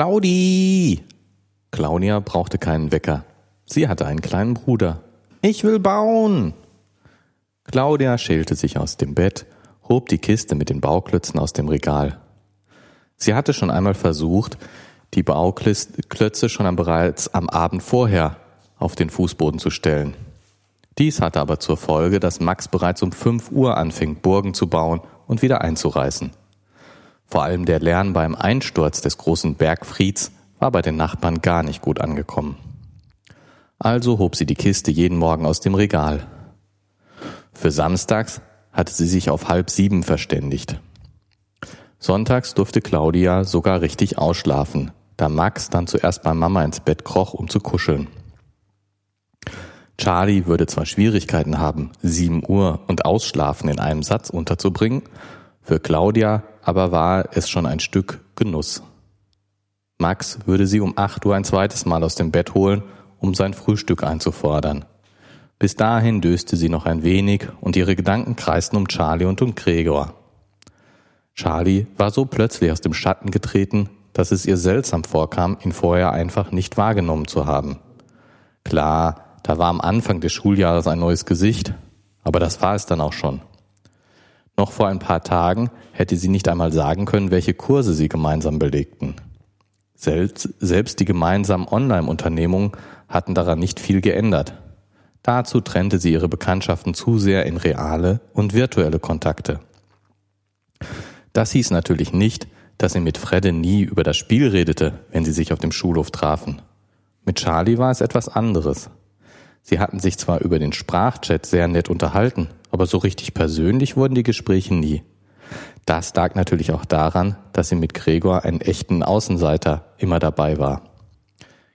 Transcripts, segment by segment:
Claudi! Claudia brauchte keinen Wecker. Sie hatte einen kleinen Bruder. Ich will bauen! Claudia schälte sich aus dem Bett, hob die Kiste mit den Bauklötzen aus dem Regal. Sie hatte schon einmal versucht, die Bauklötze schon bereits am Abend vorher auf den Fußboden zu stellen. Dies hatte aber zur Folge, dass Max bereits um 5 Uhr anfing, Burgen zu bauen und wieder einzureißen. Vor allem der Lärm beim Einsturz des großen Bergfrieds war bei den Nachbarn gar nicht gut angekommen. Also hob sie die Kiste jeden Morgen aus dem Regal. Für samstags hatte sie sich auf halb sieben verständigt. Sonntags durfte Claudia sogar richtig ausschlafen, da Max dann zuerst bei Mama ins Bett kroch, um zu kuscheln. Charlie würde zwar Schwierigkeiten haben, sieben Uhr und Ausschlafen in einem Satz unterzubringen, für Claudia aber war es schon ein Stück Genuss. Max würde sie um acht Uhr ein zweites Mal aus dem Bett holen, um sein Frühstück einzufordern. Bis dahin döste sie noch ein wenig und ihre Gedanken kreisten um Charlie und um Gregor. Charlie war so plötzlich aus dem Schatten getreten, dass es ihr seltsam vorkam, ihn vorher einfach nicht wahrgenommen zu haben. Klar, da war am Anfang des Schuljahres ein neues Gesicht, aber das war es dann auch schon. Noch vor ein paar Tagen hätte sie nicht einmal sagen können, welche Kurse sie gemeinsam belegten. Selbst, selbst die gemeinsamen Online-Unternehmungen hatten daran nicht viel geändert. Dazu trennte sie ihre Bekanntschaften zu sehr in reale und virtuelle Kontakte. Das hieß natürlich nicht, dass sie mit Fredde nie über das Spiel redete, wenn sie sich auf dem Schulhof trafen. Mit Charlie war es etwas anderes. Sie hatten sich zwar über den Sprachchat sehr nett unterhalten, aber so richtig persönlich wurden die Gespräche nie. Das lag natürlich auch daran, dass sie mit Gregor einen echten Außenseiter immer dabei war.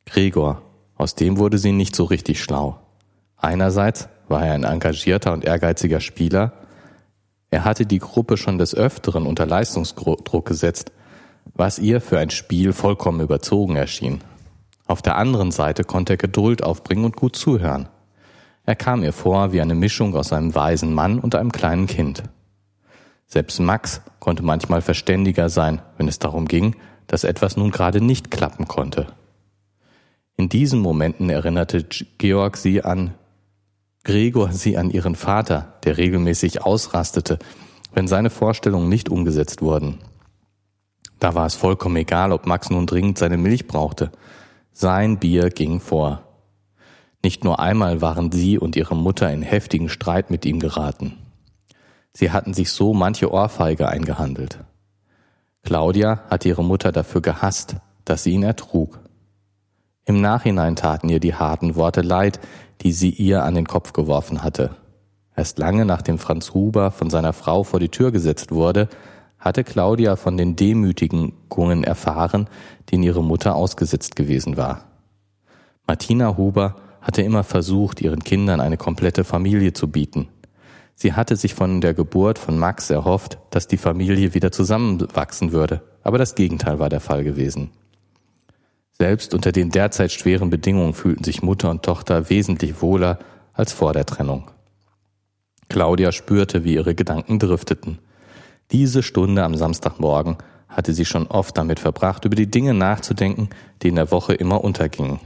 Gregor, aus dem wurde sie nicht so richtig schlau. Einerseits war er ein engagierter und ehrgeiziger Spieler. Er hatte die Gruppe schon des Öfteren unter Leistungsdruck gesetzt, was ihr für ein Spiel vollkommen überzogen erschien. Auf der anderen Seite konnte er Geduld aufbringen und gut zuhören. Er kam ihr vor wie eine Mischung aus einem weisen Mann und einem kleinen Kind. Selbst Max konnte manchmal verständiger sein, wenn es darum ging, dass etwas nun gerade nicht klappen konnte. In diesen Momenten erinnerte Georg sie an Gregor sie an ihren Vater, der regelmäßig ausrastete, wenn seine Vorstellungen nicht umgesetzt wurden. Da war es vollkommen egal, ob Max nun dringend seine Milch brauchte. Sein Bier ging vor. Nicht nur einmal waren sie und ihre Mutter in heftigen Streit mit ihm geraten. Sie hatten sich so manche Ohrfeige eingehandelt. Claudia hatte ihre Mutter dafür gehasst, dass sie ihn ertrug. Im Nachhinein taten ihr die harten Worte leid, die sie ihr an den Kopf geworfen hatte. Erst lange nachdem Franz Huber von seiner Frau vor die Tür gesetzt wurde, hatte Claudia von den Demütigungen erfahren, denen ihre Mutter ausgesetzt gewesen war. Martina Huber hatte immer versucht, ihren Kindern eine komplette Familie zu bieten. Sie hatte sich von der Geburt von Max erhofft, dass die Familie wieder zusammenwachsen würde, aber das Gegenteil war der Fall gewesen. Selbst unter den derzeit schweren Bedingungen fühlten sich Mutter und Tochter wesentlich wohler als vor der Trennung. Claudia spürte, wie ihre Gedanken drifteten. Diese Stunde am Samstagmorgen hatte sie schon oft damit verbracht, über die Dinge nachzudenken, die in der Woche immer untergingen.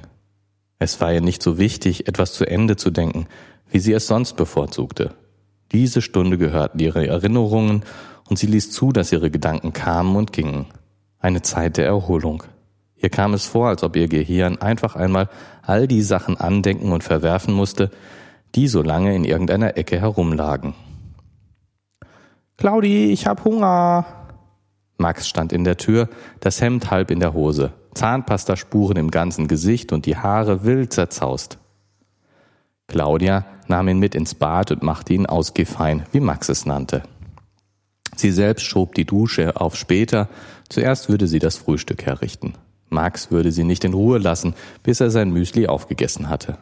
Es war ihr nicht so wichtig, etwas zu Ende zu denken, wie sie es sonst bevorzugte. Diese Stunde gehörten ihre Erinnerungen und sie ließ zu, dass ihre Gedanken kamen und gingen. Eine Zeit der Erholung. Ihr kam es vor, als ob ihr Gehirn einfach einmal all die Sachen andenken und verwerfen musste, die so lange in irgendeiner Ecke herumlagen. Claudi, ich hab Hunger. Max stand in der Tür, das Hemd halb in der Hose, Zahnpastaspuren im ganzen Gesicht und die Haare wild zerzaust. Claudia nahm ihn mit ins Bad und machte ihn ausgefein, wie Max es nannte. Sie selbst schob die Dusche auf später, zuerst würde sie das Frühstück herrichten. Max würde sie nicht in Ruhe lassen, bis er sein Müsli aufgegessen hatte.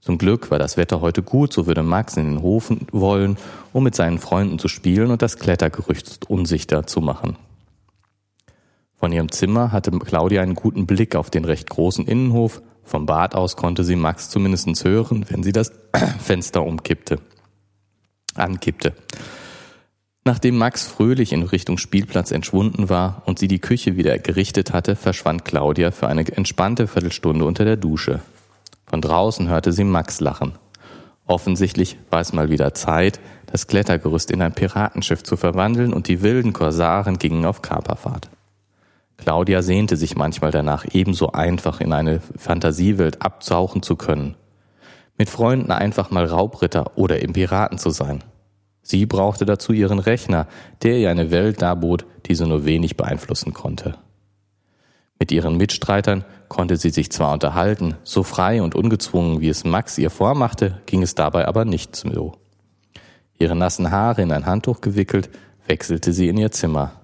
Zum Glück war das Wetter heute gut, so würde Max in den Hof wollen, um mit seinen Freunden zu spielen und das Klettergerücht unsichtbar zu machen. Von ihrem Zimmer hatte Claudia einen guten Blick auf den recht großen Innenhof. Vom Bad aus konnte sie Max zumindest hören, wenn sie das Fenster umkippte, ankippte. Nachdem Max fröhlich in Richtung Spielplatz entschwunden war und sie die Küche wieder gerichtet hatte, verschwand Claudia für eine entspannte Viertelstunde unter der Dusche. Von draußen hörte sie Max lachen. Offensichtlich war es mal wieder Zeit, das Klettergerüst in ein Piratenschiff zu verwandeln und die wilden Korsaren gingen auf Kaperfahrt. Claudia sehnte sich manchmal danach, ebenso einfach in eine Fantasiewelt abtauchen zu können. Mit Freunden einfach mal Raubritter oder im Piraten zu sein. Sie brauchte dazu ihren Rechner, der ihr eine Welt darbot, die sie nur wenig beeinflussen konnte. Mit ihren Mitstreitern konnte sie sich zwar unterhalten, so frei und ungezwungen, wie es Max ihr vormachte, ging es dabei aber nicht so. Ihre nassen Haare in ein Handtuch gewickelt, wechselte sie in ihr Zimmer.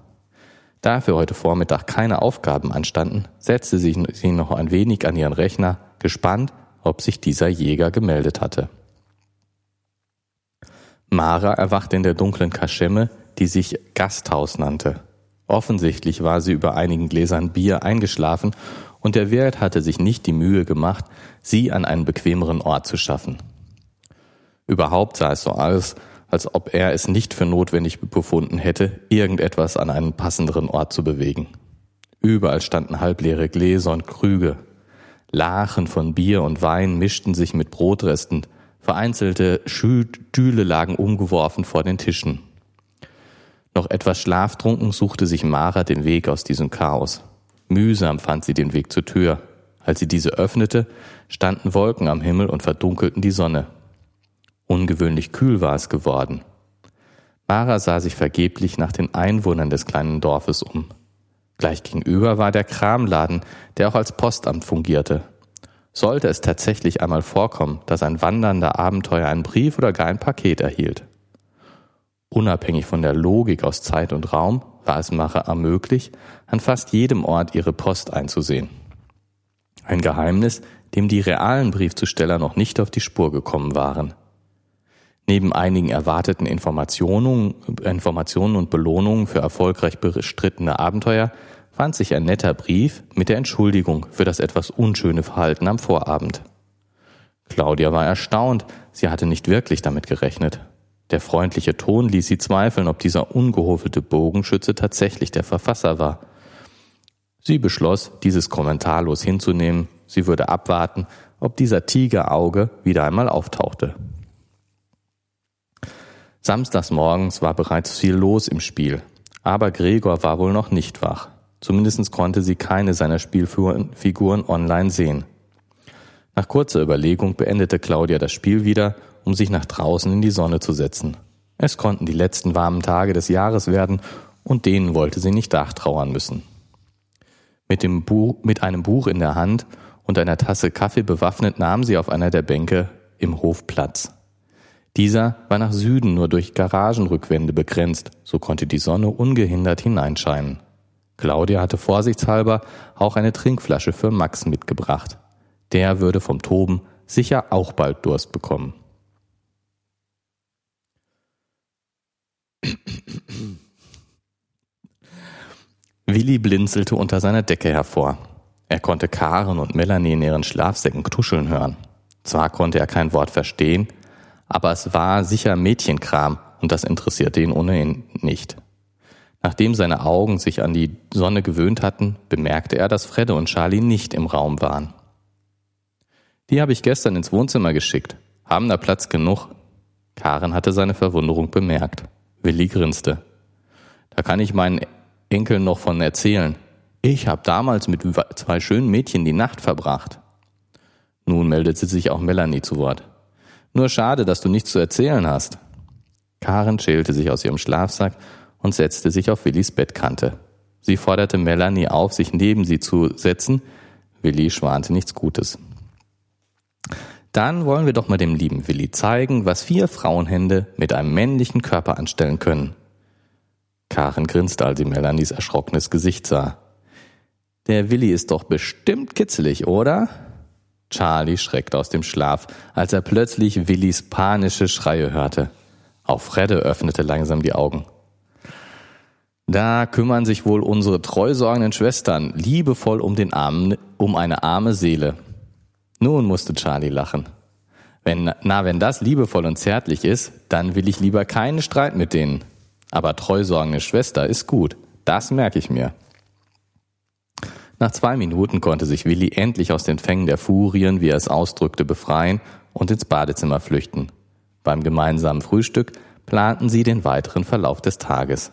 Da für heute Vormittag keine Aufgaben anstanden, setzte sie noch ein wenig an ihren Rechner, gespannt, ob sich dieser Jäger gemeldet hatte. Mara erwachte in der dunklen Kaschemme, die sich Gasthaus nannte. Offensichtlich war sie über einigen Gläsern Bier eingeschlafen und der Wirt hatte sich nicht die Mühe gemacht, sie an einen bequemeren Ort zu schaffen. Überhaupt sah es so aus, als ob er es nicht für notwendig befunden hätte, irgendetwas an einen passenderen Ort zu bewegen. Überall standen halbleere Gläser und Krüge. Lachen von Bier und Wein mischten sich mit Brotresten, Vereinzelte Stühle lagen umgeworfen vor den Tischen. Noch etwas schlaftrunken suchte sich Mara den Weg aus diesem Chaos. Mühsam fand sie den Weg zur Tür. Als sie diese öffnete, standen Wolken am Himmel und verdunkelten die Sonne. Ungewöhnlich kühl war es geworden. Mara sah sich vergeblich nach den Einwohnern des kleinen Dorfes um. Gleich gegenüber war der Kramladen, der auch als Postamt fungierte. Sollte es tatsächlich einmal vorkommen, dass ein wandernder Abenteuer einen Brief oder gar ein Paket erhielt. Unabhängig von der Logik aus Zeit und Raum war es Macher möglich, an fast jedem Ort ihre Post einzusehen. Ein Geheimnis, dem die realen Briefzusteller noch nicht auf die Spur gekommen waren. Neben einigen erwarteten Informationen, Informationen und Belohnungen für erfolgreich bestrittene Abenteuer fand sich ein netter Brief mit der Entschuldigung für das etwas unschöne Verhalten am Vorabend. Claudia war erstaunt, sie hatte nicht wirklich damit gerechnet. Der freundliche Ton ließ sie zweifeln, ob dieser ungehofelte Bogenschütze tatsächlich der Verfasser war. Sie beschloss, dieses kommentarlos hinzunehmen, sie würde abwarten, ob dieser Tigerauge wieder einmal auftauchte. Samstags morgens war bereits viel los im Spiel, aber Gregor war wohl noch nicht wach. Zumindest konnte sie keine seiner Spielfiguren online sehen. Nach kurzer Überlegung beendete Claudia das Spiel wieder, um sich nach draußen in die Sonne zu setzen. Es konnten die letzten warmen Tage des Jahres werden und denen wollte sie nicht nachtrauern müssen. Mit, dem Buch, mit einem Buch in der Hand und einer Tasse Kaffee bewaffnet nahm sie auf einer der Bänke im Hof Platz. Dieser war nach Süden nur durch Garagenrückwände begrenzt, so konnte die Sonne ungehindert hineinscheinen. Claudia hatte vorsichtshalber auch eine Trinkflasche für Max mitgebracht. Der würde vom Toben sicher auch bald Durst bekommen. Willi blinzelte unter seiner Decke hervor. Er konnte Karen und Melanie in ihren Schlafsäcken tuscheln hören. Zwar konnte er kein Wort verstehen, aber es war sicher Mädchenkram und das interessierte ihn ohnehin nicht. Nachdem seine Augen sich an die Sonne gewöhnt hatten, bemerkte er, dass Fredde und Charlie nicht im Raum waren. Die habe ich gestern ins Wohnzimmer geschickt. Haben da Platz genug? Karen hatte seine Verwunderung bemerkt. Willi grinste. Da kann ich meinen Enkeln noch von erzählen. Ich habe damals mit zwei schönen Mädchen die Nacht verbracht. Nun meldete sich auch Melanie zu Wort. Nur schade, dass du nichts zu erzählen hast. Karen schälte sich aus ihrem Schlafsack und setzte sich auf Willis Bettkante. Sie forderte Melanie auf, sich neben sie zu setzen. Willi schwante nichts Gutes. Dann wollen wir doch mal dem lieben Willi zeigen, was vier Frauenhände mit einem männlichen Körper anstellen können. Karen grinste, als sie Melanies erschrockenes Gesicht sah. Der Willi ist doch bestimmt kitzelig, oder? Charlie schreckte aus dem Schlaf, als er plötzlich Willis panische Schreie hörte. Auch Fredde öffnete langsam die Augen. Da kümmern sich wohl unsere treusorgenden Schwestern liebevoll um den armen, um eine arme Seele. Nun musste Charlie lachen. Wenn, na, wenn das liebevoll und zärtlich ist, dann will ich lieber keinen Streit mit denen. Aber treusorgende Schwester ist gut. Das merke ich mir. Nach zwei Minuten konnte sich Willi endlich aus den Fängen der Furien, wie er es ausdrückte, befreien und ins Badezimmer flüchten. Beim gemeinsamen Frühstück planten sie den weiteren Verlauf des Tages.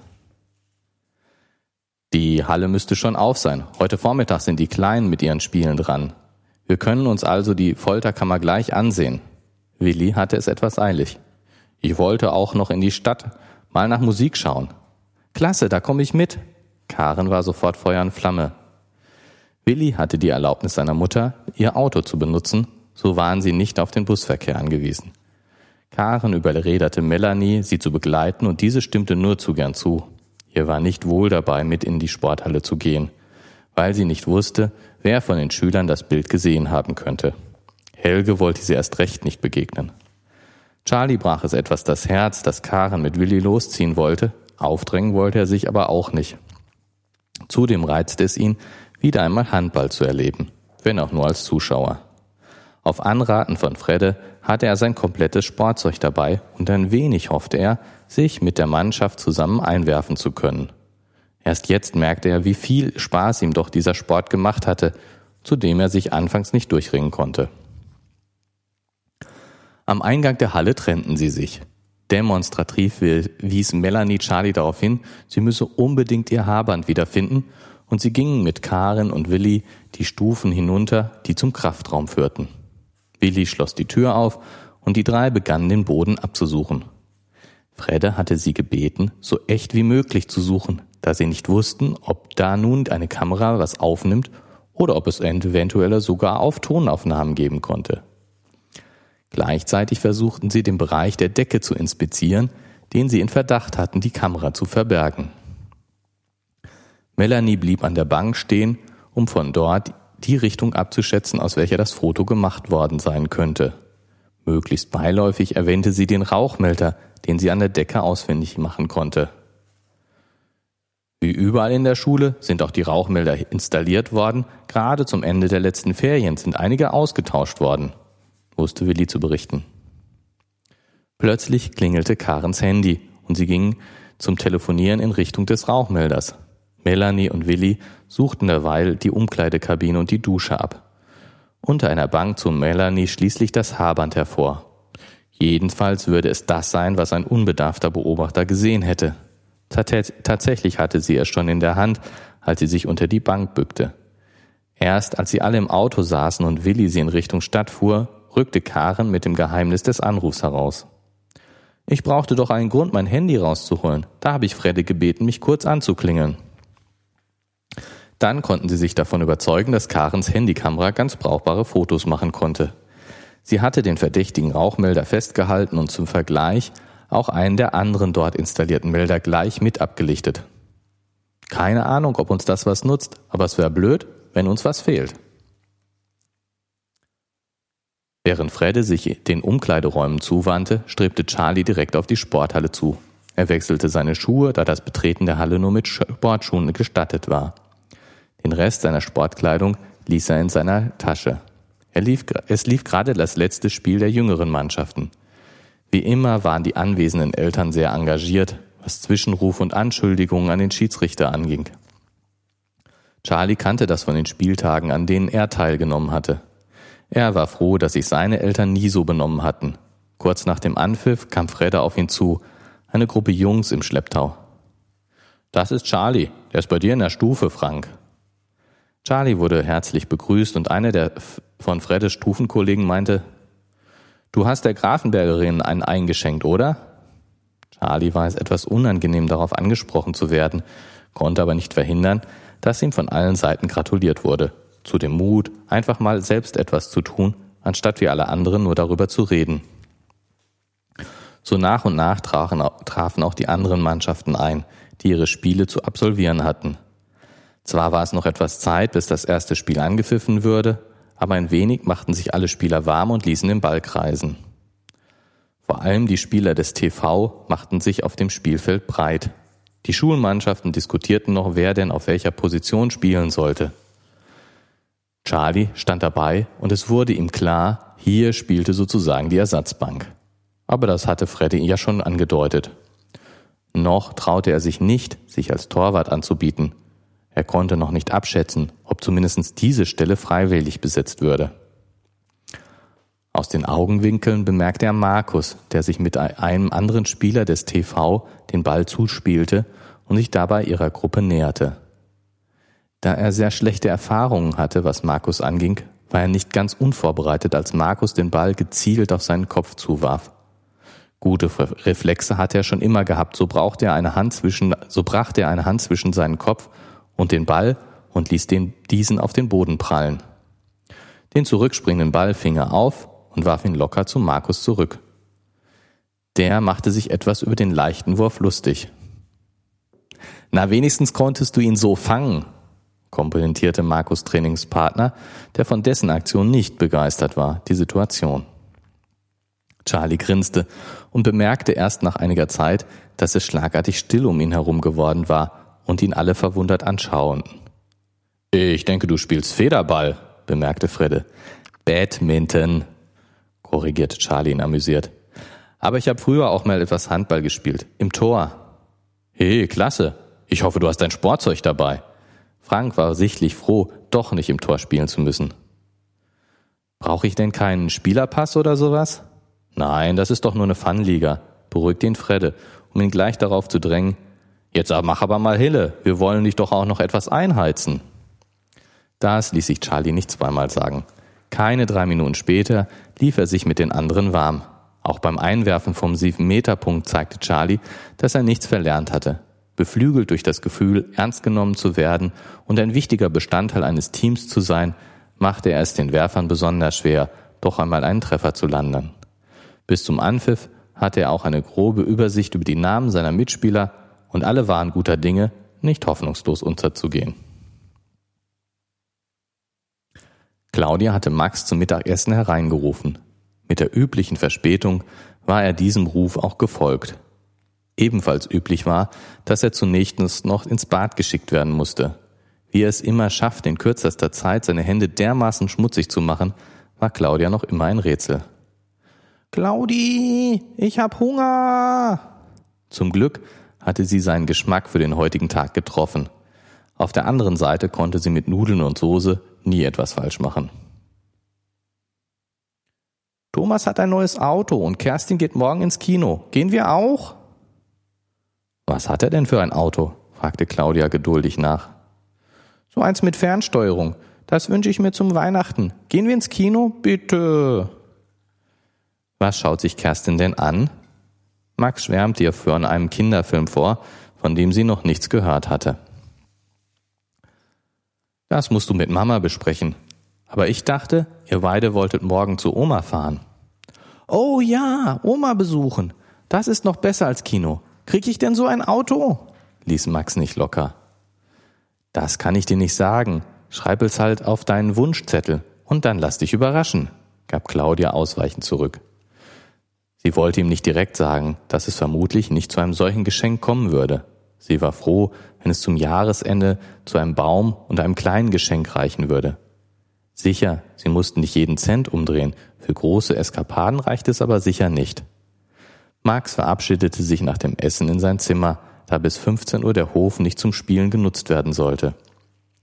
Die Halle müsste schon auf sein. Heute Vormittag sind die Kleinen mit ihren Spielen dran. Wir können uns also die Folterkammer gleich ansehen. Willi hatte es etwas eilig. Ich wollte auch noch in die Stadt mal nach Musik schauen. Klasse, da komme ich mit. Karen war sofort Feuer und Flamme. Willi hatte die Erlaubnis seiner Mutter, ihr Auto zu benutzen, so waren sie nicht auf den Busverkehr angewiesen. Karen überredete Melanie, sie zu begleiten, und diese stimmte nur zu gern zu. Ihr war nicht wohl dabei, mit in die Sporthalle zu gehen, weil sie nicht wusste, wer von den Schülern das Bild gesehen haben könnte. Helge wollte sie erst recht nicht begegnen. Charlie brach es etwas das Herz, dass Karen mit Willi losziehen wollte, aufdrängen wollte er sich aber auch nicht. Zudem reizte es ihn, wieder einmal Handball zu erleben, wenn auch nur als Zuschauer. Auf Anraten von Fredde hatte er sein komplettes Sportzeug dabei und ein wenig hoffte er, sich mit der Mannschaft zusammen einwerfen zu können. Erst jetzt merkte er, wie viel Spaß ihm doch dieser Sport gemacht hatte, zu dem er sich anfangs nicht durchringen konnte. Am Eingang der Halle trennten sie sich. Demonstrativ wies Melanie Charlie darauf hin, sie müsse unbedingt ihr Haarband wiederfinden, und sie gingen mit Karen und Willi die Stufen hinunter, die zum Kraftraum führten. Willi schloss die Tür auf, und die drei begannen den Boden abzusuchen. Fredde hatte sie gebeten, so echt wie möglich zu suchen, da sie nicht wussten, ob da nun eine Kamera was aufnimmt oder ob es eventuell sogar auf Tonaufnahmen geben konnte. Gleichzeitig versuchten sie den Bereich der Decke zu inspizieren, den sie in Verdacht hatten, die Kamera zu verbergen. Melanie blieb an der Bank stehen, um von dort die Richtung abzuschätzen, aus welcher das Foto gemacht worden sein könnte. Möglichst beiläufig erwähnte sie den Rauchmelder, den sie an der Decke ausfindig machen konnte. Wie überall in der Schule sind auch die Rauchmelder installiert worden, gerade zum Ende der letzten Ferien sind einige ausgetauscht worden wusste Willi zu berichten. Plötzlich klingelte Karens Handy und sie ging zum Telefonieren in Richtung des Rauchmelders. Melanie und Willi suchten derweil die Umkleidekabine und die Dusche ab. Unter einer Bank zog Melanie schließlich das Haarband hervor. Jedenfalls würde es das sein, was ein unbedarfter Beobachter gesehen hätte. Tatsächlich hatte sie es schon in der Hand, als sie sich unter die Bank bückte. Erst als sie alle im Auto saßen und Willi sie in Richtung Stadt fuhr, rückte Karen mit dem Geheimnis des Anrufs heraus. Ich brauchte doch einen Grund, mein Handy rauszuholen. Da habe ich Fredde gebeten, mich kurz anzuklingeln. Dann konnten sie sich davon überzeugen, dass Karens Handykamera ganz brauchbare Fotos machen konnte. Sie hatte den verdächtigen Rauchmelder festgehalten und zum Vergleich auch einen der anderen dort installierten Melder gleich mit abgelichtet. Keine Ahnung, ob uns das was nutzt, aber es wäre blöd, wenn uns was fehlt. Während Fredde sich den Umkleideräumen zuwandte, strebte Charlie direkt auf die Sporthalle zu. Er wechselte seine Schuhe, da das Betreten der Halle nur mit Sportschuhen gestattet war. Den Rest seiner Sportkleidung ließ er in seiner Tasche. Lief, es lief gerade das letzte Spiel der jüngeren Mannschaften. Wie immer waren die anwesenden Eltern sehr engagiert, was Zwischenruf und Anschuldigungen an den Schiedsrichter anging. Charlie kannte das von den Spieltagen, an denen er teilgenommen hatte. Er war froh, dass sich seine Eltern nie so benommen hatten. Kurz nach dem Anpfiff kam Fredda auf ihn zu, eine Gruppe Jungs im Schlepptau. Das ist Charlie, der ist bei dir in der Stufe, Frank. Charlie wurde herzlich begrüßt und einer der von Freddes Stufenkollegen meinte, Du hast der Grafenbergerin einen eingeschenkt, oder? Charlie war es etwas unangenehm, darauf angesprochen zu werden, konnte aber nicht verhindern, dass ihm von allen Seiten gratuliert wurde zu dem Mut, einfach mal selbst etwas zu tun, anstatt wie alle anderen nur darüber zu reden. So nach und nach trafen, trafen auch die anderen Mannschaften ein, die ihre Spiele zu absolvieren hatten. Zwar war es noch etwas Zeit, bis das erste Spiel angepfiffen würde, aber ein wenig machten sich alle Spieler warm und ließen den Ball kreisen. Vor allem die Spieler des TV machten sich auf dem Spielfeld breit. Die Schulmannschaften diskutierten noch, wer denn auf welcher Position spielen sollte. Charlie stand dabei und es wurde ihm klar, hier spielte sozusagen die Ersatzbank. Aber das hatte Freddy ja schon angedeutet. Noch traute er sich nicht, sich als Torwart anzubieten. Er konnte noch nicht abschätzen, ob zumindest diese Stelle freiwillig besetzt würde. Aus den Augenwinkeln bemerkte er Markus, der sich mit einem anderen Spieler des TV den Ball zuspielte und sich dabei ihrer Gruppe näherte. Da er sehr schlechte Erfahrungen hatte, was Markus anging, war er nicht ganz unvorbereitet, als Markus den Ball gezielt auf seinen Kopf zuwarf. Gute Reflexe hatte er schon immer gehabt, so brauchte er eine Hand zwischen, so brachte er eine Hand zwischen seinen Kopf und den Ball und ließ den, diesen auf den Boden prallen. Den zurückspringenden Ball fing er auf und warf ihn locker zu Markus zurück. Der machte sich etwas über den leichten Wurf lustig. Na, wenigstens konntest du ihn so fangen, komplimentierte Markus Trainingspartner, der von dessen Aktion nicht begeistert war, die Situation. Charlie grinste und bemerkte erst nach einiger Zeit, dass es schlagartig still um ihn herum geworden war und ihn alle verwundert anschauen. Ich denke, du spielst Federball, bemerkte Fredde. Badminton, korrigierte Charlie ihn amüsiert. Aber ich habe früher auch mal etwas Handball gespielt. Im Tor. Hey, klasse. Ich hoffe, du hast dein Sportzeug dabei. Frank war sichtlich froh, doch nicht im Tor spielen zu müssen. Brauche ich denn keinen Spielerpass oder sowas? Nein, das ist doch nur eine Funliga, beruhigte ihn Fredde, um ihn gleich darauf zu drängen. Jetzt mach aber mal Hille, wir wollen dich doch auch noch etwas einheizen. Das ließ sich Charlie nicht zweimal sagen. Keine drei Minuten später lief er sich mit den anderen warm. Auch beim Einwerfen vom Sieben-Meter-Punkt zeigte Charlie, dass er nichts verlernt hatte. Beflügelt durch das Gefühl, ernst genommen zu werden und ein wichtiger Bestandteil eines Teams zu sein, machte er es den Werfern besonders schwer, doch einmal einen Treffer zu landen. Bis zum Anpfiff hatte er auch eine grobe Übersicht über die Namen seiner Mitspieler und alle waren guter Dinge, nicht hoffnungslos unterzugehen. Claudia hatte Max zum Mittagessen hereingerufen. Mit der üblichen Verspätung war er diesem Ruf auch gefolgt. Ebenfalls üblich war, dass er zunächst noch ins Bad geschickt werden musste. Wie er es immer schafft, in kürzester Zeit seine Hände dermaßen schmutzig zu machen, war Claudia noch immer ein Rätsel. Claudi, ich hab Hunger! Zum Glück hatte sie seinen Geschmack für den heutigen Tag getroffen. Auf der anderen Seite konnte sie mit Nudeln und Soße nie etwas falsch machen. Thomas hat ein neues Auto und Kerstin geht morgen ins Kino. Gehen wir auch? Was hat er denn für ein Auto? fragte Claudia geduldig nach. So eins mit Fernsteuerung. Das wünsche ich mir zum Weihnachten. Gehen wir ins Kino? Bitte. Was schaut sich Kerstin denn an? Max schwärmt ihr von einem Kinderfilm vor, von dem sie noch nichts gehört hatte. Das musst du mit Mama besprechen. Aber ich dachte, ihr beide wolltet morgen zu Oma fahren. Oh ja, Oma besuchen. Das ist noch besser als Kino. Krieg ich denn so ein Auto? ließ Max nicht locker. Das kann ich dir nicht sagen. Schreib es halt auf deinen Wunschzettel und dann lass dich überraschen, gab Claudia ausweichend zurück. Sie wollte ihm nicht direkt sagen, dass es vermutlich nicht zu einem solchen Geschenk kommen würde. Sie war froh, wenn es zum Jahresende zu einem Baum und einem kleinen Geschenk reichen würde. Sicher, sie mussten nicht jeden Cent umdrehen, für große Eskapaden reicht es aber sicher nicht. Max verabschiedete sich nach dem Essen in sein Zimmer, da bis 15 Uhr der Hof nicht zum Spielen genutzt werden sollte.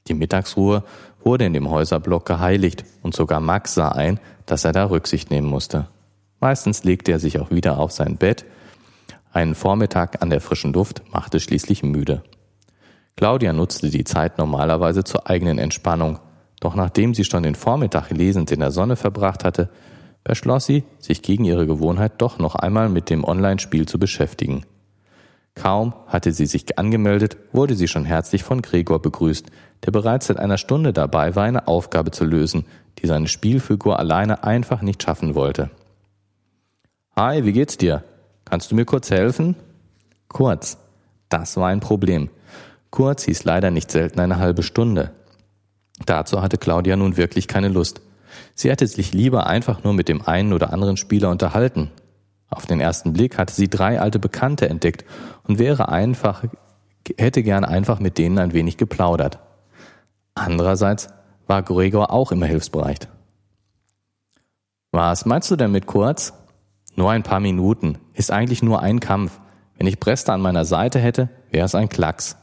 Die Mittagsruhe wurde in dem Häuserblock geheiligt und sogar Max sah ein, dass er da Rücksicht nehmen musste. Meistens legte er sich auch wieder auf sein Bett, einen Vormittag an der frischen Luft machte schließlich müde. Claudia nutzte die Zeit normalerweise zur eigenen Entspannung, doch nachdem sie schon den Vormittag lesend in der Sonne verbracht hatte, beschloss sie, sich gegen ihre Gewohnheit doch noch einmal mit dem Online-Spiel zu beschäftigen. Kaum hatte sie sich angemeldet, wurde sie schon herzlich von Gregor begrüßt, der bereits seit einer Stunde dabei war, eine Aufgabe zu lösen, die seine Spielfigur alleine einfach nicht schaffen wollte. Hi, wie geht's dir? Kannst du mir kurz helfen? Kurz. Das war ein Problem. Kurz hieß leider nicht selten eine halbe Stunde. Dazu hatte Claudia nun wirklich keine Lust. Sie hätte sich lieber einfach nur mit dem einen oder anderen Spieler unterhalten. Auf den ersten Blick hatte sie drei alte Bekannte entdeckt und wäre einfach, hätte gern einfach mit denen ein wenig geplaudert. Andererseits war Gregor auch immer hilfsbereit. Was meinst du denn mit kurz? Nur ein paar Minuten. Ist eigentlich nur ein Kampf. Wenn ich Bresta an meiner Seite hätte, wäre es ein Klacks.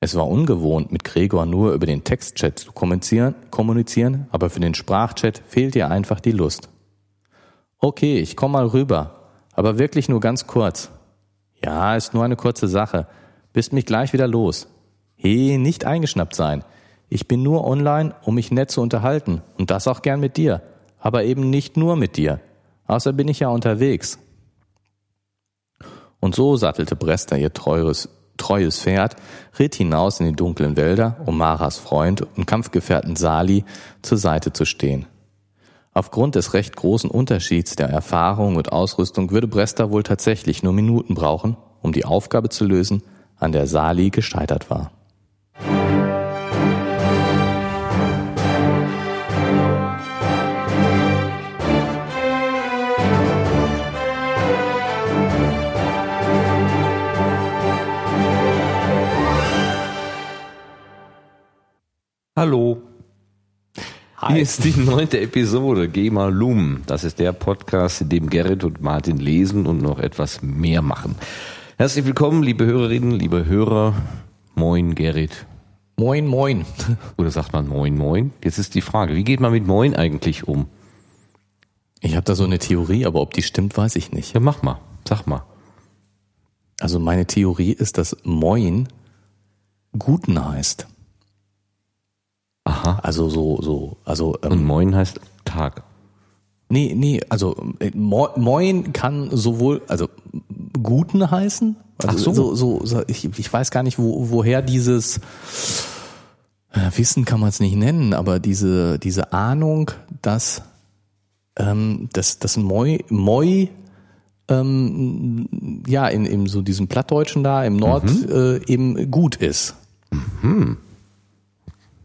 Es war ungewohnt, mit Gregor nur über den Textchat zu kommunizieren, kommunizieren, aber für den Sprachchat fehlt ihr einfach die Lust. Okay, ich komm mal rüber, aber wirklich nur ganz kurz. Ja, ist nur eine kurze Sache. Bist mich gleich wieder los. He, nicht eingeschnappt sein. Ich bin nur online, um mich nett zu unterhalten und das auch gern mit dir, aber eben nicht nur mit dir. Außer bin ich ja unterwegs. Und so sattelte Bresta ihr teures, treues Pferd, ritt hinaus in die dunklen Wälder, um Maras Freund und Kampfgefährten Sali zur Seite zu stehen. Aufgrund des recht großen Unterschieds der Erfahrung und Ausrüstung würde Bresta wohl tatsächlich nur Minuten brauchen, um die Aufgabe zu lösen, an der Sali gescheitert war. Hallo. Hi. Hier ist die neunte Episode GEMA Lumen. Das ist der Podcast, in dem Gerrit und Martin lesen und noch etwas mehr machen. Herzlich willkommen, liebe Hörerinnen, liebe Hörer. Moin, Gerrit. Moin, moin. Oder sagt man Moin, moin? Jetzt ist die Frage, wie geht man mit Moin eigentlich um? Ich habe da so eine Theorie, aber ob die stimmt, weiß ich nicht. Ja, mach mal. Sag mal. Also meine Theorie ist, dass Moin Guten heißt. Aha. Also so, so, also. Ähm, Und Moin heißt Tag. Nee, nee, also äh, Moin kann sowohl, also Guten heißen. Also Ach so. so, so ich, ich weiß gar nicht, wo, woher dieses äh, Wissen kann man es nicht nennen, aber diese, diese Ahnung, dass ähm, dass das Moi, Moi ähm, ja in, in so diesem Plattdeutschen da im Nord mhm. äh, eben gut ist. Mhm.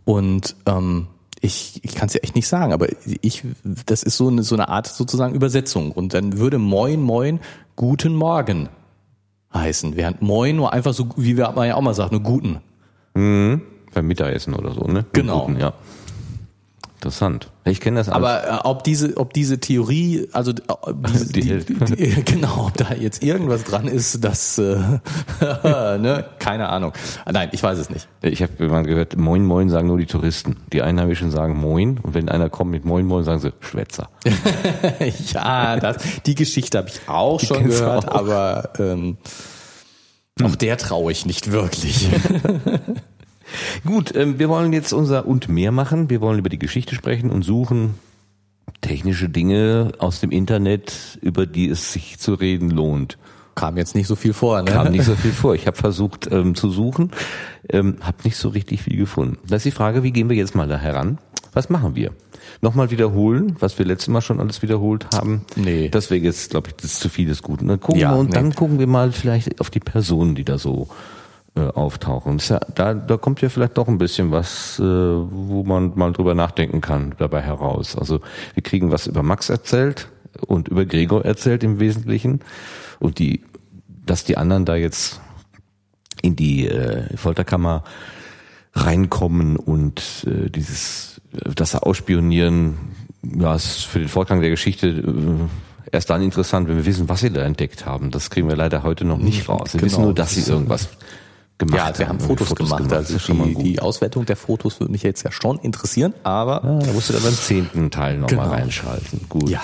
Und ähm, ich, ich kann es ja echt nicht sagen, aber ich, das ist so eine, so eine Art sozusagen Übersetzung. Und dann würde Moin, Moin, Guten Morgen heißen. Während Moin nur einfach so, wie wir ja auch mal sagen, nur Guten. Mhm. Beim Mittagessen oder so, ne? Genau. Guten, ja. Interessant. Ich kenne das alles. Aber äh, ob diese, ob diese Theorie, also äh, diese, die, die, die, genau, ob da jetzt irgendwas dran ist, das, äh, ne, keine Ahnung. Nein, ich weiß es nicht. Ich habe mal gehört, Moin Moin sagen nur die Touristen. Die Einheimischen sagen Moin und wenn einer kommt mit Moin Moin, sagen sie Schwätzer. ja, das, die Geschichte habe ich auch schon gehört, auch. aber ähm, auch der traue ich nicht wirklich. Gut, ähm, wir wollen jetzt unser und mehr machen. Wir wollen über die Geschichte sprechen und suchen technische Dinge aus dem Internet, über die es sich zu reden lohnt. Kam jetzt nicht so viel vor, ne? Kam nicht so viel vor. Ich habe versucht ähm, zu suchen, ähm, habe nicht so richtig viel gefunden. Das ist die Frage, wie gehen wir jetzt mal da heran? Was machen wir? Nochmal wiederholen, was wir letztes Mal schon alles wiederholt haben. Nee. Das wäre jetzt, glaube ich, das ist zu viel des Guten. Dann gucken ja, wir und nee. dann gucken wir mal vielleicht auf die Personen, die da so äh, auftauchen. Ja, da, da kommt ja vielleicht doch ein bisschen was, äh, wo man mal drüber nachdenken kann dabei heraus. Also wir kriegen was über Max erzählt und über Gregor erzählt im Wesentlichen und die, dass die anderen da jetzt in die äh, Folterkammer reinkommen und äh, dieses, das Ausspionieren, ja, ist für den Vorgang der Geschichte äh, erst dann interessant, wenn wir wissen, was sie da entdeckt haben. Das kriegen wir leider heute noch nicht raus. Wir genau. wissen nur, dass sie irgendwas gemacht ja, wir haben Fotos, Fotos gemacht. gemacht. Also die, die, Auswertung der Fotos würde mich jetzt ja schon interessieren, aber. Ja, da musst du dann beim zehnten Teil nochmal genau. reinschalten. Gut. Ja.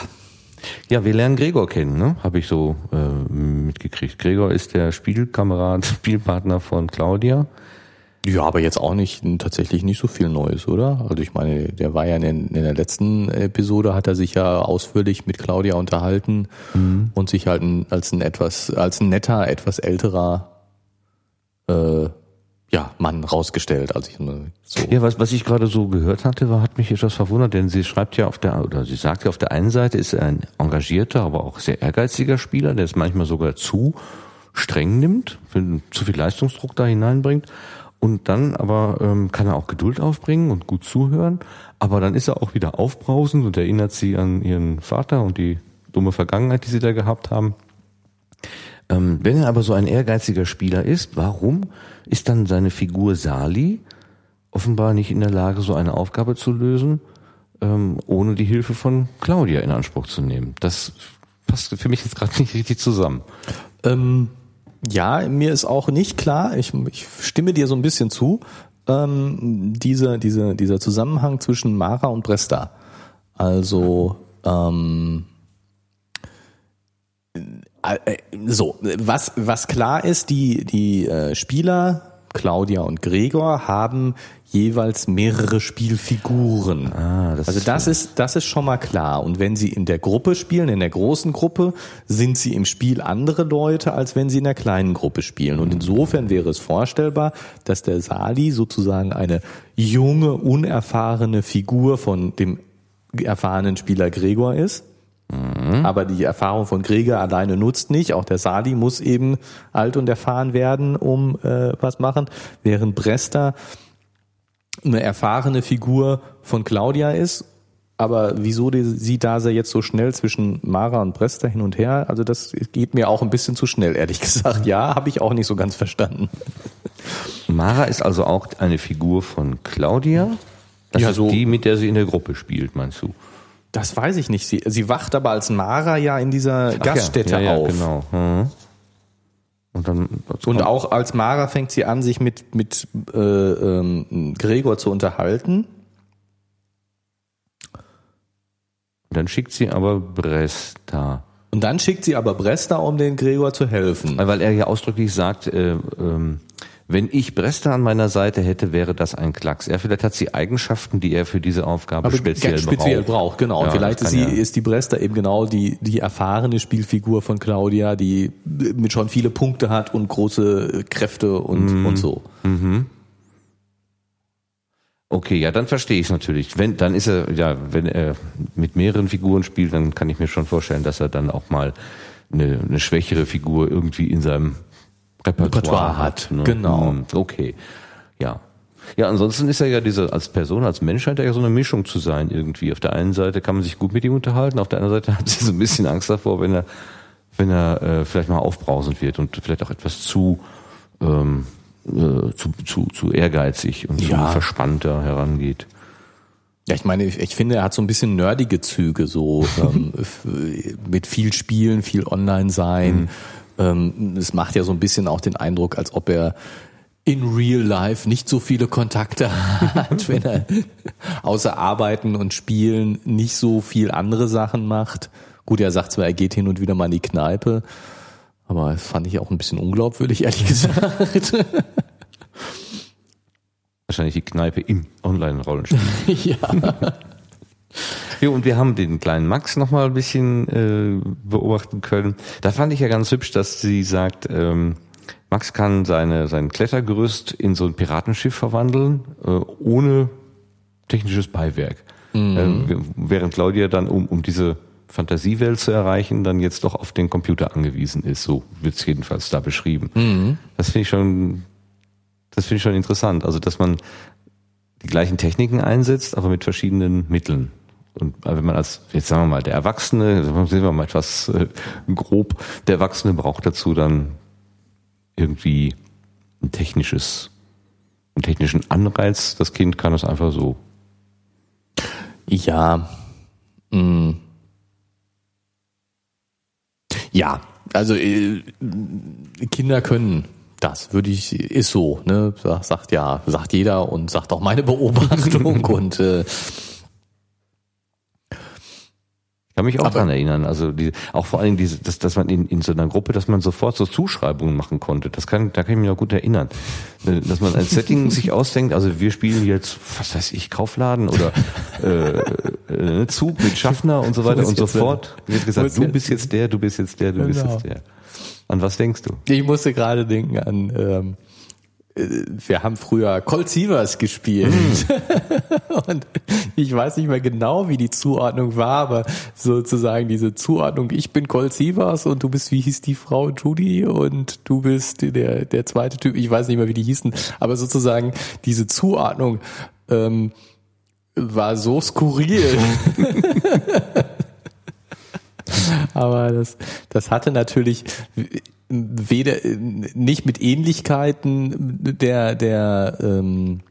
Ja, wir lernen Gregor kennen, ne? Habe ich so äh, mitgekriegt. Gregor ist der Spielkamerad, Spielpartner von Claudia. Ja, aber jetzt auch nicht tatsächlich nicht so viel Neues, oder? Also ich meine, der war ja in, in der letzten Episode hat er sich ja ausführlich mit Claudia unterhalten mhm. und sich halt als ein etwas als ein netter, etwas älterer äh, ja, Mann rausgestellt, als ich so. Ja, was, was ich gerade so gehört hatte, war, hat mich etwas verwundert, denn sie schreibt ja auf der, oder sie sagt ja auf der einen Seite ist er ein engagierter, aber auch sehr ehrgeiziger Spieler, der es manchmal sogar zu streng nimmt, zu viel Leistungsdruck da hineinbringt. Und dann aber ähm, kann er auch Geduld aufbringen und gut zuhören. Aber dann ist er auch wieder aufbrausend und erinnert sie an ihren Vater und die dumme Vergangenheit, die sie da gehabt haben. Ähm, wenn er aber so ein ehrgeiziger Spieler ist, warum ist dann seine Figur Sali offenbar nicht in der Lage, so eine Aufgabe zu lösen, ähm, ohne die Hilfe von Claudia in Anspruch zu nehmen? Das passt für mich jetzt gerade nicht richtig zusammen. Ähm, ja, mir ist auch nicht klar, ich, ich stimme dir so ein bisschen zu, ähm, dieser, dieser, dieser Zusammenhang zwischen Mara und Bresta. Also, ähm, äh, äh, so, was, was klar ist, die, die äh, Spieler, Claudia und Gregor, haben jeweils mehrere Spielfiguren. Ah, das also das ist, das ist schon mal klar. Und wenn sie in der Gruppe spielen, in der großen Gruppe, sind sie im Spiel andere Leute, als wenn sie in der kleinen Gruppe spielen. Und insofern wäre es vorstellbar, dass der Sali sozusagen eine junge, unerfahrene Figur von dem erfahrenen Spieler Gregor ist Mhm. Aber die Erfahrung von Krieger alleine nutzt nicht. Auch der Sali muss eben alt und erfahren werden, um äh, was machen. Während Bresta eine erfahrene Figur von Claudia ist. Aber wieso die, sie da jetzt so schnell zwischen Mara und Bresta hin und her? Also das geht mir auch ein bisschen zu schnell, ehrlich gesagt. Ja, habe ich auch nicht so ganz verstanden. Mara ist also auch eine Figur von Claudia. Das ja, ist so die, mit der sie in der Gruppe spielt, meinst du? Das weiß ich nicht. Sie, sie wacht aber als Mara ja in dieser Ach Gaststätte ja, ja, ja, auf. Genau. Mhm. Und, dann, und auch als Mara fängt sie an, sich mit, mit äh, ähm, Gregor zu unterhalten. Dann schickt sie aber Bresta. Und dann schickt sie aber Bresta, um den Gregor zu helfen. Weil er ja ausdrücklich sagt, äh, ähm, wenn ich Bresta an meiner Seite hätte, wäre das ein Klacks. Er vielleicht hat sie Eigenschaften, die er für diese Aufgabe Aber speziell, speziell braucht. braucht. Genau. Ja, vielleicht ist, sie, ja. ist die Bresta eben genau die, die erfahrene Spielfigur von Claudia, die mit schon viele Punkte hat und große Kräfte und, mhm. und so. Mhm. Okay, ja, dann verstehe ich es natürlich. Wenn, dann ist er, ja, wenn er mit mehreren Figuren spielt, dann kann ich mir schon vorstellen, dass er dann auch mal eine, eine schwächere Figur irgendwie in seinem Repertoire, Repertoire hat. Ne? Genau. Hm, okay. Ja. Ja, ansonsten ist er ja diese, als Person, als Mensch scheint er ja so eine Mischung zu sein irgendwie. Auf der einen Seite kann man sich gut mit ihm unterhalten, auf der anderen Seite hat sie so ein bisschen Angst davor, wenn er, wenn er äh, vielleicht mal aufbrausend wird und vielleicht auch etwas zu, ähm, äh, zu, zu, zu ehrgeizig und ja. zu verspannter herangeht. Ja, ich meine, ich, ich finde, er hat so ein bisschen nerdige Züge, so ähm, mit viel Spielen, viel Online sein. Mhm ähm, es macht ja so ein bisschen auch den Eindruck, als ob er in real life nicht so viele Kontakte hat, wenn er außer Arbeiten und Spielen nicht so viel andere Sachen macht. Gut, er sagt zwar, er geht hin und wieder mal in die Kneipe, aber das fand ich auch ein bisschen unglaubwürdig, ehrlich gesagt. Wahrscheinlich die Kneipe im Online-Rollenspiel. ja. Jo, und wir haben den kleinen Max noch mal ein bisschen äh, beobachten können. Da fand ich ja ganz hübsch, dass sie sagt, ähm, Max kann seine, sein Klettergerüst in so ein Piratenschiff verwandeln, äh, ohne technisches Beiwerk. Mhm. Äh, während Claudia dann, um, um diese Fantasiewelt zu erreichen, dann jetzt doch auf den Computer angewiesen ist. So wird es jedenfalls da beschrieben. Mhm. Das finde ich schon, das finde ich schon interessant. Also, dass man die gleichen Techniken einsetzt, aber mit verschiedenen Mitteln. Und wenn man als, jetzt sagen wir mal, der Erwachsene, sehen wir mal etwas äh, grob, der Erwachsene braucht dazu dann irgendwie ein technisches, einen technischen Anreiz. Das Kind kann es einfach so. Ja. Mh. Mm. Ja, also äh, Kinder können das würde ich ist so ne sagt ja sagt jeder und sagt auch meine Beobachtung und äh, kann mich auch daran erinnern. Also die, auch vor allem diese, dass, dass man in, in so einer Gruppe, dass man sofort so Zuschreibungen machen konnte. Das kann, da kann ich mich noch gut erinnern. Dass man ein Setting sich ausdenkt, also wir spielen jetzt, was weiß ich, Kaufladen oder äh, äh, Zug mit Schaffner und so weiter und sofort wird gesagt, du bist jetzt der, du bist jetzt der, du genau. bist jetzt der. An was denkst du? Ich musste gerade denken an ähm, wir haben früher Colt Sievers gespielt. Mhm. und ich weiß nicht mehr genau, wie die Zuordnung war, aber sozusagen diese Zuordnung, ich bin Colt Sievers und du bist, wie hieß die Frau Judy und du bist der, der zweite Typ, ich weiß nicht mehr, wie die hießen, aber sozusagen diese Zuordnung ähm, war so skurril. aber das, das hatte natürlich weder nicht mit Ähnlichkeiten der der ähm,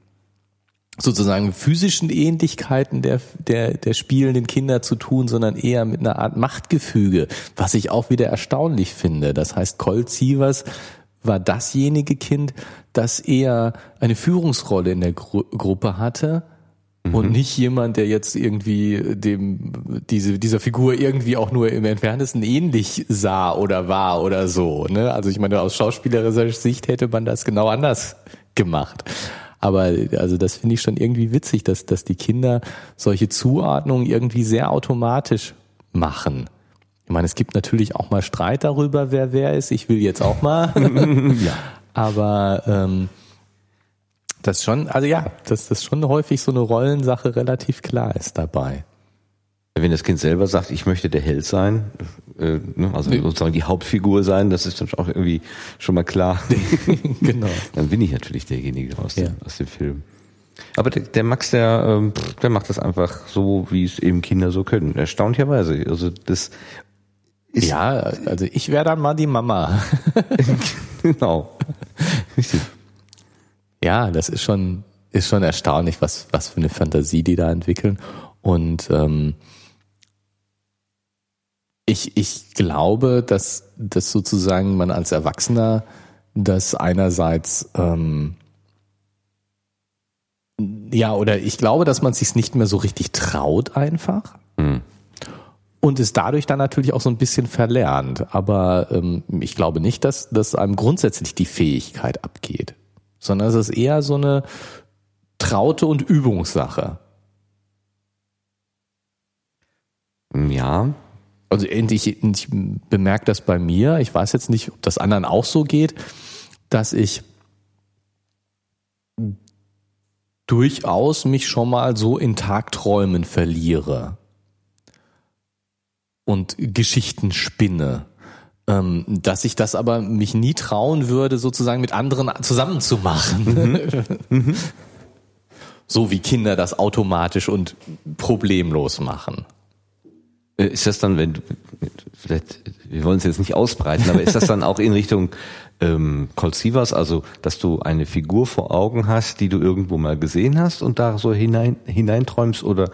sozusagen physischen Ähnlichkeiten der, der, der spielenden Kinder zu tun, sondern eher mit einer Art Machtgefüge, was ich auch wieder erstaunlich finde. Das heißt, Colt Sievers war dasjenige Kind, das eher eine Führungsrolle in der Gru Gruppe hatte mhm. und nicht jemand, der jetzt irgendwie dem diese dieser Figur irgendwie auch nur im entferntesten ähnlich sah oder war oder so. Ne? Also ich meine, aus schauspielerischer Sicht hätte man das genau anders gemacht. Aber also das finde ich schon irgendwie witzig, dass, dass die Kinder solche Zuordnungen irgendwie sehr automatisch machen. Ich meine, es gibt natürlich auch mal Streit darüber, wer wer ist. Ich will jetzt auch mal. ja. Aber ähm, das schon, also ja, dass das schon häufig so eine Rollensache relativ klar ist dabei. Wenn das Kind selber sagt, ich möchte der Held sein, äh, ne, also nee. sozusagen die Hauptfigur sein, das ist dann auch irgendwie schon mal klar. genau. Dann bin ich natürlich derjenige aus, ja. dem, aus dem Film. Aber der, der Max, der, ähm, der macht das einfach so, wie es eben Kinder so können. Erstaunlicherweise. Also das ist ja, also ich wäre dann mal die Mama. genau. ja, das ist schon ist schon erstaunlich, was was für eine Fantasie die da entwickeln und ähm, ich, ich glaube, dass, dass sozusagen man als Erwachsener das einerseits ähm, ja, oder ich glaube, dass man es sich nicht mehr so richtig traut einfach. Mhm. Und es dadurch dann natürlich auch so ein bisschen verlernt. Aber ähm, ich glaube nicht, dass, dass einem grundsätzlich die Fähigkeit abgeht. Sondern es ist eher so eine Traute und Übungssache. Ja, also ich, ich bemerke das bei mir, ich weiß jetzt nicht, ob das anderen auch so geht, dass ich durchaus mich schon mal so in Tagträumen verliere und Geschichten spinne. Ähm, dass ich das aber mich nie trauen würde, sozusagen mit anderen zusammenzumachen. Mhm. so wie Kinder das automatisch und problemlos machen. Äh, ist das dann, wenn du, vielleicht, wir wollen es jetzt nicht ausbreiten, aber ist das dann auch in Richtung ähm, Colt Sievers, also dass du eine Figur vor Augen hast, die du irgendwo mal gesehen hast und da so hinein, hineinträumst oder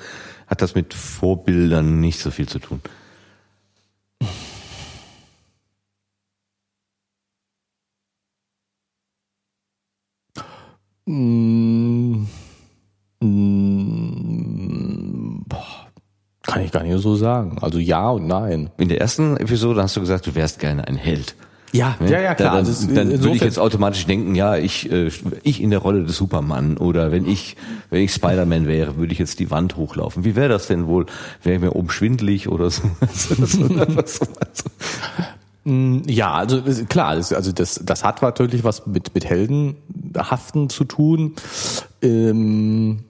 hat das mit Vorbildern nicht so viel zu tun? Mm, kann ich gar nicht so sagen. Also ja und nein. In der ersten Episode hast du gesagt, du wärst gerne ein Held. Ja, ne? ja, ja, klar. Dann, dann würde ich jetzt automatisch denken, ja, ich, äh, ich in der Rolle des Superman oder wenn ich, wenn ich Spider-Man wäre, würde ich jetzt die Wand hochlaufen. Wie wäre das denn wohl? Wäre mir oben schwindlig oder so? Mm, ja, also klar, also das, das hat natürlich was mit, mit Heldenhaften zu tun. Ähm,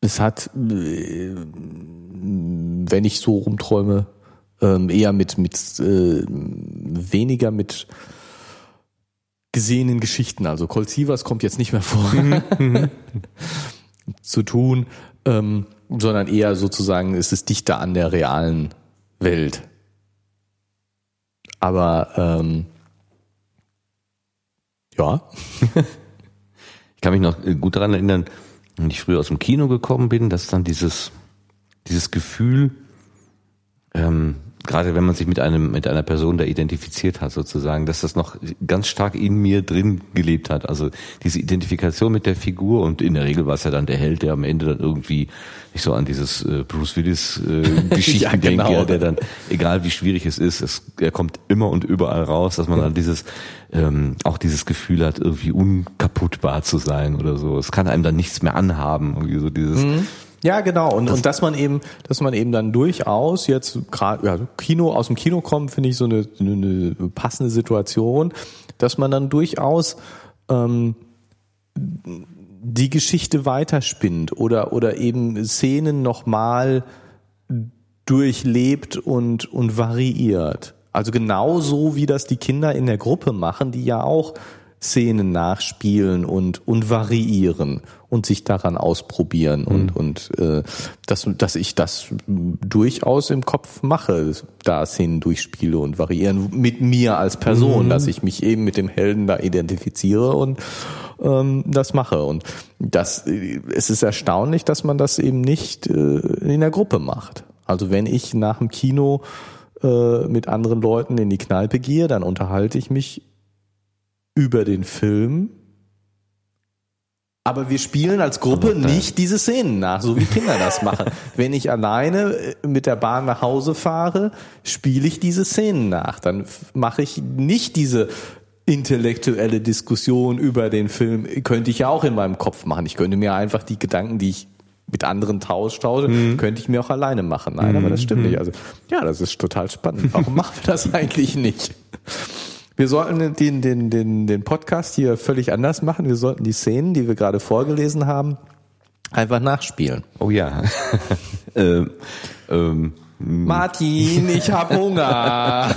es hat, äh, wenn ich so rumträume, ähm, eher mit, mit äh, weniger mit gesehenen Geschichten. Also Colt Sievers kommt jetzt nicht mehr vor mhm. zu tun, ähm, sondern eher sozusagen ist es dichter an der realen Welt. Aber ähm, ja. ich kann mich noch gut daran erinnern, wenn ich früher aus dem Kino gekommen bin, dass dann dieses, dieses Gefühl, ähm, gerade wenn man sich mit einem mit einer Person da identifiziert hat sozusagen, dass das noch ganz stark in mir drin gelebt hat. Also diese Identifikation mit der Figur und in der Regel war es ja dann der Held, der am Ende dann irgendwie nicht so an dieses äh, Bruce Willis äh, Geschichten ja, genau. denkt, ja, der dann egal wie schwierig es ist, es, er kommt immer und überall raus, dass man dann dieses ähm, auch dieses Gefühl hat, irgendwie unkaputtbar zu sein oder so. Es kann einem dann nichts mehr anhaben, irgendwie so dieses mhm ja, genau. Und, das und dass man eben, dass man eben dann durchaus jetzt gerade ja, Kino aus dem Kino kommt, finde ich so eine, eine passende Situation, dass man dann durchaus ähm, die Geschichte weiterspinnt oder oder eben Szenen nochmal durchlebt und und variiert. Also genauso wie das die Kinder in der Gruppe machen, die ja auch Szenen nachspielen und, und variieren und sich daran ausprobieren und, mhm. und äh, dass, dass ich das durchaus im Kopf mache, da Szenen durchspiele und variieren mit mir als Person, mhm. dass ich mich eben mit dem Helden da identifiziere und ähm, das mache. Und das es ist erstaunlich, dass man das eben nicht äh, in der Gruppe macht. Also wenn ich nach dem Kino äh, mit anderen Leuten in die Kneipe gehe, dann unterhalte ich mich über den Film. Aber wir spielen als Gruppe nicht diese Szenen nach, so wie Kinder das machen. Wenn ich alleine äh, mit der Bahn nach Hause fahre, spiele ich diese Szenen nach. Dann mache ich nicht diese intellektuelle Diskussion über den Film. Könnte ich ja auch in meinem Kopf machen. Ich könnte mir einfach die Gedanken, die ich mit anderen taustausche, mhm. könnte ich mir auch alleine machen. Nein, mhm. aber das stimmt mhm. nicht. Also ja, das ist total spannend. Warum machen wir das eigentlich nicht? Wir sollten den, den, den, den Podcast hier völlig anders machen. Wir sollten die Szenen, die wir gerade vorgelesen haben, einfach nachspielen. Oh ja. ähm, ähm, Martin, ich hab Hunger.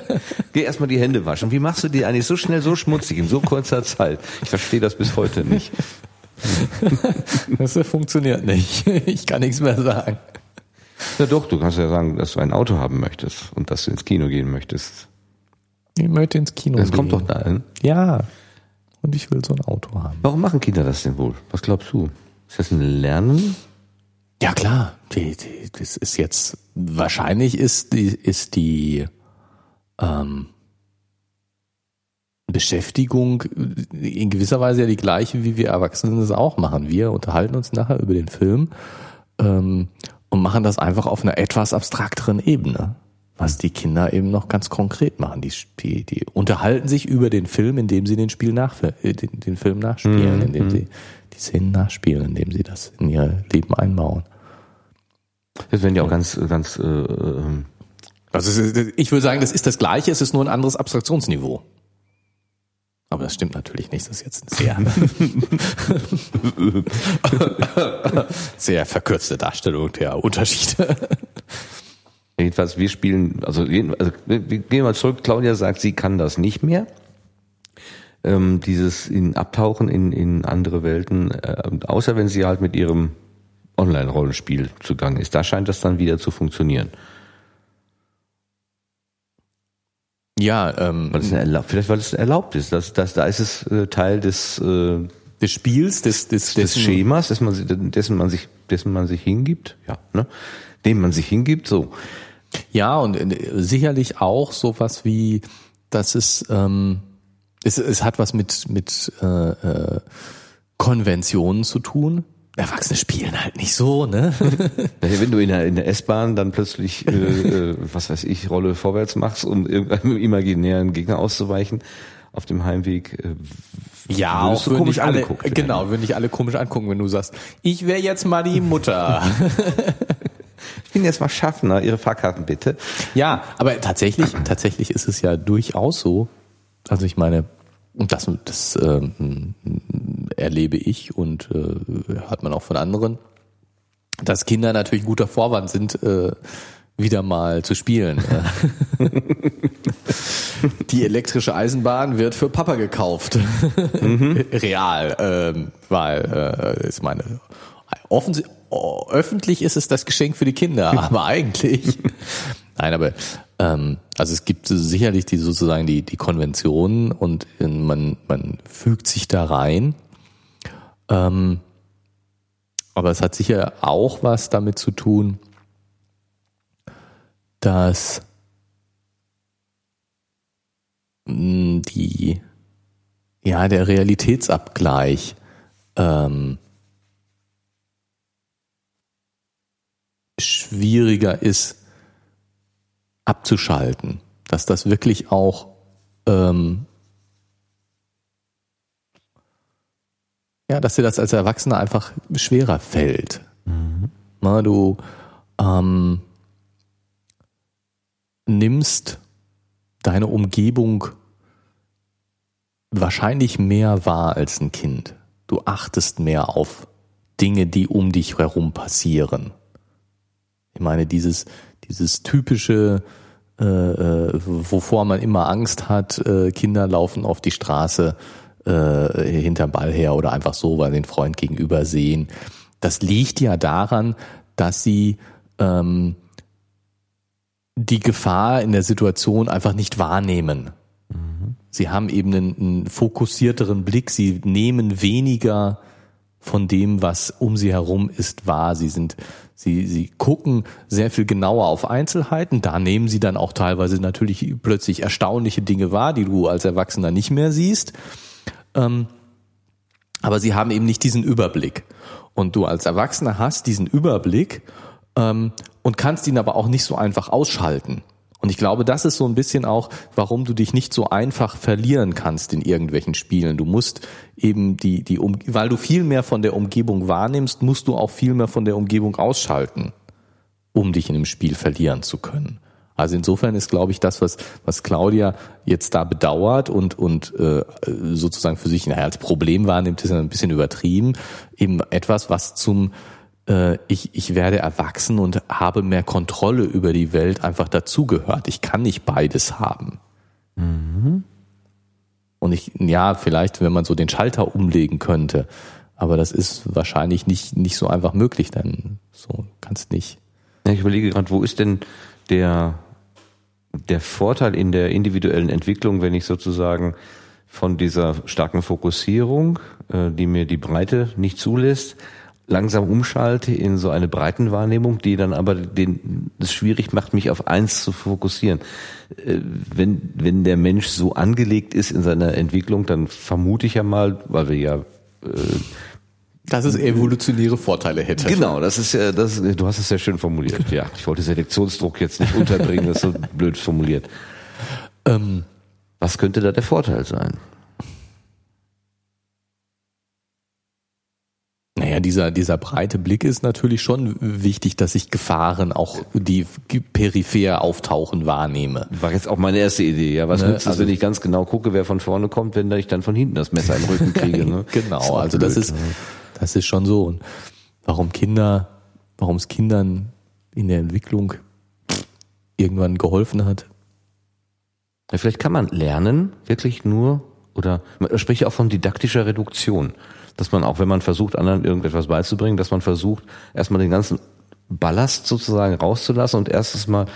Geh erstmal die Hände waschen. Wie machst du die eigentlich so schnell, so schmutzig in so kurzer Zeit? Ich verstehe das bis heute nicht. Das funktioniert nicht. Ich kann nichts mehr sagen. Ja doch, du kannst ja sagen, dass du ein Auto haben möchtest und dass du ins Kino gehen möchtest. Ich möchte ins Kino das gehen. Das kommt doch dahin. Ja. Und ich will so ein Auto haben. Warum machen Kinder das denn wohl? Was glaubst du? Ist das ein Lernen? Ja klar, die, die, das ist jetzt wahrscheinlich ist die ist die ähm, Beschäftigung in gewisser Weise ja die gleiche, wie wir Erwachsenen es auch machen. Wir unterhalten uns nachher über den Film ähm, und machen das einfach auf einer etwas abstrakteren Ebene was die Kinder eben noch ganz konkret machen. Die, die, die unterhalten sich über den Film, indem sie den Spiel nach, äh, den, den Film nachspielen, mhm. indem sie die Szenen nachspielen, indem sie das in ihr Leben einbauen. Das werden ja auch ganz, ganz. Äh, ähm, also ich würde sagen, das ist das Gleiche, es ist nur ein anderes Abstraktionsniveau. Aber das stimmt natürlich nicht. Das ist jetzt sehr, sehr verkürzte Darstellung der Unterschiede. Jedenfalls, wir spielen, also, also wir gehen mal zurück. Claudia sagt, sie kann das nicht mehr. Ähm, dieses in Abtauchen in, in andere Welten, äh, außer wenn sie halt mit ihrem Online-Rollenspiel zugange ist. Da scheint das dann wieder zu funktionieren. Ja, ähm, weil es erlaubt, vielleicht weil es erlaubt ist. Das, das, da ist es äh, Teil des äh, des Spiels, des, des, des Schemas, dessen man, dessen man sich, dessen man sich hingibt, ja, ne, dem man sich hingibt. So, ja, und äh, sicherlich auch sowas wie, dass es, ähm, es, es hat was mit, mit äh, äh, Konventionen zu tun. Erwachsene spielen halt nicht so, ne? Wenn du in der, in der S-Bahn dann plötzlich, äh, äh, was weiß ich, Rolle vorwärts machst, um irgendeinem imaginären Gegner auszuweichen auf dem Heimweg. Äh, ja, auch so komisch alle, angeguckt. Genau, würden dich alle komisch angucken, wenn du sagst, ich wäre jetzt mal die Mutter. Ich bin jetzt mal Schaffner, Ihre Fahrkarten bitte. Ja, aber tatsächlich, tatsächlich ist es ja durchaus so. Also ich meine, das, das ähm, erlebe ich und äh, hat man auch von anderen, dass Kinder natürlich ein guter Vorwand sind, äh, wieder mal zu spielen. Die elektrische Eisenbahn wird für Papa gekauft. Mhm. Real, ähm, weil äh, ist meine offensichtlich öffentlich ist es das Geschenk für die Kinder, aber eigentlich. Nein, aber ähm, also es gibt sicherlich die sozusagen die die Konventionen und man man fügt sich da rein. Ähm, aber es hat sicher auch was damit zu tun, dass die ja der Realitätsabgleich ähm, schwieriger ist abzuschalten, dass das wirklich auch ähm, ja, dass dir das als Erwachsener einfach schwerer fällt. Mhm. Na, du ähm, nimmst deine Umgebung wahrscheinlich mehr wahr als ein Kind. Du achtest mehr auf Dinge, die um dich herum passieren. Ich meine, dieses, dieses typische, äh, äh, wovor man immer Angst hat, äh, Kinder laufen auf die Straße, äh, hinterm Ball her oder einfach so, weil sie den Freund gegenüber sehen. Das liegt ja daran, dass sie ähm, die Gefahr in der Situation einfach nicht wahrnehmen. Mhm. Sie haben eben einen, einen fokussierteren Blick, sie nehmen weniger von dem, was um sie herum ist, wahr. Sie sind, sie, sie gucken sehr viel genauer auf Einzelheiten. Da nehmen sie dann auch teilweise natürlich plötzlich erstaunliche Dinge wahr, die du als Erwachsener nicht mehr siehst. Ähm, aber sie haben eben nicht diesen Überblick. Und du als Erwachsener hast diesen Überblick ähm, und kannst ihn aber auch nicht so einfach ausschalten. Und ich glaube, das ist so ein bisschen auch, warum du dich nicht so einfach verlieren kannst in irgendwelchen Spielen. Du musst eben die, die, um, weil du viel mehr von der Umgebung wahrnimmst, musst du auch viel mehr von der Umgebung ausschalten, um dich in einem Spiel verlieren zu können. Also insofern ist, glaube ich, das, was, was Claudia jetzt da bedauert und, und äh, sozusagen für sich naja, als Problem wahrnimmt, ist ein bisschen übertrieben, eben etwas, was zum ich, ich werde erwachsen und habe mehr Kontrolle über die Welt einfach dazugehört. Ich kann nicht beides haben. Mhm. Und ich, ja, vielleicht, wenn man so den Schalter umlegen könnte, aber das ist wahrscheinlich nicht, nicht so einfach möglich, dann so kannst nicht. Ja, ich überlege gerade, wo ist denn der, der Vorteil in der individuellen Entwicklung, wenn ich sozusagen von dieser starken Fokussierung, äh, die mir die Breite nicht zulässt, langsam umschalte in so eine Breitenwahrnehmung, die dann aber den, es schwierig macht, mich auf eins zu fokussieren. Äh, wenn, wenn der Mensch so angelegt ist in seiner Entwicklung, dann vermute ich ja mal, weil wir ja äh, dass es evolutionäre Vorteile hätte. Genau, das ist ja, das, du hast es sehr schön formuliert. Ja, ich wollte Selektionsdruck jetzt nicht unterbringen, das ist so blöd formuliert. Ähm, Was könnte da der Vorteil sein? Naja, dieser, dieser breite Blick ist natürlich schon wichtig, dass ich Gefahren auch, die peripher auftauchen, wahrnehme. War jetzt auch meine erste Idee, ja. Was ne? nützt es, also, wenn ich ganz genau gucke, wer von vorne kommt, wenn ich dann von hinten das Messer im Rücken kriege, ne? genau, das also blöd, das ist, das ist schon so. Und warum Kinder, warum es Kindern in der Entwicklung irgendwann geholfen hat. Ja, vielleicht kann man lernen, wirklich nur, oder man spricht auch von didaktischer Reduktion dass man auch, wenn man versucht, anderen irgendetwas beizubringen, dass man versucht, erstmal den ganzen Ballast sozusagen rauszulassen und erstes Mal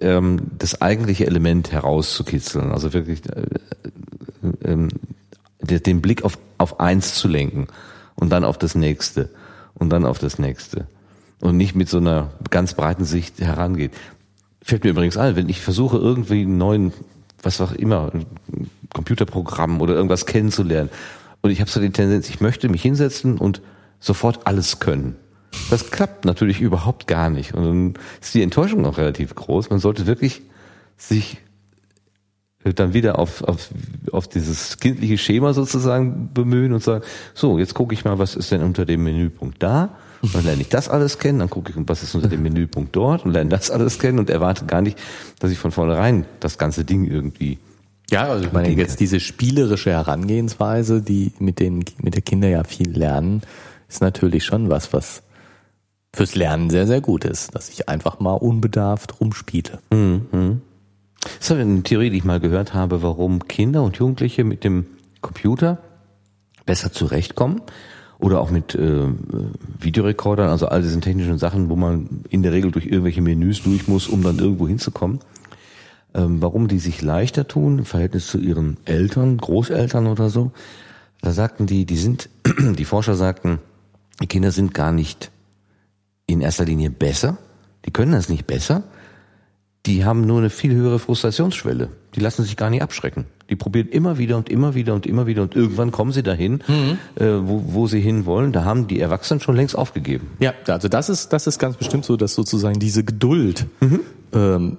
ähm, das eigentliche Element herauszukitzeln. Also wirklich äh, äh, äh, den Blick auf, auf eins zu lenken und dann auf das nächste und dann auf das nächste. Und nicht mit so einer ganz breiten Sicht herangeht. Fällt mir übrigens ein, wenn ich versuche, irgendwie einen neuen, was auch immer, Computerprogramm oder irgendwas kennenzulernen und ich habe so die Tendenz, ich möchte mich hinsetzen und sofort alles können. Das klappt natürlich überhaupt gar nicht. Und dann ist die Enttäuschung auch relativ groß. Man sollte wirklich sich dann wieder auf, auf, auf dieses kindliche Schema sozusagen bemühen und sagen, so, jetzt gucke ich mal, was ist denn unter dem Menüpunkt da? Und dann lerne ich das alles kennen, dann gucke ich, was ist unter dem Menüpunkt dort und lerne das alles kennen und erwarte gar nicht, dass ich von vornherein das ganze Ding irgendwie ja, also ich meine, jetzt diese spielerische Herangehensweise, die mit den, mit der Kinder ja viel lernen, ist natürlich schon was, was fürs Lernen sehr, sehr gut ist, dass ich einfach mal unbedarft rumspiele. Mhm. Das ist eine Theorie, die ich mal gehört habe, warum Kinder und Jugendliche mit dem Computer besser zurechtkommen oder auch mit äh, Videorekordern, also all diesen technischen Sachen, wo man in der Regel durch irgendwelche Menüs durch muss, um dann irgendwo hinzukommen ähm, warum die sich leichter tun im Verhältnis zu ihren Eltern, Großeltern oder so. Da sagten die, die sind, die Forscher sagten, die Kinder sind gar nicht in erster Linie besser, die können das nicht besser, die haben nur eine viel höhere Frustrationsschwelle. Die lassen sich gar nicht abschrecken. Die probieren immer wieder und immer wieder und immer wieder und irgendwann kommen sie dahin, mhm. äh, wo, wo sie hinwollen. Da haben die Erwachsenen schon längst aufgegeben. Ja, also das ist das ist ganz bestimmt so, dass sozusagen diese Geduld mhm. ähm,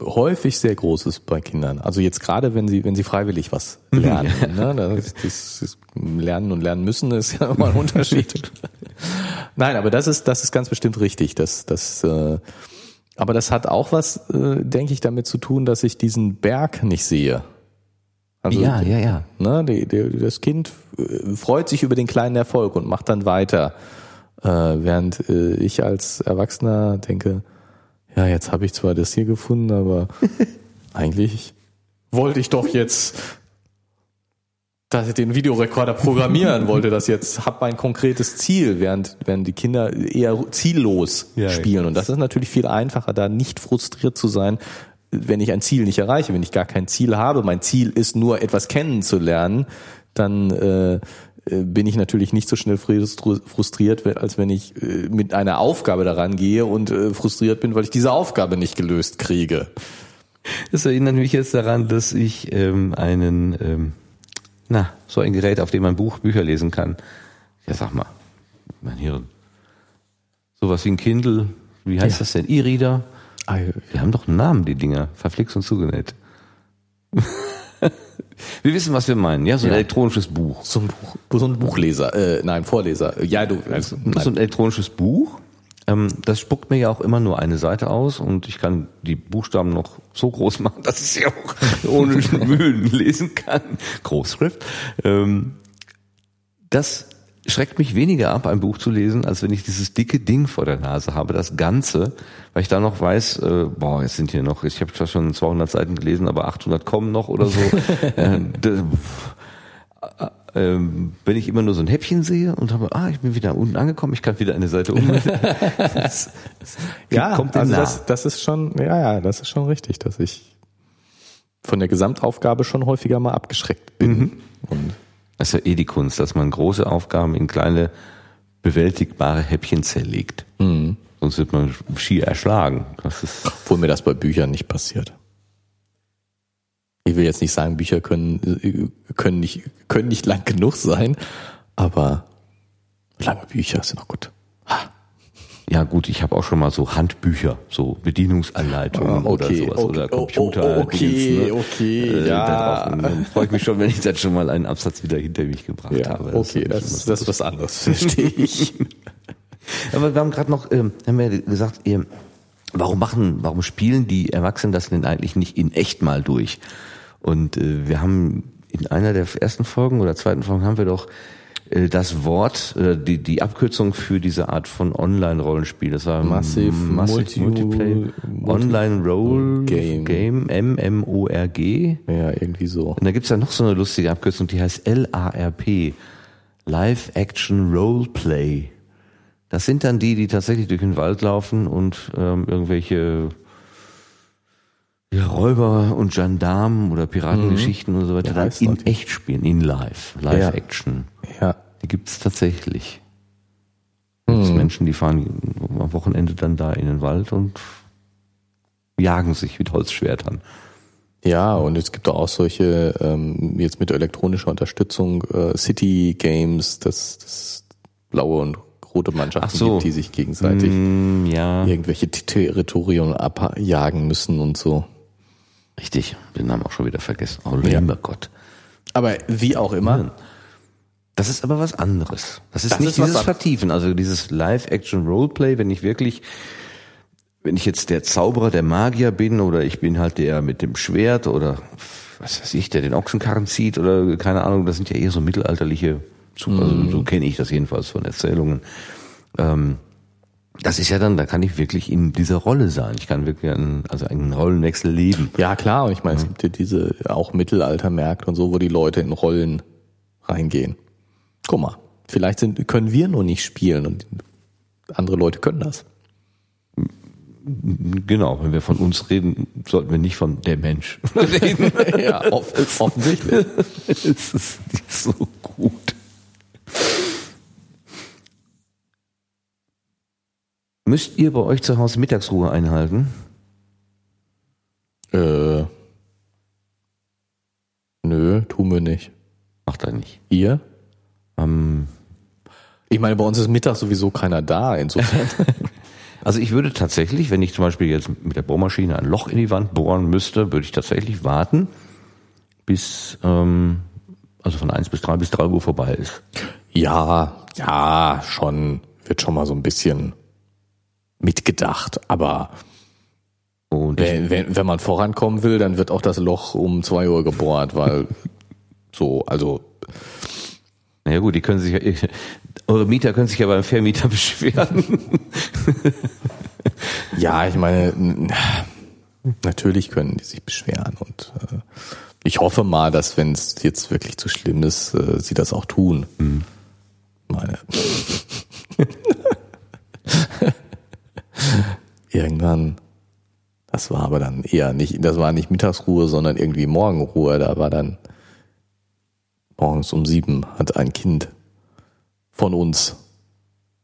häufig sehr groß ist bei Kindern. Also jetzt gerade, wenn sie, wenn sie freiwillig was lernen. ne? das, das, das lernen und lernen müssen ist ja immer ein Unterschied. Nein, aber das ist, das ist ganz bestimmt richtig. Das, das, äh, aber das hat auch was, äh, denke ich, damit zu tun, dass ich diesen Berg nicht sehe. Also, ja, ja, ja. Ne, die, die, das Kind äh, freut sich über den kleinen Erfolg und macht dann weiter. Äh, während äh, ich als Erwachsener denke, ja, jetzt habe ich zwar das hier gefunden, aber eigentlich wollte ich doch jetzt dass ich den Videorekorder programmieren wollte, das jetzt hab mein konkretes Ziel, während während die Kinder eher ziellos ja, spielen und das ist natürlich viel einfacher, da nicht frustriert zu sein, wenn ich ein Ziel nicht erreiche, wenn ich gar kein Ziel habe. Mein Ziel ist nur etwas kennenzulernen, dann äh, äh bin ich natürlich nicht so schnell frustriert, als wenn ich äh, mit einer Aufgabe daran gehe und äh, frustriert bin, weil ich diese Aufgabe nicht gelöst kriege. Das erinnert mich jetzt daran, dass ich ähm, einen ähm, na, so ein Gerät, auf dem man Buch, Bücher lesen kann. Ja, sag mal, mein Hirn. Sowas wie ein Kindle, wie heißt ja. das denn? E-Reader? Ah, Wir haben doch einen Namen, die Dinger. Verflixt und zugenäht. wir wissen, was wir meinen, ja? So ein ja. elektronisches Buch. So ein Buch, so ein Buchleser, äh, nein, Vorleser. Ja, du. Also, so ein elektronisches Buch ähm, das spuckt mir ja auch immer nur eine Seite aus und ich kann die Buchstaben noch so groß machen, dass ich sie auch ohne Mühen lesen kann. Großschrift. Ähm, das schreckt mich weniger ab, ein Buch zu lesen, als wenn ich dieses dicke Ding vor der Nase habe, das Ganze, weil ich da noch weiß, äh, boah, jetzt sind hier noch, ich habe zwar schon 200 Seiten gelesen, aber 800 kommen noch oder so. äh, ähm, wenn ich immer nur so ein Häppchen sehe und habe, ah, ich bin wieder unten angekommen, ich kann wieder eine Seite um. ja, kommt also das, das ist schon, ja, ja, das ist schon richtig, dass ich von der Gesamtaufgabe schon häufiger mal abgeschreckt bin. Mhm. Und das ist ja eh die Kunst, dass man große Aufgaben in kleine bewältigbare Häppchen zerlegt. Mhm. Sonst wird man schier erschlagen. Das ist Obwohl mir das bei Büchern nicht passiert ich will jetzt nicht sagen, Bücher können, können nicht, können nicht lang genug sein, aber lange Bücher sind auch gut. Ha. Ja gut, ich habe auch schon mal so Handbücher, so Bedienungsanleitungen ah, okay, oder sowas okay, oder Computer. Oh, oh, okay, ne? okay, äh, ja. Dann freue ich mich schon, wenn ich dann schon mal einen Absatz wieder hinter mich gebracht ja, habe. Das okay, das, das ist was anderes, verstehe ich. Aber wir haben gerade noch, ähm, haben wir gesagt, ähm, warum machen, warum spielen die Erwachsenen das denn eigentlich nicht in echt mal durch? Und äh, wir haben in einer der ersten Folgen oder zweiten Folgen haben wir doch äh, das Wort, äh, die, die Abkürzung für diese Art von Online-Rollenspiel. Das war Massive, Massive Multi Multiplayer Online Roll Game, Game M-M-O-R-G. Ja, irgendwie so. Und da gibt's ja noch so eine lustige Abkürzung, die heißt L-A-R-P. Live Action Roleplay. Das sind dann die, die tatsächlich durch den Wald laufen und ähm, irgendwelche ja, Räuber und Gendarmen oder Piratengeschichten mhm. und so weiter ja, dann in Leute. echt spielen, in live, Live-Action. Ja. Die gibt's tatsächlich. Mhm. Menschen, die fahren am Wochenende dann da in den Wald und jagen sich mit Holzschwertern. Ja, und es gibt auch solche, ähm, jetzt mit elektronischer Unterstützung, äh, City Games, das, das blaue und rote Mannschaften so. gibt, die sich gegenseitig mm, ja. irgendwelche Territorien abjagen müssen und so. Richtig, den Namen auch schon wieder vergessen. Oh, lieber ja. Gott. Aber wie auch immer. Das ist aber was anderes. Das ist das nicht ist dieses Vertiefen, also dieses Live-Action-Roleplay, wenn ich wirklich, wenn ich jetzt der Zauberer, der Magier bin oder ich bin halt der mit dem Schwert oder was weiß ich, der den Ochsenkarren zieht oder keine Ahnung, das sind ja eher so mittelalterliche, super, also so kenne ich das jedenfalls von Erzählungen. Ähm, das ist ja dann, da kann ich wirklich in dieser Rolle sein. Ich kann wirklich einen, also einen Rollenwechsel leben. Ja, klar. Und ich meine, es gibt ja diese auch Mittelaltermärkte und so, wo die Leute in Rollen reingehen. Guck mal, vielleicht sind, können wir nur nicht spielen und andere Leute können das. Genau, wenn wir von uns reden, sollten wir nicht von der Mensch reden. ja, off offensichtlich. es ist nicht so gut. Müsst ihr bei euch zu Hause Mittagsruhe einhalten? Äh. Nö, tun wir nicht. Macht er nicht. Ihr? Ähm, ich meine, bei uns ist Mittag sowieso keiner da, insofern. also ich würde tatsächlich, wenn ich zum Beispiel jetzt mit der Bohrmaschine ein Loch in die Wand bohren müsste, würde ich tatsächlich warten, bis ähm, also von eins bis drei bis drei Uhr vorbei ist. Ja, ja, schon. Wird schon mal so ein bisschen mitgedacht, aber wenn, wenn, wenn man vorankommen will, dann wird auch das Loch um zwei Uhr gebohrt, weil so, also. Naja gut, die können sich ja, eure Mieter können sich ja beim Vermieter beschweren. ja, ich meine, natürlich können die sich beschweren und äh, Ich hoffe mal, dass wenn es jetzt wirklich zu schlimm ist, äh, sie das auch tun. Mhm. Meine. Irgendwann, das war aber dann eher nicht, das war nicht Mittagsruhe, sondern irgendwie Morgenruhe. Da war dann morgens um sieben hat ein Kind von uns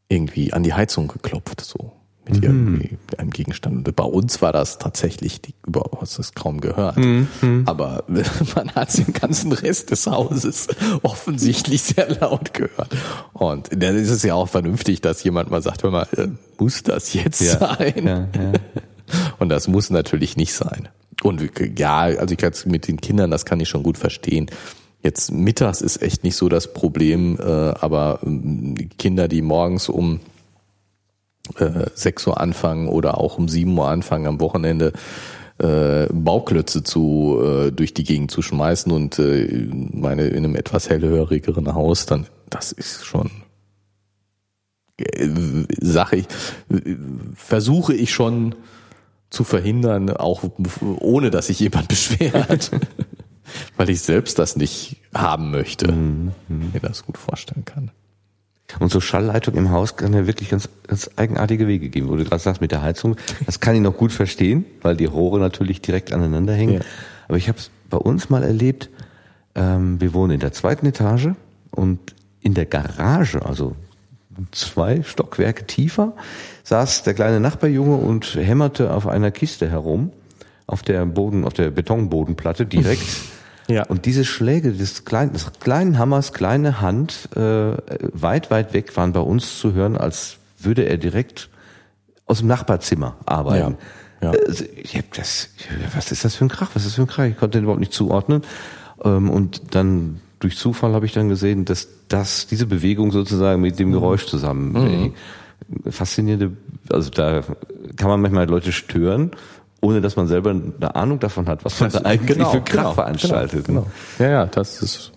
irgendwie an die Heizung geklopft, so mit mhm. einem Gegenstand. Und bei uns war das tatsächlich, die, über hast es kaum gehört. Mhm. Aber man hat es im ganzen Rest des Hauses offensichtlich sehr laut gehört. Und dann ist es ja auch vernünftig, dass jemand mal sagt, hör mal, äh, muss das jetzt ja. sein? Ja, ja. Und das muss natürlich nicht sein. Und ja, also ich kann mit den Kindern, das kann ich schon gut verstehen. Jetzt mittags ist echt nicht so das Problem, äh, aber äh, Kinder, die morgens um äh, 6 Uhr anfangen oder auch um 7 Uhr anfangen am Wochenende, äh, Bauklötze zu äh, durch die Gegend zu schmeißen und äh, meine in einem etwas hellhörigeren Haus, dann das ist schon äh, Sache ich versuche ich schon zu verhindern, auch ohne dass sich jemand beschwert weil ich selbst das nicht haben möchte. Mhm. Mir das gut vorstellen kann. Und so Schallleitung im Haus kann ja wirklich ganz, ganz eigenartige Wege geben, wo du gerade sagst mit der Heizung. Das kann ich noch gut verstehen, weil die Rohre natürlich direkt aneinander hängen. Ja. Aber ich habe es bei uns mal erlebt, ähm, wir wohnen in der zweiten Etage und in der Garage, also zwei Stockwerke tiefer, saß der kleine Nachbarjunge und hämmerte auf einer Kiste herum, auf der Boden, auf der Betonbodenplatte direkt. Ja. Und diese Schläge des kleinen, des kleinen Hammers, kleine Hand, äh, weit, weit weg waren bei uns zu hören, als würde er direkt aus dem Nachbarzimmer arbeiten. Ja. Ja. Also, ich hab das, was ist das für ein Krach? Was ist das für ein Krach? Ich konnte den überhaupt nicht zuordnen. Ähm, und dann durch Zufall habe ich dann gesehen, dass das diese Bewegung sozusagen mit dem Geräusch zusammen mhm. faszinierende, also da kann man manchmal Leute stören ohne dass man selber eine Ahnung davon hat, was man das, da eigentlich genau, für Krach genau, veranstaltet. Genau, genau. Ja, ja, das ist,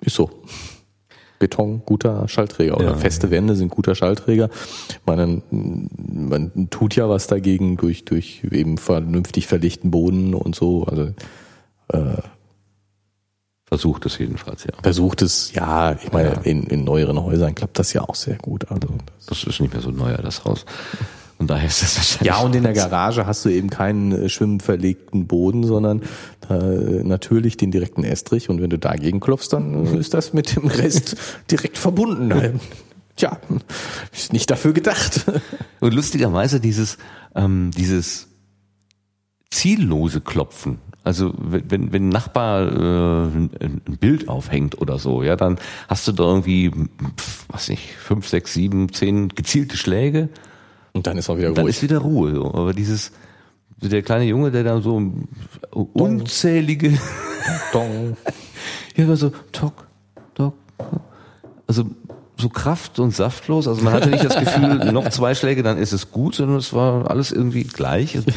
ist so. Beton guter Schallträger oder ja. feste Wände sind guter Schallträger. Man, man tut ja was dagegen durch durch eben vernünftig verlegten Boden und so. Also äh, versucht es jedenfalls ja. Versucht es, ja. Ich meine, ja. In, in neueren Häusern klappt das ja auch sehr gut. Also das, das ist nicht mehr so neuer das Haus. Und daher ist das wahrscheinlich. Ja, und in der Garage hast du eben keinen äh, schwimmverlegten Boden, sondern äh, natürlich den direkten Estrich. Und wenn du dagegen klopfst, dann äh, ist das mit dem Rest direkt verbunden. Tja, ist nicht dafür gedacht. Und lustigerweise dieses, ähm, dieses ziellose Klopfen. Also wenn, wenn ein Nachbar äh, ein Bild aufhängt oder so, ja, dann hast du da irgendwie, was nicht, fünf, sechs, sieben, zehn gezielte Schläge und dann ist auch wieder Ruhe. Dann ist wieder Ruhe. So. Aber dieses, der kleine Junge, der da so unzählige, Dong. ja, war so, tok, tok, also so kraft- und saftlos. Also man hatte nicht das Gefühl, noch zwei Schläge, dann ist es gut, sondern es war alles irgendwie gleich.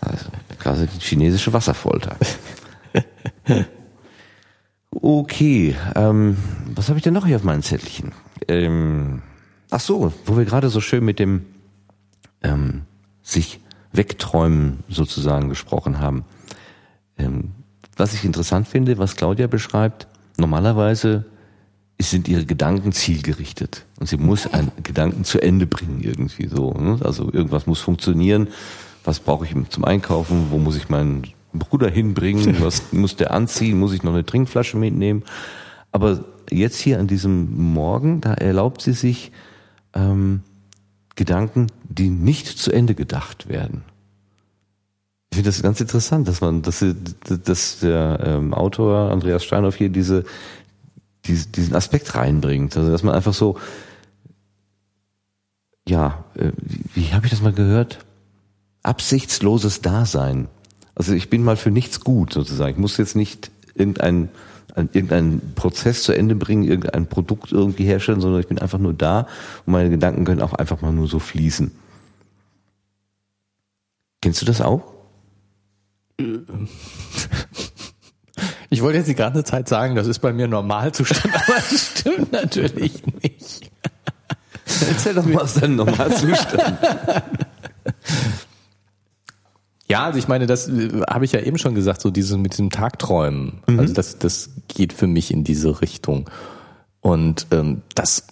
Also quasi die chinesische Wasserfolter. Okay, ähm, was habe ich denn noch hier auf meinen Zettelchen? Ähm, Ach so, wo wir gerade so schön mit dem ähm, sich wegträumen sozusagen gesprochen haben. Ähm, was ich interessant finde, was Claudia beschreibt, normalerweise sind ihre Gedanken zielgerichtet und sie muss einen Gedanken zu Ende bringen irgendwie so. Ne? Also irgendwas muss funktionieren. Was brauche ich zum Einkaufen? Wo muss ich meinen Bruder hinbringen? Was muss der anziehen? Muss ich noch eine Trinkflasche mitnehmen? Aber jetzt hier an diesem Morgen, da erlaubt sie sich ähm, Gedanken, die nicht zu Ende gedacht werden. Ich finde das ganz interessant, dass man, dass, dass der ähm, Autor Andreas Steinhoff hier diese, diese, diesen Aspekt reinbringt. Also dass man einfach so, ja, äh, wie, wie habe ich das mal gehört? Absichtsloses Dasein. Also ich bin mal für nichts gut sozusagen. Ich muss jetzt nicht irgendein irgendeinen Prozess zu Ende bringen, irgendein Produkt irgendwie herstellen, sondern ich bin einfach nur da und meine Gedanken können auch einfach mal nur so fließen. Kennst du das auch? Ich wollte jetzt die ganze Zeit sagen, das ist bei mir Normalzustand, aber das stimmt natürlich nicht. Erzähl doch mal aus deinem Normalzustand. Ja, also ich meine, das äh, habe ich ja eben schon gesagt, so dieses mit diesem Tagträumen. Mhm. Also das, das geht für mich in diese Richtung. Und ähm, das,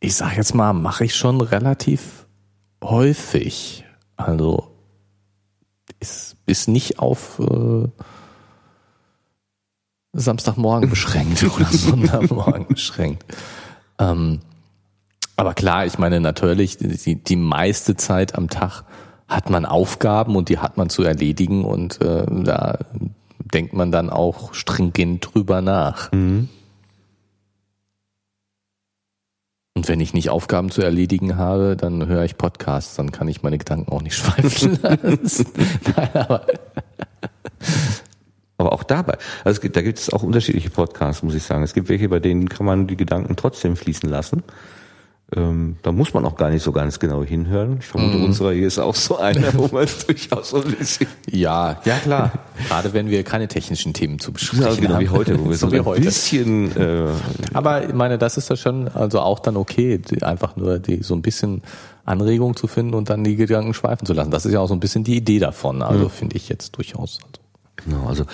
ich sag jetzt mal, mache ich schon relativ häufig. Also ist, ist nicht auf äh, Samstagmorgen beschränkt oder Sonntagmorgen beschränkt. Ähm, aber klar, ich meine natürlich, die, die meiste Zeit am Tag hat man Aufgaben und die hat man zu erledigen und äh, da denkt man dann auch stringent drüber nach. Mhm. Und wenn ich nicht Aufgaben zu erledigen habe, dann höre ich Podcasts, dann kann ich meine Gedanken auch nicht schweifen lassen. Nein, aber, aber auch dabei, also gibt, da gibt es auch unterschiedliche Podcasts, muss ich sagen. Es gibt welche, bei denen kann man die Gedanken trotzdem fließen lassen. Ähm, da muss man auch gar nicht so ganz genau hinhören. Ich vermute, mm. unserer hier ist auch so einer, wo man es durchaus so ein bisschen. Ja, ja klar. Gerade wenn wir keine technischen Themen zu besprechen ja, genau haben. wie heute, wo wir so, so ein heute. bisschen. Äh, Aber ich meine, das ist ja schon also auch dann okay, einfach nur die so ein bisschen Anregung zu finden und dann die Gedanken schweifen zu lassen. Das ist ja auch so ein bisschen die Idee davon. Also mhm. finde ich jetzt durchaus. Also. Genau, also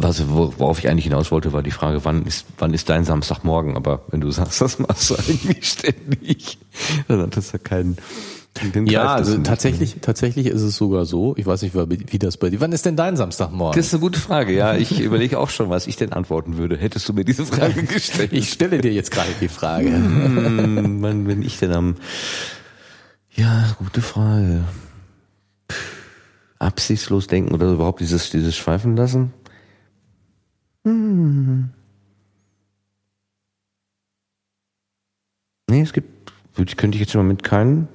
was, worauf ich eigentlich hinaus wollte, war die Frage, wann ist, wann ist dein Samstagmorgen? Aber wenn du sagst, das machst du eigentlich ständig, dann hat das ja keinen. Ja, also tatsächlich, tatsächlich ist es sogar so. Ich weiß nicht, wie das bei dir. Wann ist denn dein Samstagmorgen? Das ist eine gute Frage. Ja, ich überlege auch schon, was ich denn antworten würde. Hättest du mir diese Frage gestellt? Ich stelle dir jetzt gerade die Frage. Hm, wann bin ich denn am? Ja, gute Frage absichtslos denken oder überhaupt dieses, dieses Schweifen lassen? Hm. Nee, es gibt, könnte ich jetzt im Moment keinen,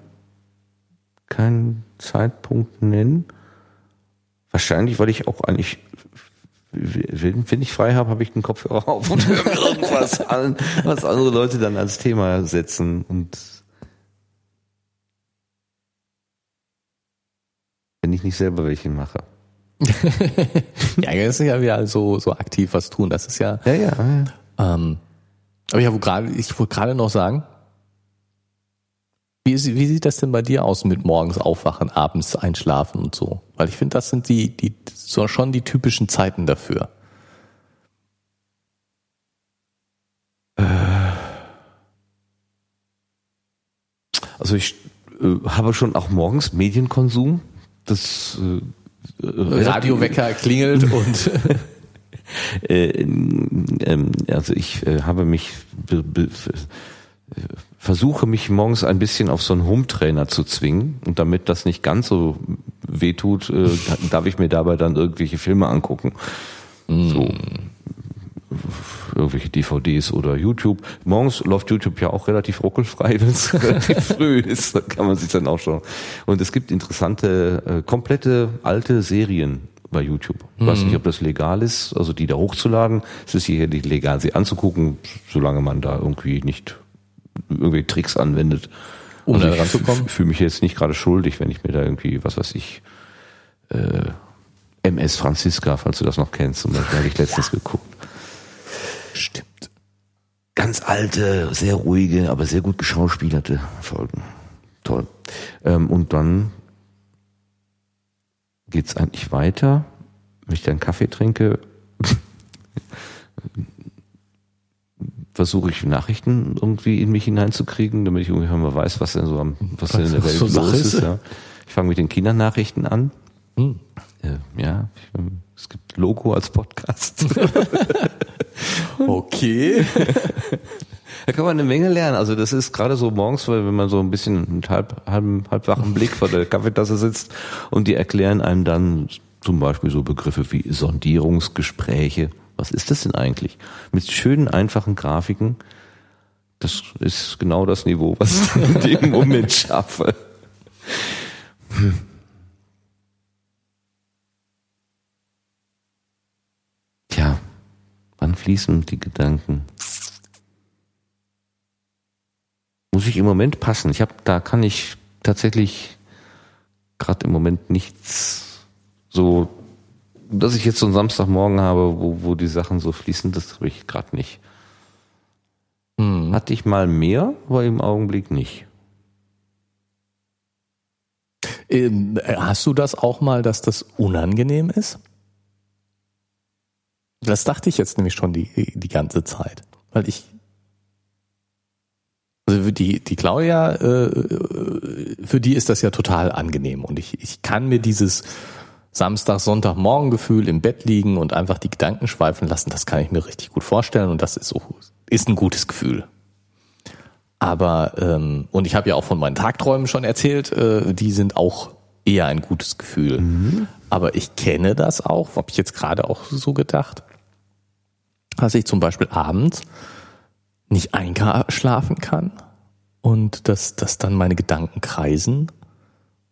keinen Zeitpunkt nennen. Wahrscheinlich, weil ich auch eigentlich, wenn ich frei habe, habe ich den Kopfhörer auf und höre irgendwas an, was andere Leute dann als Thema setzen und wenn ich nicht selber welche mache. ja, das ist ja wieder so, so aktiv was tun. Das ist ja. Ja, ja. ja. Ähm, aber ja, wo gerade, ich wollte gerade noch sagen, wie, wie sieht das denn bei dir aus mit morgens aufwachen, abends einschlafen und so? Weil ich finde, das sind die, die, so schon die typischen Zeiten dafür. Äh. Also ich äh, habe schon auch morgens Medienkonsum das äh, Radiowecker klingelt und äh, ähm, also ich äh, habe mich versuche mich morgens ein bisschen auf so einen Home-Trainer zu zwingen und damit das nicht ganz so wehtut, äh, darf ich mir dabei dann irgendwelche Filme angucken. Mm. So irgendwelche DVDs oder YouTube. Morgens läuft YouTube ja auch relativ ruckelfrei, wenn es relativ früh ist. Da kann man sich dann auch schon. Und es gibt interessante, äh, komplette alte Serien bei YouTube. Ich weiß mhm. nicht, ob das legal ist, also die da hochzuladen. Es ist sicherlich legal, sie anzugucken, solange man da irgendwie nicht irgendwie Tricks anwendet. Um also da ranzukommen? Ich fühle mich jetzt nicht gerade schuldig, wenn ich mir da irgendwie, was weiß ich, äh, MS Franziska, falls du das noch kennst, zum Beispiel, habe ich letztens ja. geguckt. Stimmt. Ganz alte, sehr ruhige, aber sehr gut geschauspielerte Folgen. Toll. Ähm, und dann geht's eigentlich weiter. Wenn ich dann Kaffee trinke, versuche ich Nachrichten irgendwie in mich hineinzukriegen, damit ich ungefähr mal weiß, was denn so am, was denn in der Welt so los ist. Ja. Ich fange mit den Kindernachrichten an. Hm. Äh, ja, ich, es gibt Logo als Podcast. okay. Da kann man eine Menge lernen. Also das ist gerade so morgens, weil wenn man so ein bisschen mit halb, halb, halbwachen Blick vor der Kaffeetasse sitzt und die erklären einem dann zum Beispiel so Begriffe wie Sondierungsgespräche. Was ist das denn eigentlich? Mit schönen, einfachen Grafiken. Das ist genau das Niveau, was ich in dem Moment schaffe. Hm. Tja, wann fließen die Gedanken? Muss ich im Moment passen. Ich habe, da kann ich tatsächlich gerade im Moment nichts so, dass ich jetzt so einen Samstagmorgen habe, wo, wo die Sachen so fließen, das habe ich gerade nicht. Hm. Hatte ich mal mehr, aber im Augenblick nicht. Ähm, hast du das auch mal, dass das unangenehm ist? Das dachte ich jetzt nämlich schon die, die ganze Zeit. Weil ich. Also die, die Claudia, äh, für die ist das ja total angenehm. Und ich, ich kann mir dieses Samstag, Sonntag, Morgengefühl im Bett liegen und einfach die Gedanken schweifen lassen, das kann ich mir richtig gut vorstellen. Und das ist so, ist ein gutes Gefühl. Aber, ähm, und ich habe ja auch von meinen Tagträumen schon erzählt, äh, die sind auch eher ein gutes Gefühl. Mhm. Aber ich kenne das auch, habe ich jetzt gerade auch so gedacht dass ich zum Beispiel abends nicht einschlafen kann und dass, dass dann meine Gedanken kreisen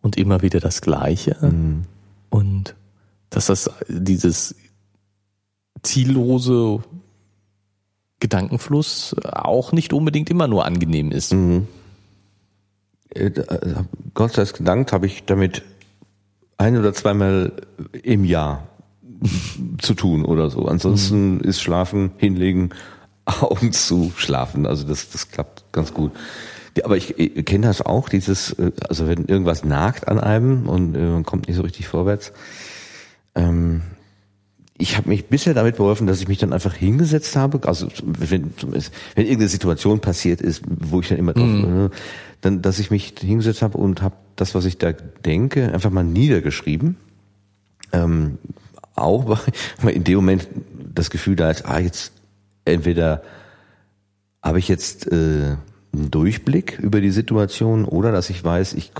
und immer wieder das Gleiche mhm. und dass das dieses ziellose Gedankenfluss auch nicht unbedingt immer nur angenehm ist. Mhm. Äh, äh, Gott sei Dank habe ich damit ein oder zweimal im Jahr zu tun oder so. Ansonsten mhm. ist Schlafen, hinlegen, Augen zu, schlafen. Also das, das klappt ganz gut. Aber ich, ich kenne das auch, dieses, äh, also wenn irgendwas nagt an einem und äh, man kommt nicht so richtig vorwärts. Ähm, ich habe mich bisher damit beholfen, dass ich mich dann einfach hingesetzt habe. Also wenn, wenn irgendeine Situation passiert ist, wo ich dann immer drauf, mhm. dann, dass ich mich hingesetzt habe und habe das, was ich da denke, einfach mal niedergeschrieben. Ähm, auch, weil in dem Moment das Gefühl da ist, ah, jetzt entweder habe ich jetzt äh, einen Durchblick über die Situation oder dass ich weiß, ich,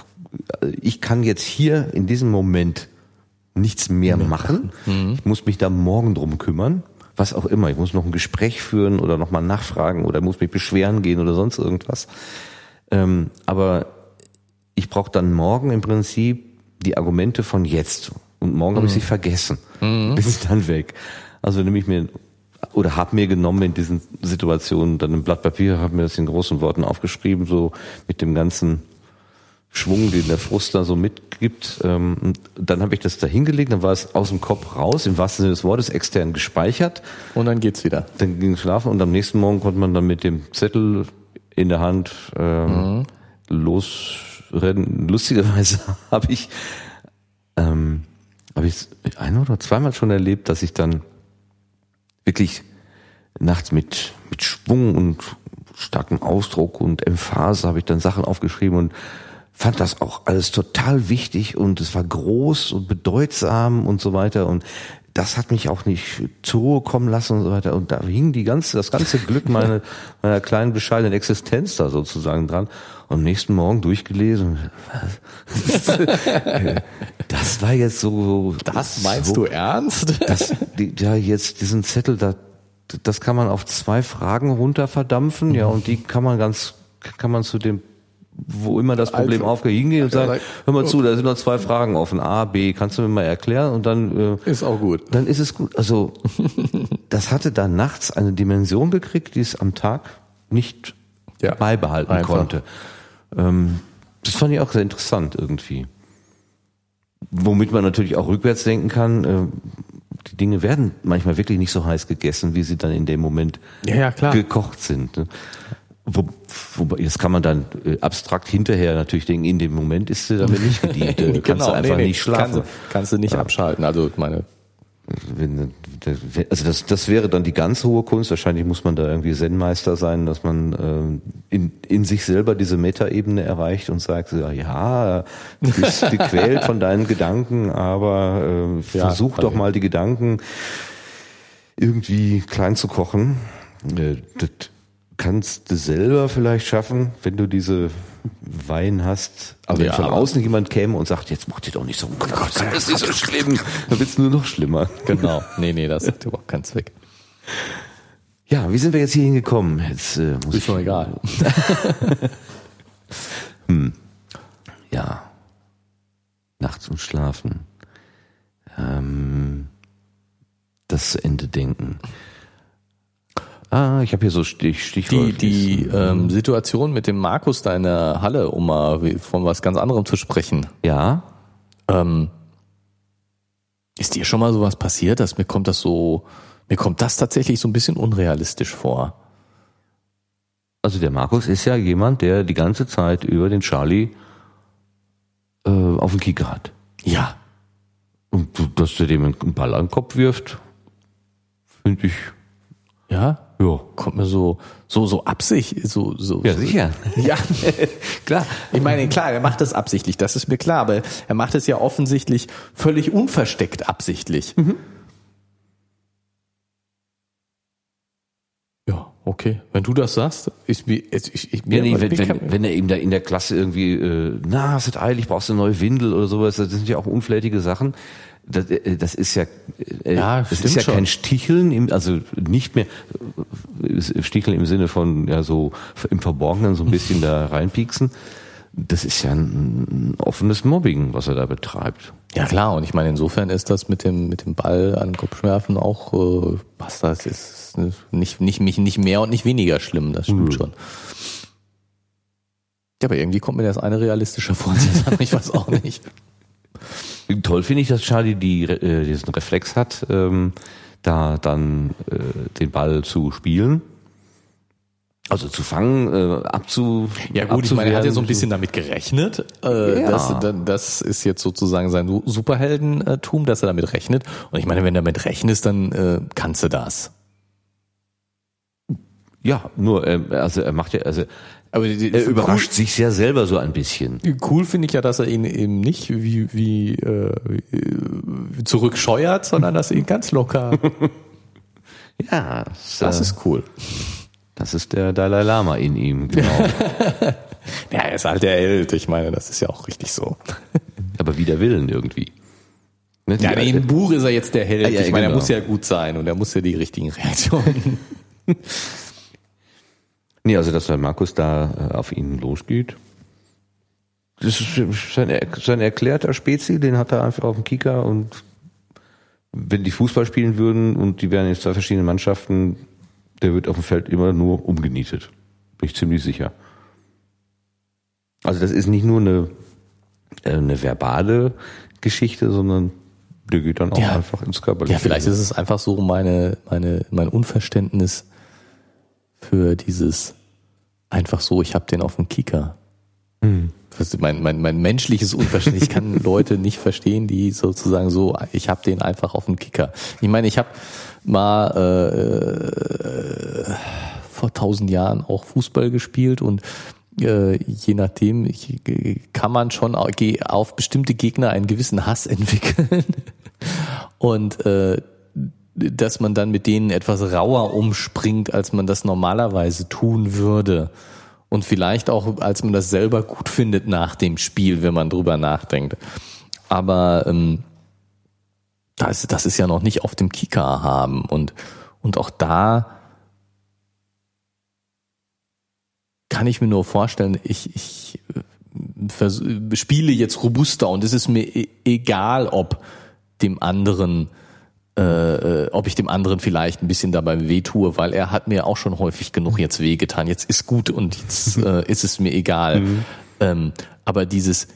ich kann jetzt hier in diesem Moment nichts mehr machen. Mhm. Ich muss mich da morgen drum kümmern. Was auch immer. Ich muss noch ein Gespräch führen oder nochmal nachfragen oder muss mich beschweren gehen oder sonst irgendwas. Ähm, aber ich brauche dann morgen im Prinzip die Argumente von jetzt. Und morgen mhm. habe ich sie vergessen. Mhm. Bin dann weg. Also nehme ich mir oder habe mir genommen in diesen Situationen dann ein Blatt Papier, habe mir das in großen Worten aufgeschrieben, so mit dem ganzen Schwung, den der Frust da so mitgibt. Ähm, und dann habe ich das da hingelegt, dann war es aus dem Kopf raus, im wahrsten Sinne des Wortes, extern gespeichert. Und dann geht's wieder. Dann ging schlafen und am nächsten Morgen konnte man dann mit dem Zettel in der Hand ähm, mhm. losrennen. Lustigerweise habe ich ähm, habe ich ein oder zweimal schon erlebt, dass ich dann wirklich nachts mit, mit Schwung und starkem Ausdruck und Emphase habe ich dann Sachen aufgeschrieben und fand das auch alles total wichtig und es war groß und bedeutsam und so weiter und das hat mich auch nicht zur Ruhe kommen lassen und so weiter. Und da hing die ganze, das ganze Glück meiner, meiner kleinen bescheidenen Existenz da sozusagen dran. Und am nächsten Morgen durchgelesen. das war jetzt so. Das meinst so, du ernst? Das, die, ja, jetzt diesen Zettel, da, das kann man auf zwei Fragen runterverdampfen, ja, und die kann man ganz, kann man zu dem wo immer das Problem also, aufgeht, hingehen und sagen, hör mal zu, da sind noch zwei Fragen offen, A, B, kannst du mir mal erklären? Und dann äh, ist auch gut. Dann ist es gut. Also das hatte da nachts eine Dimension gekriegt, die es am Tag nicht ja, beibehalten einfach. konnte. Ähm, das fand ich auch sehr interessant irgendwie. Womit man natürlich auch rückwärts denken kann, äh, die Dinge werden manchmal wirklich nicht so heiß gegessen, wie sie dann in dem Moment ja, ja, gekocht sind. Ne? Wo, wo, das kann man dann äh, abstrakt hinterher natürlich denken, in dem Moment ist sie damit nicht gedient. Du kannst genau, du einfach nee, nee, nicht schlafen. Kannst, kannst du nicht ja. abschalten. Also meine also das, das wäre dann die ganz hohe Kunst. Wahrscheinlich muss man da irgendwie Zen-Meister sein, dass man äh, in, in sich selber diese Metaebene erreicht und sagt, ja, du bist gequält von deinen Gedanken, aber äh, versuch ja, doch mal die Gedanken irgendwie klein zu kochen. Äh, das kannst du selber vielleicht schaffen, wenn du diese Wein hast. Aber ja, wenn von außen jemand käme und sagt, jetzt mach dir doch nicht so, oh Gott, das ist so schlimm, dann wird es nur noch schlimmer. Genau. Nee, nee, das hat überhaupt keinen Zweck. Ja, wie sind wir jetzt hier hingekommen? Jetzt äh, muss ist ich. Ist egal. hm. Ja. Nachts und schlafen. Ähm, das Ende denken. Ah, ich habe hier so Stich, Stichwort. Die, die ähm, Situation mit dem Markus da in der Halle, um mal von was ganz anderem zu sprechen. Ja. Ähm, ist dir schon mal sowas passiert, dass mir kommt das so, mir kommt das tatsächlich so ein bisschen unrealistisch vor. Also der Markus ist ja jemand, der die ganze Zeit über den Charlie äh, auf den Kicker hat. Ja. Und dass der dem einen Ball an den Kopf wirft, finde ich. Ja? Ja. Kommt mir so, so, so Absicht, so, so. Ja, sicher. Ja, klar. Ich meine, klar, er macht das absichtlich, das ist mir klar, aber er macht es ja offensichtlich völlig unversteckt absichtlich. Mhm. Ja, okay. Wenn du das sagst, ich, ich, ich, ich ja, nee, wenn, wenn, wenn, er eben da in der Klasse irgendwie, äh, na, es wird eilig, brauchst du eine neue Windel oder sowas, das sind ja auch unflätige Sachen. Das, äh, das ist ja, äh, ja das ist ja schon. kein Sticheln, im, also nicht mehr äh, Sticheln im Sinne von ja so im Verborgenen so ein bisschen da reinpieksen. Das ist ja ein, ein offenes Mobbing, was er da betreibt. Ja klar, und ich meine, insofern ist das mit dem mit dem Ball an den Kopf werfen auch äh, was das ist nicht nicht nicht nicht mehr und nicht weniger schlimm, das stimmt mhm. schon. Ja, aber irgendwie kommt mir das eine realistischer vor, ich weiß auch nicht. Toll finde ich, dass Charlie die, äh, diesen Reflex hat, ähm, da dann äh, den Ball zu spielen. Also zu fangen, äh, abzu. Ja gut, ich meine, er hat ja so ein bisschen damit gerechnet. Äh, ja. das, das ist jetzt sozusagen sein Superheldentum, dass er damit rechnet. Und ich meine, wenn du damit rechnest, dann äh, kannst du das. Ja, nur, äh, also er macht ja, also aber die, er überrascht cool, sich sehr selber so ein bisschen. Cool finde ich ja, dass er ihn eben nicht wie, wie äh, zurückscheuert, sondern dass er ihn ganz locker. ja, das, das äh, ist cool. Das ist der Dalai Lama in ihm, genau. ja, er ist halt der Held. Ich meine, das ist ja auch richtig so. Aber wider Willen irgendwie. Ne? Ja, nee, im Buch ist er jetzt der Held. Ah, ja, ich meine, genau. er muss ja gut sein und er muss ja die richtigen Reaktionen. Nee, also dass der Markus da äh, auf ihn losgeht. Das ist sein, sein erklärter Spezi, den hat er einfach auf dem Kicker und wenn die Fußball spielen würden und die wären in zwei verschiedenen Mannschaften, der wird auf dem Feld immer nur umgenietet. Bin ich ziemlich sicher. Also das ist nicht nur eine, äh, eine verbale Geschichte, sondern der geht dann auch ja. einfach ins Körperliche. Ja, vielleicht ist es einfach so meine, meine, mein Unverständnis für dieses einfach so, ich habe den auf dem Kicker. Hm. Mein, mein, mein menschliches Unverständnis. Ich kann Leute nicht verstehen, die sozusagen so, ich habe den einfach auf dem Kicker. Ich meine, ich habe mal äh, vor tausend Jahren auch Fußball gespielt und äh, je nachdem ich, kann man schon auf bestimmte Gegner einen gewissen Hass entwickeln. Und äh, dass man dann mit denen etwas rauer umspringt, als man das normalerweise tun würde. Und vielleicht auch, als man das selber gut findet nach dem Spiel, wenn man drüber nachdenkt. Aber ähm, das, das ist ja noch nicht auf dem Kika haben. Und, und auch da kann ich mir nur vorstellen, ich, ich äh, spiele jetzt robuster und es ist mir e-, egal, ob dem anderen äh, ob ich dem anderen vielleicht ein bisschen dabei wehtue, weil er hat mir auch schon häufig genug jetzt wehgetan. Jetzt ist gut und jetzt äh, ist es mir egal. Mhm. Ähm, aber dieses,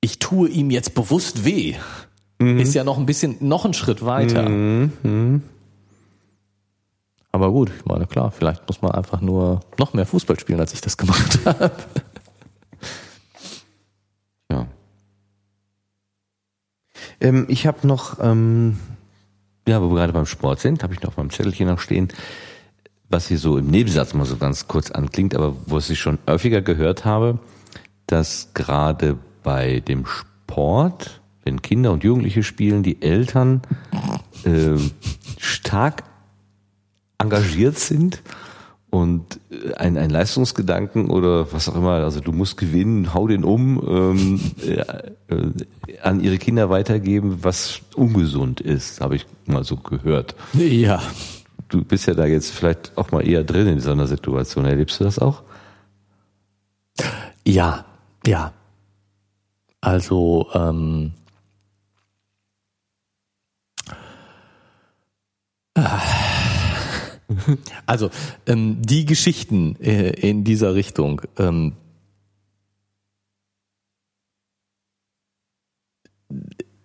ich tue ihm jetzt bewusst weh, mhm. ist ja noch ein bisschen, noch ein Schritt weiter. Mhm. mhm. Aber gut, ich meine, klar, vielleicht muss man einfach nur noch mehr Fußball spielen, als ich das gemacht habe. Ähm, ich habe noch, ähm, ja, wo wir gerade beim Sport sind, habe ich noch beim Zettelchen noch stehen, was hier so im Nebensatz mal so ganz kurz anklingt, aber wo ich schon häufiger gehört habe, dass gerade bei dem Sport, wenn Kinder und Jugendliche spielen, die Eltern äh, stark engagiert sind und äh, ein, ein Leistungsgedanken oder was auch immer, also du musst gewinnen, hau den um, ähm, äh, an ihre Kinder weitergeben, was ungesund ist, habe ich mal so gehört. Ja. Du bist ja da jetzt vielleicht auch mal eher drin in so einer Situation. Erlebst du das auch? Ja, ja. Also ähm, Also ähm, die Geschichten äh, in dieser Richtung. Ähm,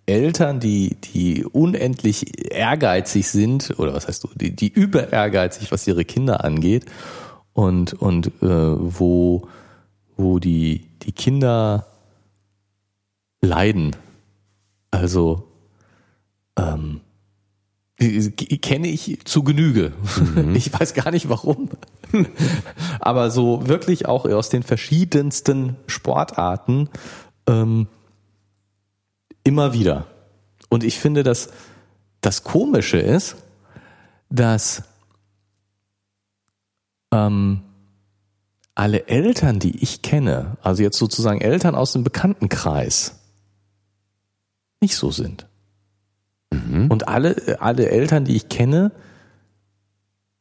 Eltern, die, die unendlich ehrgeizig sind, oder was heißt du, die, die über ehrgeizig, was ihre Kinder angeht, und, und äh, wo, wo die, die Kinder leiden. Also ähm, kenne ich zu Genüge. Mhm. Ich weiß gar nicht warum. Aber so wirklich auch aus den verschiedensten Sportarten ähm, immer wieder. Und ich finde, dass das Komische ist, dass ähm, alle Eltern, die ich kenne, also jetzt sozusagen Eltern aus dem Bekanntenkreis, nicht so sind. Mhm. Und alle, alle Eltern, die ich kenne,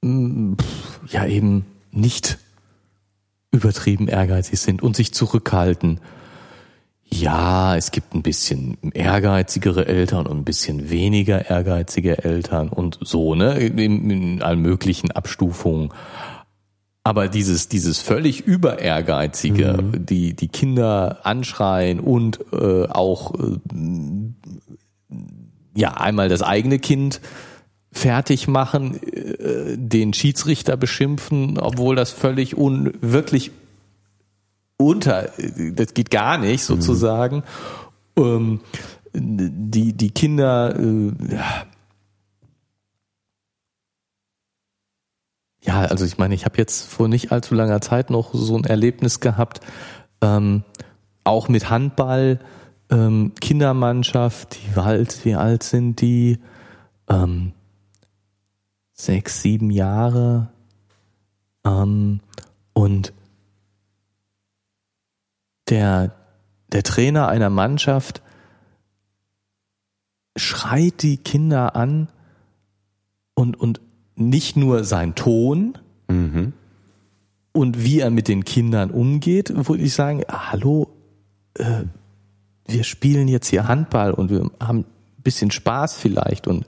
mm, ja eben nicht übertrieben ehrgeizig sind und sich zurückhalten. Ja, es gibt ein bisschen ehrgeizigere Eltern und ein bisschen weniger ehrgeizige Eltern und so, ne, in, in allen möglichen Abstufungen. Aber dieses, dieses völlig über ehrgeizige, mhm. die, die Kinder anschreien und äh, auch äh, ja einmal das eigene Kind fertig machen, äh, den Schiedsrichter beschimpfen, obwohl das völlig un, wirklich unter, das geht gar nicht sozusagen. Mhm. Ähm, die, die Kinder, äh, ja, also ich meine, ich habe jetzt vor nicht allzu langer Zeit noch so ein Erlebnis gehabt, ähm, auch mit Handball, ähm, Kindermannschaft, wie alt, wie alt sind die? Ähm, sechs, sieben Jahre. Ähm, und der, der Trainer einer Mannschaft schreit die Kinder an und, und nicht nur sein Ton mhm. und wie er mit den Kindern umgeht, würde ich sagen, hallo, äh, wir spielen jetzt hier Handball und wir haben ein bisschen Spaß vielleicht und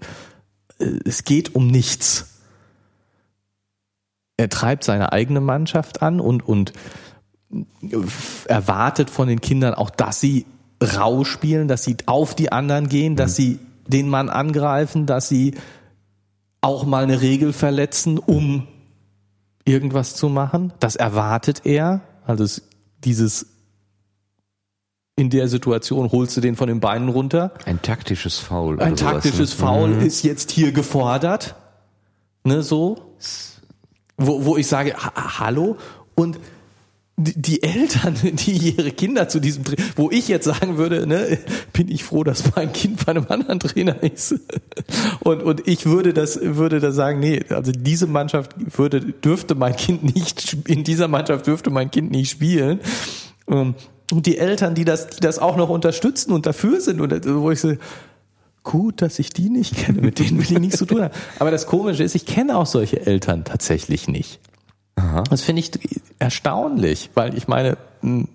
äh, es geht um nichts. Er treibt seine eigene Mannschaft an und, und erwartet von den Kindern auch, dass sie rau spielen, dass sie auf die anderen gehen, dass mhm. sie den Mann angreifen, dass sie auch mal eine Regel verletzen, um irgendwas zu machen. Das erwartet er. Also dieses in der Situation holst du den von den Beinen runter. Ein taktisches Foul. Ein taktisches sowas, ne? Foul mhm. ist jetzt hier gefordert. Ne, so. Wo, wo ich sage, ha hallo? Und die Eltern, die ihre Kinder zu diesem, wo ich jetzt sagen würde, ne, bin ich froh, dass mein Kind bei einem anderen Trainer ist. Und, und ich würde das, würde da sagen, nee, also diese Mannschaft würde, dürfte mein Kind nicht, in dieser Mannschaft dürfte mein Kind nicht spielen. Und die Eltern, die das, die das auch noch unterstützen und dafür sind und wo ich so, gut, dass ich die nicht kenne, mit denen will ich nichts zu tun haben. Aber das Komische ist, ich kenne auch solche Eltern tatsächlich nicht. Aha. Das finde ich erstaunlich, weil ich meine, hm,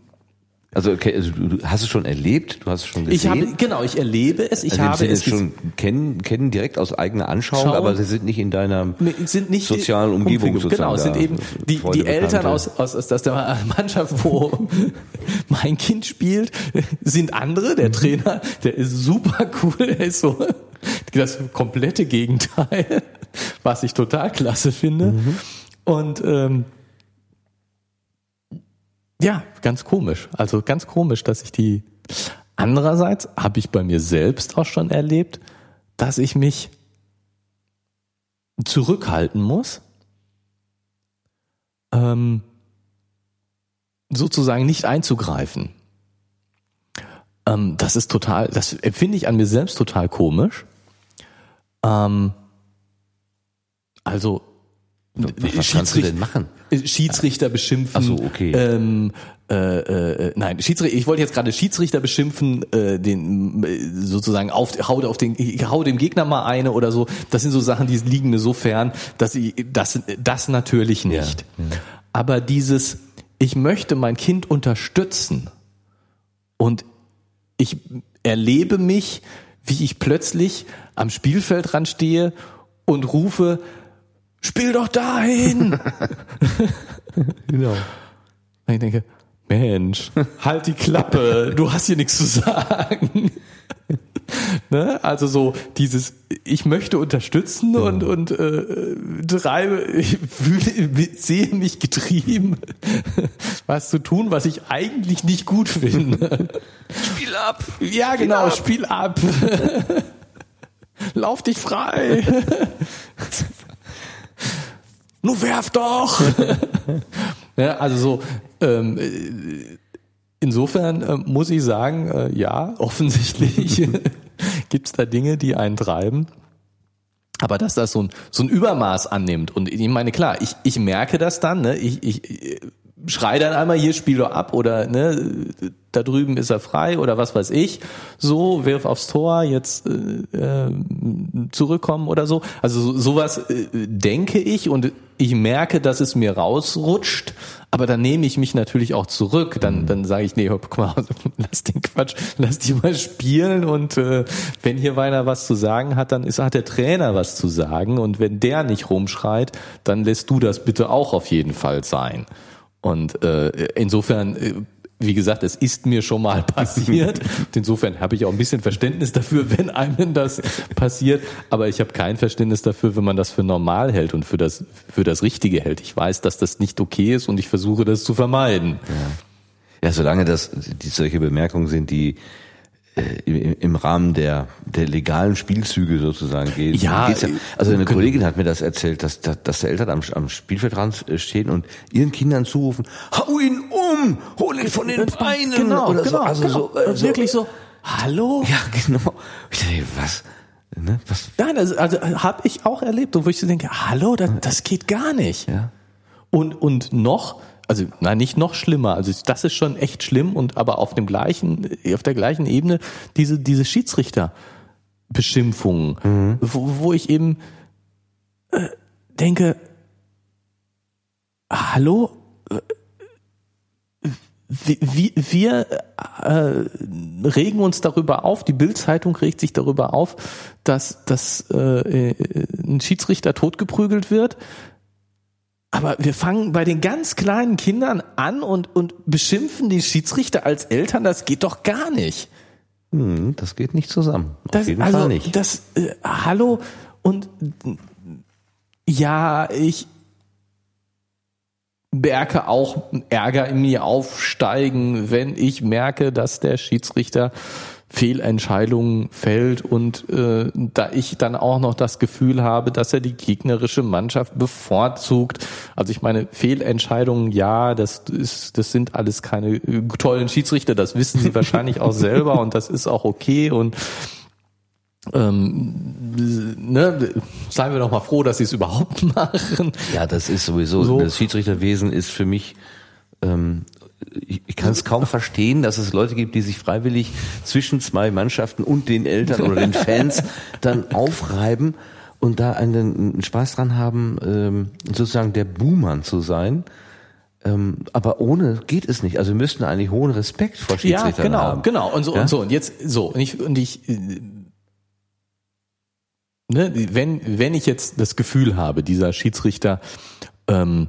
also, okay, also du hast es schon erlebt, du hast es schon gesehen. Ich habe genau, ich erlebe es. Ich also habe es schon kennen, kennen direkt aus eigener Anschauung, Schauen, aber sie sind nicht in deiner sind nicht sozialen Umgebung Umgebung, Genau, es sind eben die, die Eltern aus, aus, aus der Mannschaft, wo mein Kind spielt, sind andere. Der mhm. Trainer, der ist super cool, der ist so das komplette Gegenteil, was ich total klasse finde. Mhm. Und ähm, ja, ganz komisch. Also ganz komisch, dass ich die. Andererseits habe ich bei mir selbst auch schon erlebt, dass ich mich zurückhalten muss, ähm, sozusagen nicht einzugreifen. Ähm, das ist total, das empfinde ich an mir selbst total komisch. Ähm, also was kannst du denn machen? Schiedsrichter beschimpfen. Ach so, okay. Ähm, äh, äh, nein, Schiedsrichter, ich wollte jetzt gerade Schiedsrichter beschimpfen, äh, den sozusagen auf, hau, auf den, hau dem Gegner mal eine oder so. Das sind so Sachen, die liegen mir so fern, dass ich das, das natürlich nicht. Ja, ja. Aber dieses, ich möchte mein Kind unterstützen und ich erlebe mich, wie ich plötzlich am Spielfeldrand stehe und rufe, spiel doch dahin. genau. Und ich denke, Mensch, halt die Klappe, du hast hier nichts zu sagen. ne? Also so dieses, ich möchte unterstützen ja. und, und äh, treibe, ich fühle, sehe mich getrieben, was zu tun, was ich eigentlich nicht gut finde. Spiel ab! Ja, Spiel genau, ab. Spiel ab. Lauf dich frei. Nur werf doch! ja, also so, ähm, insofern äh, muss ich sagen, äh, ja, offensichtlich gibt's da Dinge, die einen treiben. Aber dass das so ein, so ein Übermaß annimmt. Und ich meine, klar, ich, ich merke das dann, ne? ich, ich schrei dann einmal, hier spiel doch ab oder ne, da drüben ist er frei oder was weiß ich. So, wirf aufs Tor, jetzt äh, äh zurückkommen oder so. Also so, sowas äh, denke ich und ich merke, dass es mir rausrutscht, aber dann nehme ich mich natürlich auch zurück. Dann, dann sage ich, nee, guck mal, lass den Quatsch, lass die mal spielen und äh, wenn hier einer was zu sagen hat, dann ist, hat der Trainer was zu sagen und wenn der nicht rumschreit, dann lässt du das bitte auch auf jeden Fall sein. Und äh, insofern äh, wie gesagt, es ist mir schon mal passiert. Insofern habe ich auch ein bisschen Verständnis dafür, wenn einem das passiert. Aber ich habe kein Verständnis dafür, wenn man das für normal hält und für das, für das Richtige hält. Ich weiß, dass das nicht okay ist und ich versuche das zu vermeiden. Ja, ja solange das die solche Bemerkungen sind, die im Rahmen der, der legalen Spielzüge sozusagen geht. Ja, ja also eine Kollegin hat mir das erzählt, dass, dass, dass Eltern am, am Spielfeldrand stehen und ihren Kindern zurufen, hau ihn um, hol ihn von den Beinen. Genau, oder genau, so. Also genau. So, äh, so, wirklich so, hallo? Ja, genau. Ich dachte, was? Ne? Was? Nein, also, also habe ich auch erlebt, wo ich so denke, hallo, das, das geht gar nicht. Ja. Und, und noch, also nein, nicht noch schlimmer. Also das ist schon echt schlimm und aber auf dem gleichen, auf der gleichen Ebene diese diese Schiedsrichterbeschimpfungen, mhm. wo, wo ich eben äh, denke, hallo, wir, wir äh, regen uns darüber auf, die Bildzeitung regt sich darüber auf, dass, dass äh, ein Schiedsrichter totgeprügelt wird. Aber wir fangen bei den ganz kleinen Kindern an und, und beschimpfen die Schiedsrichter als Eltern, das geht doch gar nicht. Hm, das geht nicht zusammen. Auf das, jeden also, Fall nicht. Das, äh, hallo und ja, ich merke auch Ärger in mir aufsteigen, wenn ich merke, dass der Schiedsrichter Fehlentscheidungen fällt und äh, da ich dann auch noch das Gefühl habe, dass er die gegnerische Mannschaft bevorzugt. Also ich meine, Fehlentscheidungen, ja, das ist, das sind alles keine äh, tollen Schiedsrichter, das wissen sie wahrscheinlich auch selber und das ist auch okay und ähm, ne, seien wir doch mal froh, dass sie es überhaupt machen. Ja, das ist sowieso, so. das Schiedsrichterwesen ist für mich ähm, ich, ich kann es kaum verstehen, dass es Leute gibt, die sich freiwillig zwischen zwei Mannschaften und den Eltern oder den Fans dann aufreiben und da einen, einen Spaß dran haben, ähm, sozusagen der Buhmann zu sein. Ähm, aber ohne geht es nicht. Also wir müssten eigentlich hohen Respekt vor Schiedsrichtern ja, genau, haben. Genau, und so ja? und so und jetzt so und ich und ich ne, wenn wenn ich jetzt das Gefühl habe, dieser Schiedsrichter ähm,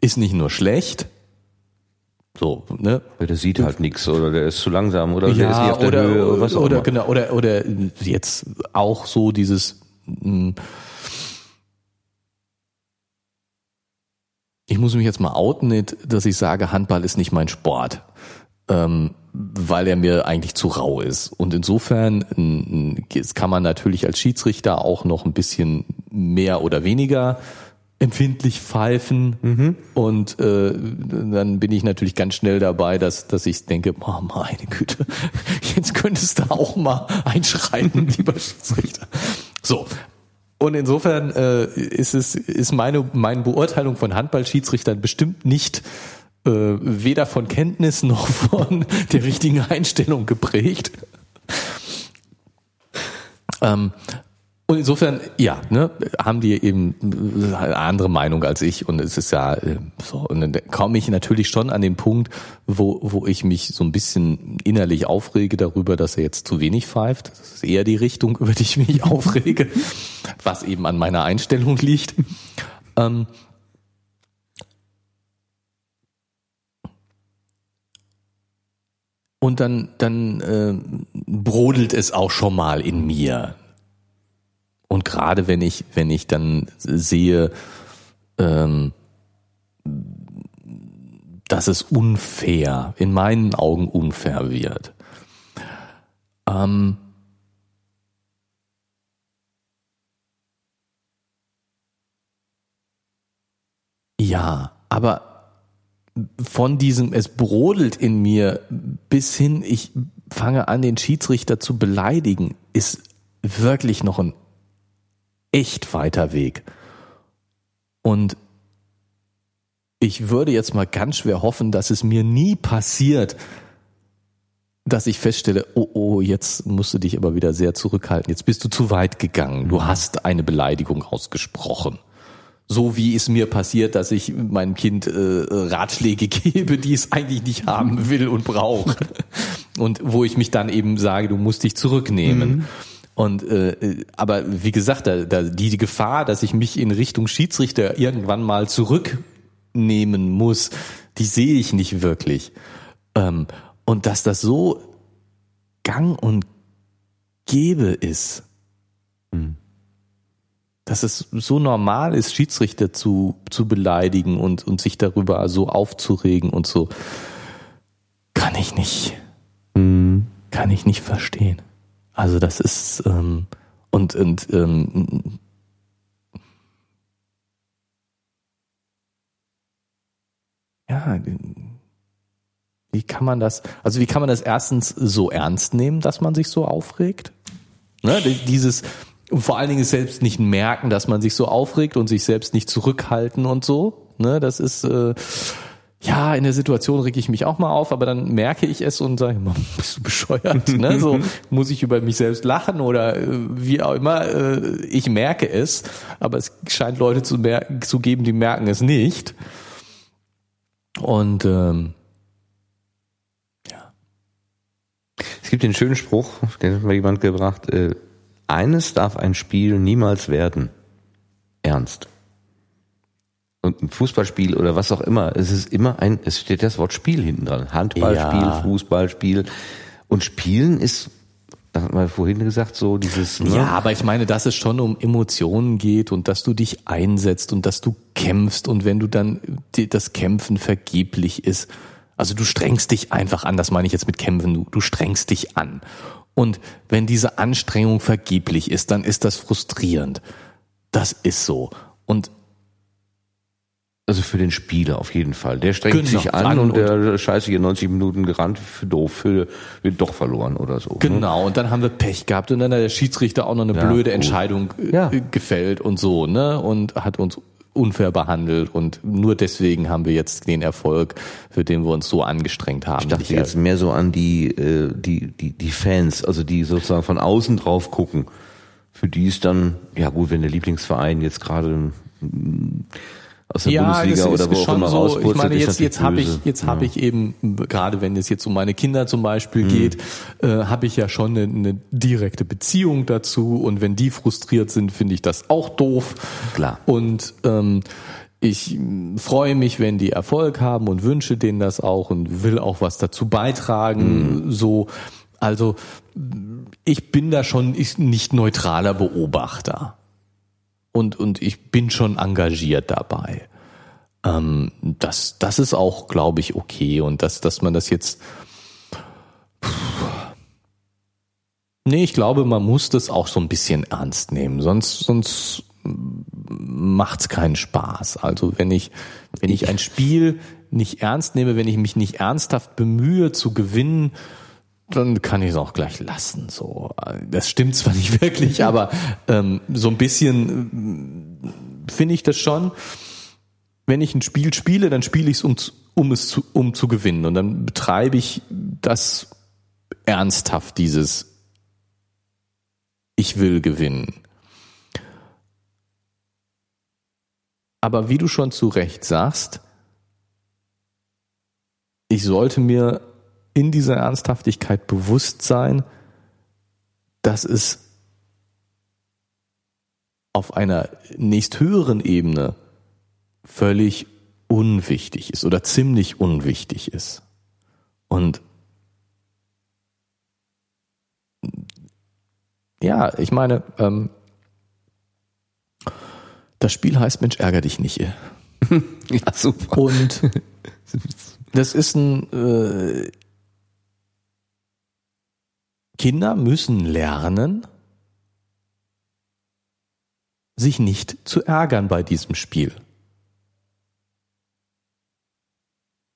ist nicht nur schlecht, so, ne? Der sieht halt nichts oder der ist zu langsam oder ja, der ist nicht auf der oder, Höhe oder was auch oder, immer. Genau, oder, oder jetzt auch so dieses hm, ich muss mich jetzt mal outen, dass ich sage, Handball ist nicht mein Sport, ähm, weil er mir eigentlich zu rau ist. Und insofern kann man natürlich als Schiedsrichter auch noch ein bisschen mehr oder weniger empfindlich pfeifen mhm. und äh, dann bin ich natürlich ganz schnell dabei, dass dass ich denke, oh, meine Güte, jetzt könntest du auch mal einschreiten, lieber Schiedsrichter. So. Und insofern äh, ist es ist meine meine Beurteilung von Handballschiedsrichtern bestimmt nicht äh, weder von Kenntnis noch von der richtigen Einstellung geprägt. Ähm, und insofern, ja, ne, haben die eben eine andere Meinung als ich und es ist ja äh, so. Und dann komme ich natürlich schon an den Punkt, wo, wo ich mich so ein bisschen innerlich aufrege darüber, dass er jetzt zu wenig pfeift. Das ist eher die Richtung, über die ich mich aufrege, was eben an meiner Einstellung liegt. Ähm, und dann, dann äh, brodelt es auch schon mal in mir. Und gerade wenn ich, wenn ich dann sehe, ähm, dass es unfair, in meinen Augen unfair wird. Ähm, ja, aber von diesem, es brodelt in mir bis hin, ich fange an, den Schiedsrichter zu beleidigen, ist wirklich noch ein echt weiter Weg. Und ich würde jetzt mal ganz schwer hoffen, dass es mir nie passiert, dass ich feststelle, oh oh, jetzt musst du dich aber wieder sehr zurückhalten. Jetzt bist du zu weit gegangen. Du hast eine Beleidigung ausgesprochen. So wie es mir passiert, dass ich meinem Kind äh, Ratschläge gebe, die es eigentlich nicht haben will und braucht. Und wo ich mich dann eben sage, du musst dich zurücknehmen. Mhm. Und äh, aber wie gesagt, da, da, die, Gefahr, dass ich mich in Richtung Schiedsrichter irgendwann mal zurücknehmen muss, die sehe ich nicht wirklich. Ähm, und dass das so gang und gäbe ist, mhm. dass es so normal ist, Schiedsrichter zu, zu beleidigen und, und sich darüber so aufzuregen und so, kann ich nicht, mhm. kann ich nicht verstehen. Also das ist ähm, und und ähm, ja, wie kann man das? Also wie kann man das erstens so ernst nehmen, dass man sich so aufregt? Ne, dieses vor allen Dingen selbst nicht merken, dass man sich so aufregt und sich selbst nicht zurückhalten und so. Ne, das ist äh, ja, in der Situation reg ich mich auch mal auf, aber dann merke ich es und sage, bist du bescheuert? ne? So muss ich über mich selbst lachen oder äh, wie auch immer. Äh, ich merke es, aber es scheint Leute zu, zu geben, die merken es nicht. Und ähm, ja. Es gibt den schönen Spruch, den hat mir jemand gebracht, äh, eines darf ein Spiel niemals werden. Ernst und ein Fußballspiel oder was auch immer, es ist immer ein, es steht das Wort Spiel hinten dran. Handballspiel, ja. Fußballspiel. Und Spielen ist, da hat man vorhin gesagt, so dieses. Ne? Ja, aber ich meine, dass es schon um Emotionen geht und dass du dich einsetzt und dass du kämpfst und wenn du dann das Kämpfen vergeblich ist, also du strengst dich einfach an, das meine ich jetzt mit Kämpfen, du, du strengst dich an. Und wenn diese Anstrengung vergeblich ist, dann ist das frustrierend. Das ist so. Und also für den Spieler auf jeden Fall. Der strengt genau, sich an, an und, und der scheiße hier 90 Minuten gerannt, für doof, für, wird doch verloren oder so. Ne? Genau, ne? und dann haben wir Pech gehabt und dann hat der Schiedsrichter auch noch eine ja, blöde gut. Entscheidung äh, ja. gefällt und so, ne? Und hat uns unfair behandelt und nur deswegen haben wir jetzt den Erfolg, für den wir uns so angestrengt haben. Ich dachte jetzt mehr so an die, äh, die, die, die Fans, also die sozusagen von außen drauf gucken. Für die ist dann, ja gut, wenn der Lieblingsverein jetzt gerade aus der ja, Bundesliga oder wo auch immer so, rauspurzelt, Ich meine, jetzt, jetzt habe ich, jetzt ja. habe ich eben, gerade wenn es jetzt um meine Kinder zum Beispiel mhm. geht, äh, habe ich ja schon eine, eine direkte Beziehung dazu und wenn die frustriert sind, finde ich das auch doof. Klar. Und ähm, ich freue mich, wenn die Erfolg haben und wünsche denen das auch und will auch was dazu beitragen. Mhm. So, also ich bin da schon nicht neutraler Beobachter und, und ich bin schon engagiert dabei. Ähm, das, das ist auch, glaube ich, okay. Und dass, dass man das jetzt. Nee, ich glaube, man muss das auch so ein bisschen ernst nehmen, sonst, sonst macht's keinen Spaß. Also wenn ich, wenn ich ein Spiel nicht ernst nehme, wenn ich mich nicht ernsthaft bemühe zu gewinnen, dann kann ich es auch gleich lassen. So, das stimmt zwar nicht wirklich, aber ähm, so ein bisschen äh, finde ich das schon. Wenn ich ein Spiel spiele, dann spiele ich es um, um es zu, um zu gewinnen und dann betreibe ich das ernsthaft dieses Ich will gewinnen. Aber wie du schon zu Recht sagst, ich sollte mir in dieser Ernsthaftigkeit bewusst sein, dass es auf einer nächsthöheren Ebene völlig unwichtig ist oder ziemlich unwichtig ist. Und ja, ich meine, ähm, das Spiel heißt Mensch, ärger dich nicht. Ja, super. Und das ist ein, äh, Kinder müssen lernen, sich nicht zu ärgern bei diesem Spiel.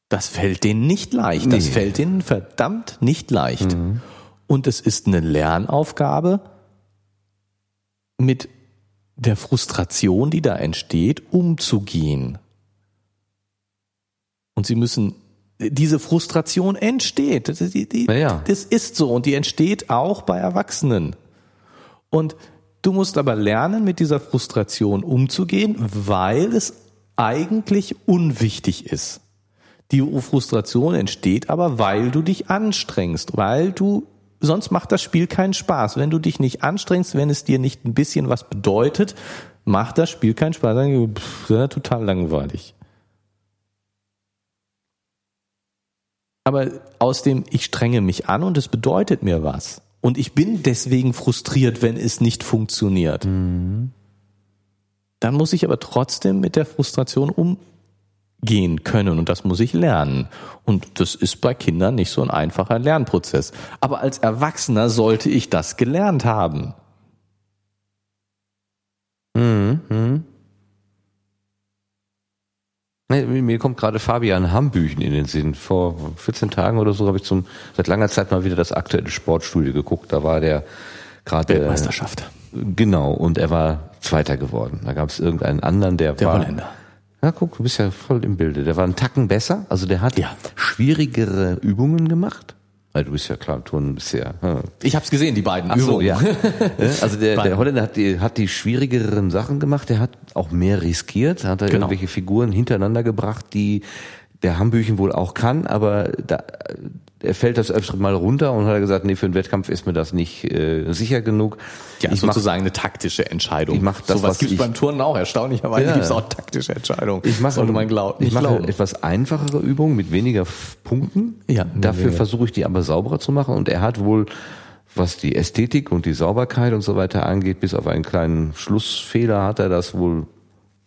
Das fällt denen nicht leicht. Das fällt denen verdammt nicht leicht. Mhm. Und es ist eine Lernaufgabe, mit der Frustration, die da entsteht, umzugehen. Und sie müssen, diese Frustration entsteht. Das, die, die, ja. das ist so und die entsteht auch bei Erwachsenen. Und du musst aber lernen, mit dieser Frustration umzugehen, weil es eigentlich unwichtig ist. Die Frustration entsteht aber, weil du dich anstrengst, weil du sonst macht das Spiel keinen Spaß. Wenn du dich nicht anstrengst, wenn es dir nicht ein bisschen was bedeutet, macht das Spiel keinen Spaß. Dann ist ja total langweilig. Aber aus dem, ich strenge mich an und es bedeutet mir was. Und ich bin deswegen frustriert, wenn es nicht funktioniert. Mhm. Dann muss ich aber trotzdem mit der Frustration um, gehen können und das muss ich lernen. Und das ist bei Kindern nicht so ein einfacher Lernprozess. Aber als Erwachsener sollte ich das gelernt haben. Mhm. Mhm. Mir kommt gerade Fabian Hambüchen in den Sinn. Vor 14 Tagen oder so habe ich zum seit langer Zeit mal wieder das aktuelle Sportstudio geguckt. Da war der gerade Weltmeisterschaft. Genau, und er war Zweiter geworden. Da gab es irgendeinen anderen, der, der war Holländer. Ja, guck, du bist ja voll im Bilde. Der war einen Tacken besser. Also der hat ja. schwierigere Übungen gemacht. Weil du bist ja klar, Turnen bisher. Hm. Ich habe es gesehen, die beiden Ach so. Ja. also der, der Holländer hat die, hat die schwierigeren Sachen gemacht. Der hat auch mehr riskiert. Hat er genau. irgendwelche Figuren hintereinander gebracht, die der Hambüchen wohl auch kann, aber da, er fällt das öfter mal runter und hat gesagt, nee, für einen Wettkampf ist mir das nicht äh, sicher genug. Ja, ich sozusagen mach, eine taktische Entscheidung. Ich mach das, so was, was gibt's beim Turnen auch. Erstaunlicherweise ja. gibt's auch taktische Entscheidungen. Ich mache man glaub, ich mache etwas einfachere Übungen mit weniger Punkten. Ja, Dafür versuche ich die aber sauberer zu machen und er hat wohl was die Ästhetik und die Sauberkeit und so weiter angeht, bis auf einen kleinen Schlussfehler hat er das wohl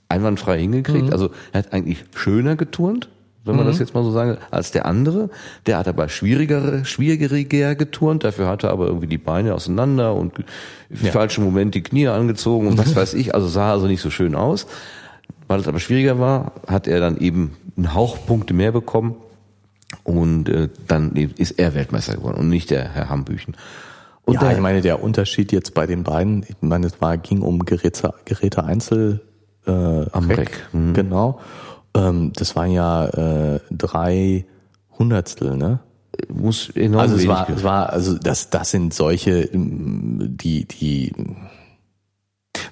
einwandfrei hingekriegt. Mhm. Also er hat eigentlich schöner geturnt, wenn man mhm. das jetzt mal so sagen, als der andere. Der hat aber schwierigere, schwieriger geturnt, dafür hatte er aber irgendwie die Beine auseinander und im ja. falschen Moment die Knie angezogen und was weiß ich, also sah also nicht so schön aus. Weil es aber schwieriger war, hat er dann eben einen Hauch Punkte mehr bekommen und äh, dann ist er Weltmeister geworden und nicht der Herr Hambüchen. Und ja, der, ich meine, der Unterschied jetzt bei den beiden, ich meine, es war, ging um Geräte, Geräte Einzel äh, am Reck, mhm. genau. Ähm, das waren ja äh, drei Hundertstel, ne? Muss enorm Also es war, es war, also das, das sind solche, die, die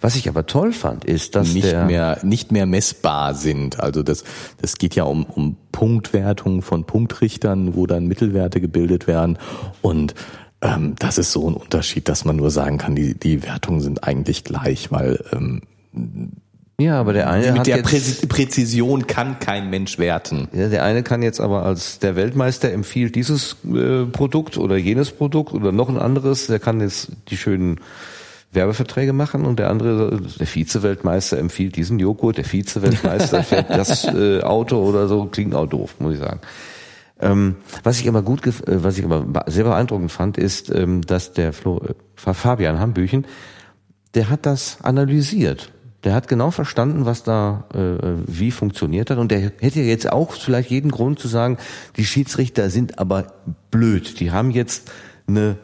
was ich aber toll fand, ist, dass nicht mehr nicht mehr messbar sind. Also das das geht ja um um Punktwertung von Punktrichtern, wo dann Mittelwerte gebildet werden und ähm, das ist so ein Unterschied, dass man nur sagen kann, die die Wertungen sind eigentlich gleich, weil ähm, ja, aber der eine mit der jetzt, Präzision kann kein Mensch werten. Ja, der eine kann jetzt aber als der Weltmeister empfiehlt dieses äh, Produkt oder jenes Produkt oder noch ein anderes. Der kann jetzt die schönen Werbeverträge machen und der andere, der Vize-Weltmeister empfiehlt diesen Joghurt, der Vize-Weltmeister fährt das äh, Auto oder so. Klingt auch doof, muss ich sagen. Ähm, was ich aber gut, äh, was ich aber sehr beeindruckend fand, ist, ähm, dass der Flo, äh, Fabian Hambüchen, der hat das analysiert der hat genau verstanden, was da äh, wie funktioniert hat und der hätte jetzt auch vielleicht jeden Grund zu sagen, die Schiedsrichter sind aber blöd. Die haben jetzt eine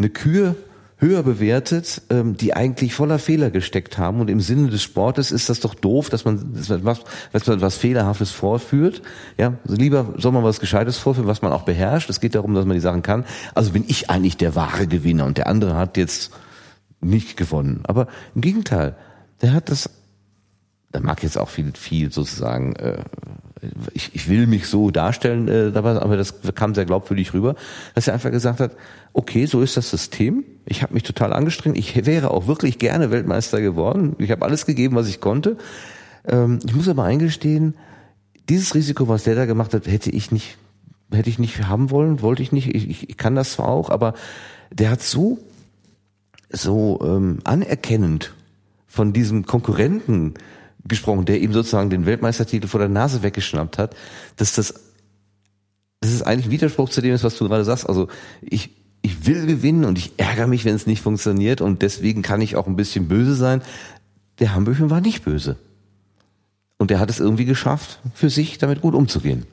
eine Kür höher bewertet, ähm, die eigentlich voller Fehler gesteckt haben. Und im Sinne des Sportes ist das doch doof, dass man, was, man was Fehlerhaftes vorführt. Ja, also lieber soll man was Gescheites vorführen, was man auch beherrscht. Es geht darum, dass man die Sachen kann. Also bin ich eigentlich der wahre Gewinner und der andere hat jetzt nicht gewonnen. Aber im Gegenteil, der hat das, da mag jetzt auch viel, viel sozusagen, äh, ich, ich will mich so darstellen äh, dabei, aber das kam sehr glaubwürdig rüber, dass er einfach gesagt hat, okay, so ist das System. Ich habe mich total angestrengt. Ich wäre auch wirklich gerne Weltmeister geworden. Ich habe alles gegeben, was ich konnte. Ähm, ich muss aber eingestehen, dieses Risiko, was der da gemacht hat, hätte ich nicht, hätte ich nicht haben wollen, wollte ich nicht. Ich, ich, kann das zwar auch, aber der hat so so ähm, anerkennend von diesem Konkurrenten gesprochen, der ihm sozusagen den Weltmeistertitel vor der Nase weggeschnappt hat, dass das, das ist eigentlich ein Widerspruch zu dem ist, was du gerade sagst. Also ich, ich will gewinnen und ich ärgere mich, wenn es nicht funktioniert und deswegen kann ich auch ein bisschen böse sein. Der Hambüchen war nicht böse. Und er hat es irgendwie geschafft, für sich damit gut umzugehen.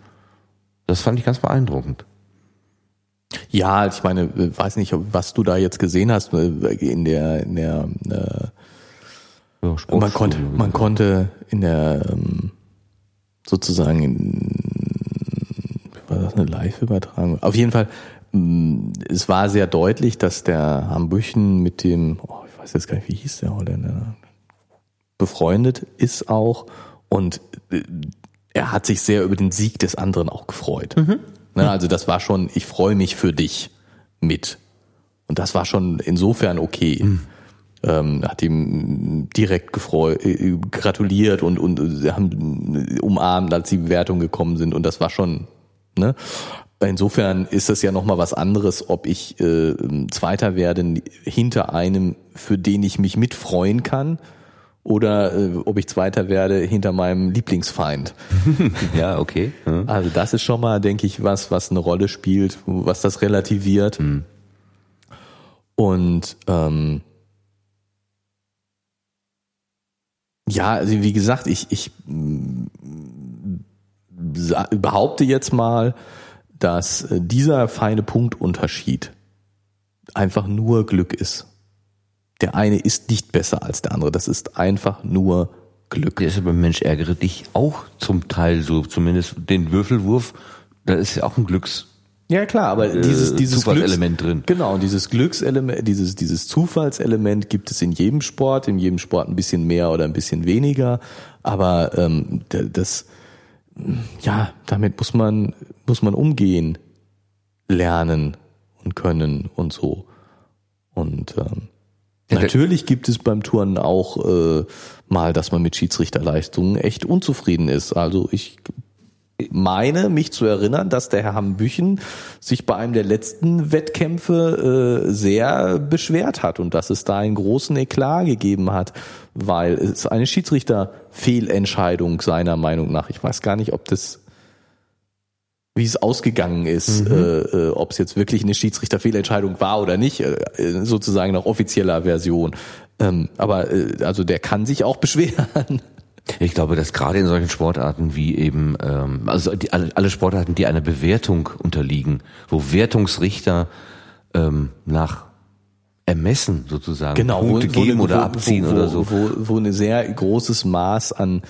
Das fand ich ganz beeindruckend. Ja, ich meine, äh, weiß nicht, was du da jetzt gesehen hast äh, in der, in der äh, ja, man konnte, man konnte in der ähm, sozusagen in, war das eine Live-Übertragung? Auf jeden Fall, mm, es war sehr deutlich, dass der Hambüchen mit dem, oh, ich weiß jetzt gar nicht, wie hieß der Holländer, befreundet ist auch und äh, er hat sich sehr über den Sieg des anderen auch gefreut. Mhm. Ne, also das war schon, ich freue mich für dich mit. Und das war schon insofern okay. Mhm. Ähm, hat ihm direkt gefreut, äh, gratuliert und, und sie haben umarmt, als die Bewertungen gekommen sind. Und das war schon, ne? Insofern ist das ja nochmal was anderes, ob ich äh, Zweiter werde hinter einem, für den ich mich mitfreuen kann, oder äh, ob ich Zweiter werde hinter meinem Lieblingsfeind. ja, okay. Ja. Also das ist schon mal, denke ich, was, was eine Rolle spielt, was das relativiert. Mhm. Und ähm, ja, also wie gesagt, ich, ich behaupte jetzt mal, dass äh, dieser feine Punktunterschied einfach nur Glück ist der eine ist nicht besser als der andere. Das ist einfach nur Glück. Der ist aber Mensch, ärgere dich auch zum Teil so, zumindest den Würfelwurf, da ist ja auch ein Glücks. Ja klar, aber äh, dieses dieses Zufallselement drin. Genau, und dieses Glückselement, dieses dieses Zufallselement gibt es in jedem Sport, in jedem Sport ein bisschen mehr oder ein bisschen weniger, aber ähm, das ja, damit muss man muss man umgehen, lernen und können und so. Und ähm, Natürlich gibt es beim Touren auch äh, mal, dass man mit Schiedsrichterleistungen echt unzufrieden ist. Also ich meine, mich zu erinnern, dass der Herr Hambüchen sich bei einem der letzten Wettkämpfe äh, sehr beschwert hat und dass es da einen großen Eklat gegeben hat, weil es eine Schiedsrichterfehlentscheidung seiner Meinung nach. Ich weiß gar nicht, ob das wie es ausgegangen ist, mhm. äh, äh, ob es jetzt wirklich eine Schiedsrichterfehlentscheidung war oder nicht, äh, sozusagen nach offizieller Version. Ähm, aber äh, also der kann sich auch beschweren. Ich glaube, dass gerade in solchen Sportarten wie eben, ähm, also die, alle Sportarten, die einer Bewertung unterliegen, wo Wertungsrichter ähm, nach Ermessen sozusagen genau, Punkte wo, geben wo, oder abziehen wo, oder so. Wo, wo, wo ein sehr großes Maß an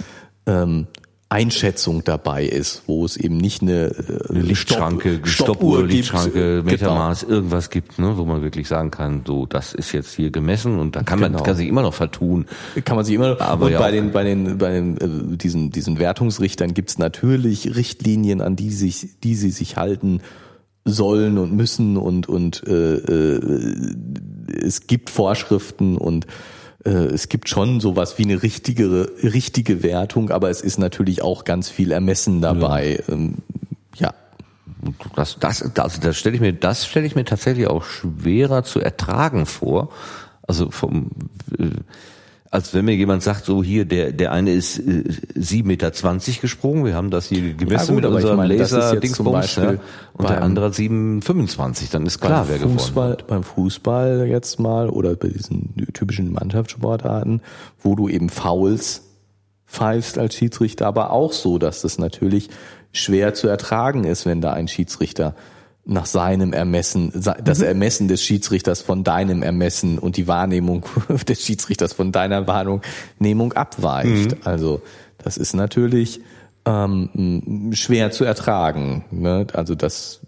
ähm, Einschätzung dabei ist, wo es eben nicht eine, äh, eine Lichtschranke, Stopp, Stoppuhr, Lichtschranke, genau. Metermaß, genau. irgendwas gibt, ne, wo man wirklich sagen kann, so das ist jetzt hier gemessen und da kann genau. man kann sich immer noch vertun. Kann man sich immer noch. Aber und ja bei den bei den bei den äh, diesen diesen Wertungsrichtern gibt es natürlich Richtlinien, an die sich die sie sich halten sollen und müssen und und äh, äh, es gibt Vorschriften und es gibt schon sowas wie eine richtige, richtige Wertung, aber es ist natürlich auch ganz viel Ermessen dabei. Ja. Ähm, ja. Das, das, also das stelle ich mir, das stelle ich mir tatsächlich auch schwerer zu ertragen vor. Also vom, äh, als wenn mir jemand sagt, so hier, der, der eine ist äh, 7,20 Meter gesprungen, wir haben das hier gemessen ja, gut, mit unserem meine, Laser-Dingsbums, ja, und der andere 7,25, dann ist klar, wer Fußball, gewonnen hat. Beim Fußball jetzt mal oder bei diesen typischen Mannschaftssportarten, wo du eben Fouls pfeifst als Schiedsrichter, aber auch so, dass das natürlich schwer zu ertragen ist, wenn da ein Schiedsrichter nach seinem Ermessen, das mhm. Ermessen des Schiedsrichters von deinem Ermessen und die Wahrnehmung des Schiedsrichters von deiner Wahrnehmung abweicht. Mhm. Also das ist natürlich ähm, schwer zu ertragen. Ne? Also das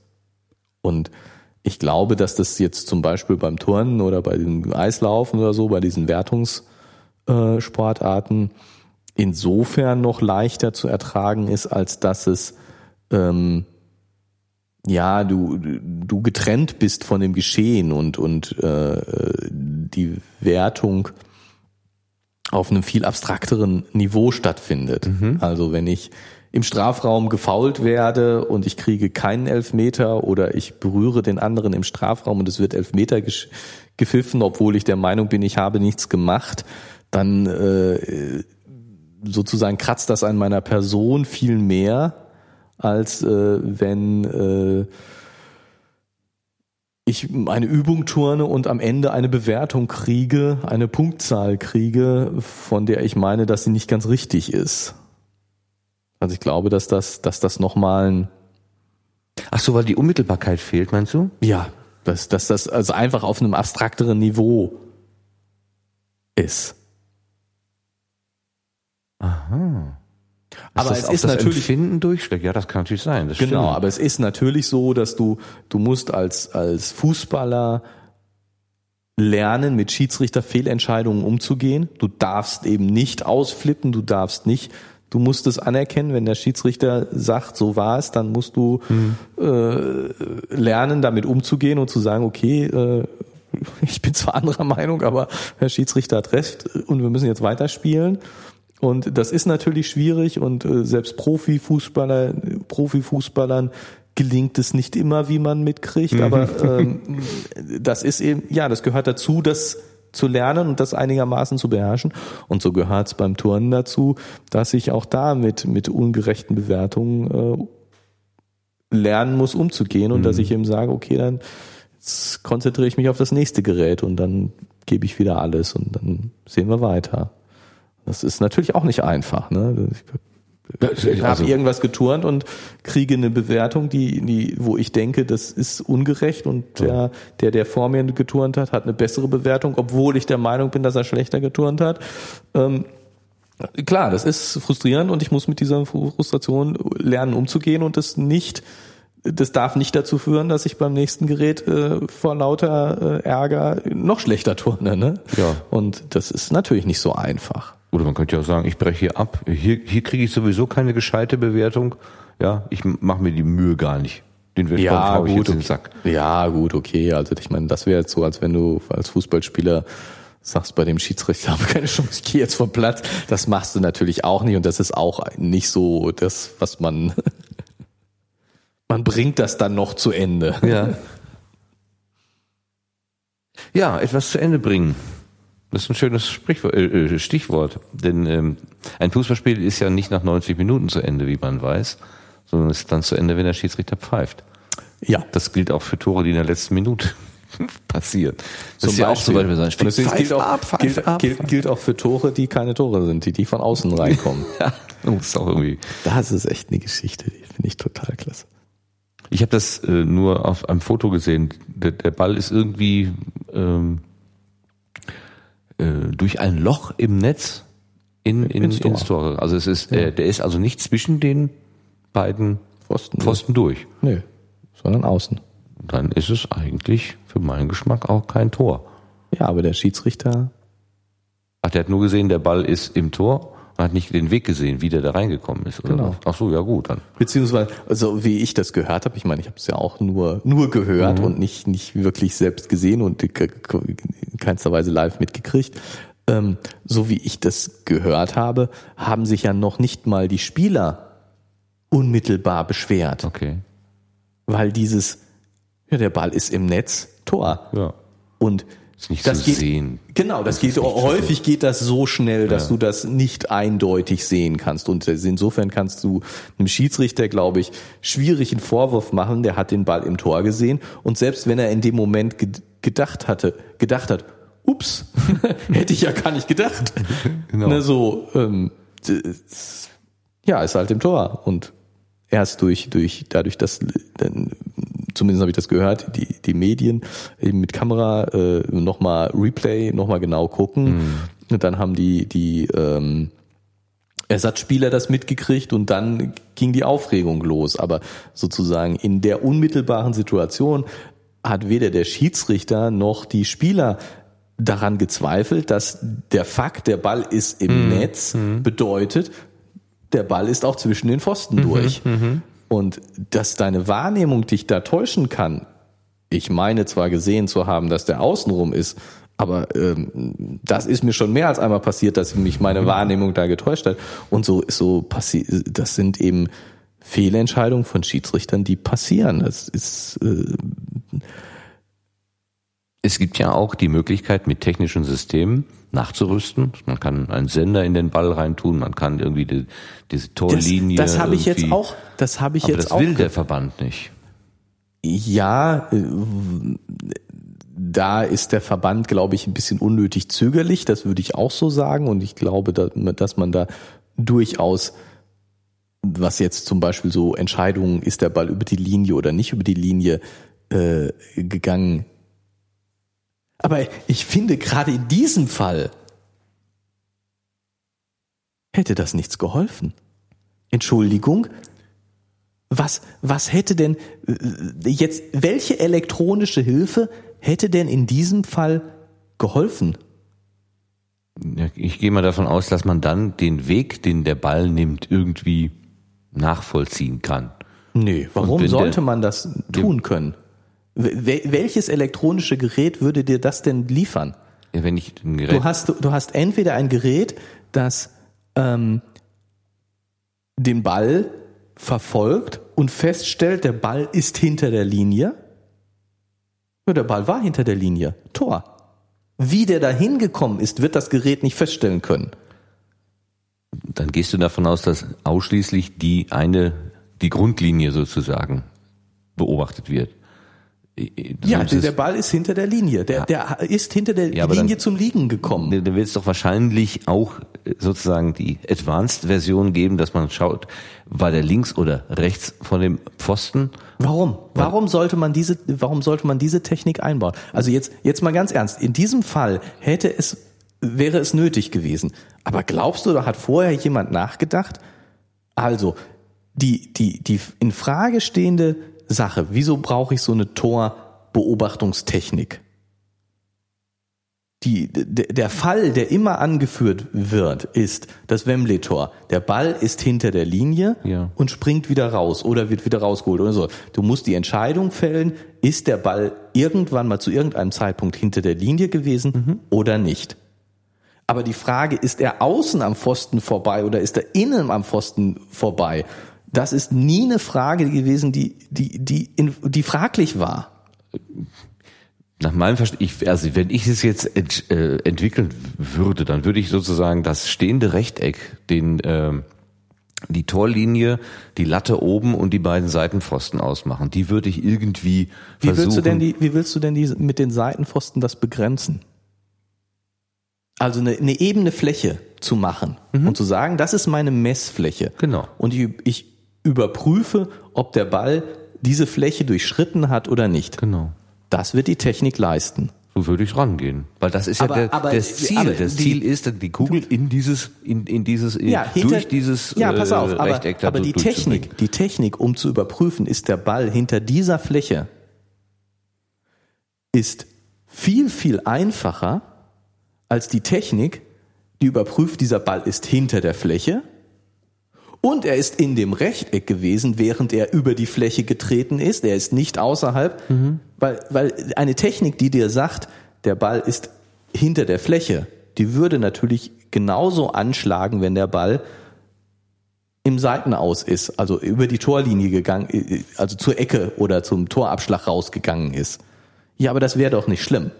und ich glaube, dass das jetzt zum Beispiel beim Turnen oder bei dem Eislaufen oder so, bei diesen Wertungssportarten äh, insofern noch leichter zu ertragen ist, als dass es ähm, ja, du, du getrennt bist von dem Geschehen und, und äh, die Wertung auf einem viel abstrakteren Niveau stattfindet. Mhm. Also wenn ich im Strafraum gefault werde und ich kriege keinen Elfmeter oder ich berühre den anderen im Strafraum und es wird Elfmeter gepfiffen, obwohl ich der Meinung bin, ich habe nichts gemacht, dann äh, sozusagen kratzt das an meiner Person viel mehr, als äh, wenn äh, ich eine Übung turne und am Ende eine Bewertung kriege, eine Punktzahl kriege, von der ich meine, dass sie nicht ganz richtig ist. Also ich glaube, dass das, dass das nochmal ein Ach so, weil die Unmittelbarkeit fehlt, meinst du? Ja, dass, dass das also einfach auf einem abstrakteren Niveau ist. Aha. Aber es ist natürlich Empfinden durchschlägt. Ja, das kann natürlich sein. genau, stimmt. aber es ist natürlich so, dass du du musst als als Fußballer lernen, mit Schiedsrichterfehlentscheidungen umzugehen. Du darfst eben nicht ausflippen, du darfst nicht Du musst es anerkennen, wenn der Schiedsrichter sagt, so war es, dann musst du mhm. äh, lernen, damit umzugehen und zu sagen, okay, äh, ich bin zwar anderer Meinung, aber Herr Schiedsrichter hat recht und wir müssen jetzt weiterspielen. Und das ist natürlich schwierig und äh, selbst Profifußballer, Profifußballern gelingt es nicht immer, wie man mitkriegt, mhm. aber ähm, das ist eben, ja, das gehört dazu, das zu lernen und das einigermaßen zu beherrschen. Und so gehört es beim Turnen dazu, dass ich auch da mit, mit ungerechten Bewertungen äh, lernen muss, umzugehen und mhm. dass ich eben sage, okay, dann konzentriere ich mich auf das nächste Gerät und dann gebe ich wieder alles und dann sehen wir weiter. Das ist natürlich auch nicht einfach. Ne? Ich also, habe irgendwas geturnt und kriege eine Bewertung, die, die, wo ich denke, das ist ungerecht und der, der, der vor mir geturnt hat, hat eine bessere Bewertung, obwohl ich der Meinung bin, dass er schlechter geturnt hat. Ähm, klar, das ist frustrierend und ich muss mit dieser Frustration lernen umzugehen und das nicht das darf nicht dazu führen, dass ich beim nächsten Gerät äh, vor lauter äh, Ärger noch schlechter turne. Ne? Ja. Und das ist natürlich nicht so einfach. Oder man könnte ja auch sagen, ich breche hier ab. Hier, hier kriege ich sowieso keine gescheite Bewertung. Ja, ich mache mir die Mühe gar nicht. Den Wettbewerb ja, gut, ich jetzt okay. den Sack. Ja, gut, okay. Also ich meine, das wäre jetzt so, als wenn du als Fußballspieler sagst bei dem Schiedsrichter, habe keine Chance, ich gehe jetzt vom Platz. Das machst du natürlich auch nicht und das ist auch nicht so das, was man man bringt das dann noch zu Ende. Ja. Ja, etwas zu Ende bringen. Das ist ein schönes Sprichwort, äh, äh, Stichwort. Denn ähm, ein Fußballspiel ist ja nicht nach 90 Minuten zu Ende, wie man weiß, sondern ist dann zu Ende, wenn der Schiedsrichter pfeift. Ja. Das gilt auch für Tore, die in der letzten Minute passieren. Das zum ist ja auch zum Beispiel so ein Spiel. Pfeif gilt, auch, ab, gilt, ab, gilt, gilt, auch für Tore, die keine Tore sind, die, die von außen reinkommen. ja, das ist auch irgendwie. Das ist echt eine Geschichte, die finde ich total klasse. Ich habe das äh, nur auf einem Foto gesehen. Der, der Ball ist irgendwie ähm, äh, durch ein Loch im Netz in, in, ins, Tor. ins Tor. Also es ist, ja. äh, der ist also nicht zwischen den beiden Pfosten, Pfosten durch. Nee, sondern außen. Dann ist es eigentlich für meinen Geschmack auch kein Tor. Ja, aber der Schiedsrichter. Ach, der hat nur gesehen, der Ball ist im Tor man hat nicht den Weg gesehen, wie der da reingekommen ist. Oder genau. Was? Ach so, ja gut dann. Beziehungsweise, also wie ich das gehört habe, ich meine, ich habe es ja auch nur nur gehört mhm. und nicht nicht wirklich selbst gesehen und in keinster Weise live mitgekriegt. Ähm, so wie ich das gehört habe, haben sich ja noch nicht mal die Spieler unmittelbar beschwert. Okay. Weil dieses, ja, der Ball ist im Netz, Tor. Ja. Und ist nicht das zu geht, sehen. Genau, das, das geht häufig geht das so schnell, dass ja. du das nicht eindeutig sehen kannst. Und insofern kannst du einem Schiedsrichter, glaube ich, schwierig einen Vorwurf machen. Der hat den Ball im Tor gesehen und selbst wenn er in dem Moment gedacht hatte, gedacht hat, ups, hätte ich ja gar nicht gedacht. genau. Ne, so, ähm, ja, ist halt im Tor und erst durch durch dadurch, dass zumindest habe ich das gehört, die, die Medien eben mit Kamera äh, nochmal Replay, nochmal genau gucken. Mhm. Und dann haben die, die ähm, Ersatzspieler das mitgekriegt und dann ging die Aufregung los. Aber sozusagen in der unmittelbaren Situation hat weder der Schiedsrichter noch die Spieler daran gezweifelt, dass der Fakt, der Ball ist im mhm. Netz, mhm. bedeutet, der Ball ist auch zwischen den Pfosten mhm. durch. Mhm. Und dass deine Wahrnehmung dich da täuschen kann, ich meine zwar gesehen zu haben, dass der außenrum ist, Aber ähm, das ist mir schon mehr als einmal passiert, dass mich meine Wahrnehmung da getäuscht hat. Und so ist so passiert. Das sind eben Fehlentscheidungen von Schiedsrichtern, die passieren. Das ist äh, es gibt ja auch die Möglichkeit, mit technischen Systemen nachzurüsten. Man kann einen Sender in den Ball reintun, man kann irgendwie die, diese Torlinie. Das, das habe ich jetzt auch. Das habe ich aber jetzt das auch. Das will der Verband nicht. Ja, äh, da ist der Verband, glaube ich, ein bisschen unnötig zögerlich. Das würde ich auch so sagen. Und ich glaube, dass man da durchaus, was jetzt zum Beispiel so Entscheidungen, ist der Ball über die Linie oder nicht über die Linie äh, gegangen. Aber ich finde, gerade in diesem Fall hätte das nichts geholfen. Entschuldigung, was, was hätte denn äh, jetzt, welche elektronische Hilfe hätte denn in diesem Fall geholfen? Ich gehe mal davon aus, dass man dann den Weg, den der Ball nimmt, irgendwie nachvollziehen kann. Nee, warum sollte man das tun können? Welches elektronische Gerät würde dir das denn liefern? Ja, wenn ich ein Gerät du hast du hast entweder ein Gerät, das ähm, den Ball verfolgt und feststellt, der Ball ist hinter der Linie. Ja, der Ball war hinter der Linie. Tor. Wie der da hingekommen ist, wird das Gerät nicht feststellen können. Dann gehst du davon aus, dass ausschließlich die eine, die Grundlinie sozusagen beobachtet wird. Ja, der Ball ist hinter der Linie. Der, der ist hinter der ja, Linie dann, zum Liegen gekommen. Da wird es doch wahrscheinlich auch äh, sozusagen die Advanced-Version geben, dass man schaut, war der links oder rechts von dem Pfosten? Warum? Warum sollte man diese, warum sollte man diese Technik einbauen? Also jetzt, jetzt mal ganz ernst. In diesem Fall hätte es, wäre es nötig gewesen. Aber glaubst du, da hat vorher jemand nachgedacht? Also, die, die, die in Frage stehende Sache. Wieso brauche ich so eine Torbeobachtungstechnik? Die, der Fall, der immer angeführt wird, ist das Wembley-Tor. Der Ball ist hinter der Linie ja. und springt wieder raus oder wird wieder rausgeholt oder so. Du musst die Entscheidung fällen, ist der Ball irgendwann mal zu irgendeinem Zeitpunkt hinter der Linie gewesen mhm. oder nicht. Aber die Frage, ist er außen am Pfosten vorbei oder ist er innen am Pfosten vorbei? Das ist nie eine Frage gewesen, die, die, die, die fraglich war. Nach meinem Verständnis, also wenn ich es jetzt ent, äh, entwickeln würde, dann würde ich sozusagen das stehende Rechteck, den äh, die Torlinie, die Latte oben und die beiden Seitenpfosten ausmachen. Die würde ich irgendwie wie versuchen. Willst du denn die, wie willst du denn die, mit den Seitenpfosten das begrenzen? Also eine, eine ebene Fläche zu machen mhm. und zu sagen, das ist meine Messfläche. Genau. Und ich, ich überprüfe, ob der Ball diese Fläche durchschritten hat oder nicht. Genau. Das wird die Technik leisten. So würde ich rangehen. Weil das ist ja der, aber, das Ziel. Aber das die, Ziel ist, die Kugel in dieses, in, in dieses, ja, hinter, durch dieses ja, pass auf, äh, Rechteck aber, aber die Technik, die Technik, um zu überprüfen, ist der Ball hinter dieser Fläche, ist viel, viel einfacher als die Technik, die überprüft, dieser Ball ist hinter der Fläche und er ist in dem Rechteck gewesen, während er über die Fläche getreten ist. Er ist nicht außerhalb, mhm. weil, weil eine Technik, die dir sagt, der Ball ist hinter der Fläche, die würde natürlich genauso anschlagen, wenn der Ball im Seitenaus ist, also über die Torlinie gegangen, also zur Ecke oder zum Torabschlag rausgegangen ist. Ja, aber das wäre doch nicht schlimm.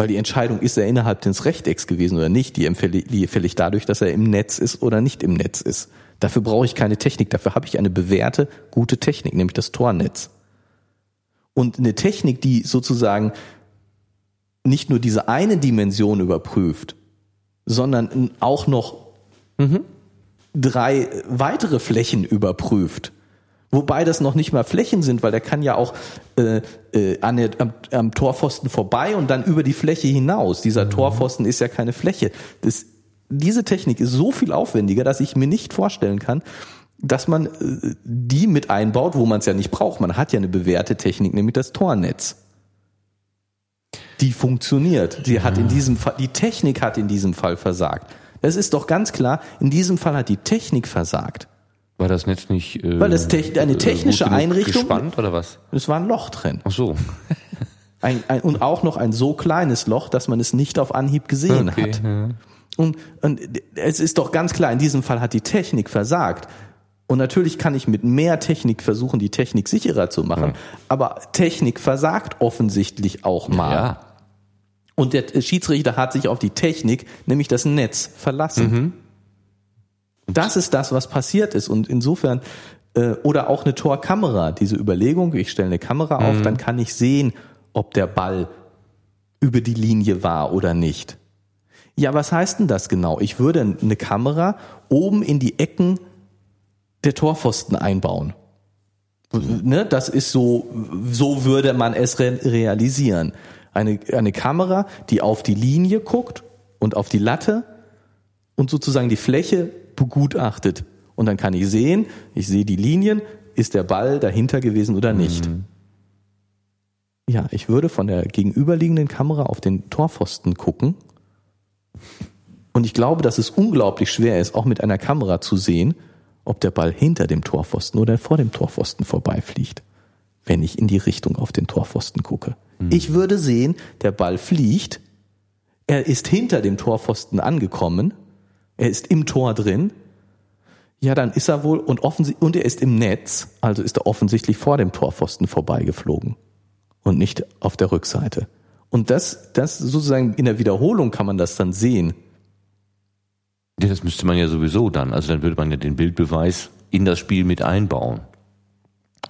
Weil die Entscheidung, ist er innerhalb des Rechtecks gewesen oder nicht, die fällig dadurch, dass er im Netz ist oder nicht im Netz ist. Dafür brauche ich keine Technik, dafür habe ich eine bewährte, gute Technik, nämlich das Tornetz. Und eine Technik, die sozusagen nicht nur diese eine Dimension überprüft, sondern auch noch mhm. drei weitere Flächen überprüft, Wobei das noch nicht mal Flächen sind, weil der kann ja auch äh, äh, an der, am, am Torpfosten vorbei und dann über die Fläche hinaus. Dieser mhm. Torpfosten ist ja keine Fläche. Das, diese Technik ist so viel aufwendiger, dass ich mir nicht vorstellen kann, dass man äh, die mit einbaut, wo man es ja nicht braucht. Man hat ja eine bewährte Technik, nämlich das Tornetz. Die funktioniert. Die hat in diesem Fall, die Technik hat in diesem Fall versagt. Es ist doch ganz klar, in diesem Fall hat die Technik versagt. War das Netz nicht äh, Weil das te eine äh, technische Einrichtung gespannt oder was? Es war ein Loch drin. Ach so. Ein, ein, und auch noch ein so kleines Loch, dass man es nicht auf Anhieb gesehen okay, hat. Ja. Und, und es ist doch ganz klar, in diesem Fall hat die Technik versagt. Und natürlich kann ich mit mehr Technik versuchen, die Technik sicherer zu machen. Ja. Aber Technik versagt offensichtlich auch mal. Ja. Und der Schiedsrichter hat sich auf die Technik, nämlich das Netz, verlassen. Mhm. Das ist das, was passiert ist. Und insofern, äh, oder auch eine Torkamera, diese Überlegung, ich stelle eine Kamera auf, mhm. dann kann ich sehen, ob der Ball über die Linie war oder nicht. Ja, was heißt denn das genau? Ich würde eine Kamera oben in die Ecken der Torpfosten einbauen. Ne, das ist so, so würde man es realisieren. Eine, eine Kamera, die auf die Linie guckt und auf die Latte und sozusagen die Fläche begutachtet. Und dann kann ich sehen, ich sehe die Linien, ist der Ball dahinter gewesen oder nicht. Mhm. Ja, ich würde von der gegenüberliegenden Kamera auf den Torpfosten gucken. Und ich glaube, dass es unglaublich schwer ist, auch mit einer Kamera zu sehen, ob der Ball hinter dem Torpfosten oder vor dem Torpfosten vorbeifliegt, wenn ich in die Richtung auf den Torpfosten gucke. Mhm. Ich würde sehen, der Ball fliegt, er ist hinter dem Torpfosten angekommen, er ist im Tor drin, ja, dann ist er wohl und und er ist im Netz, also ist er offensichtlich vor dem Torpfosten vorbeigeflogen und nicht auf der Rückseite. Und das, das sozusagen in der Wiederholung kann man das dann sehen. Ja, das müsste man ja sowieso dann. Also dann würde man ja den Bildbeweis in das Spiel mit einbauen.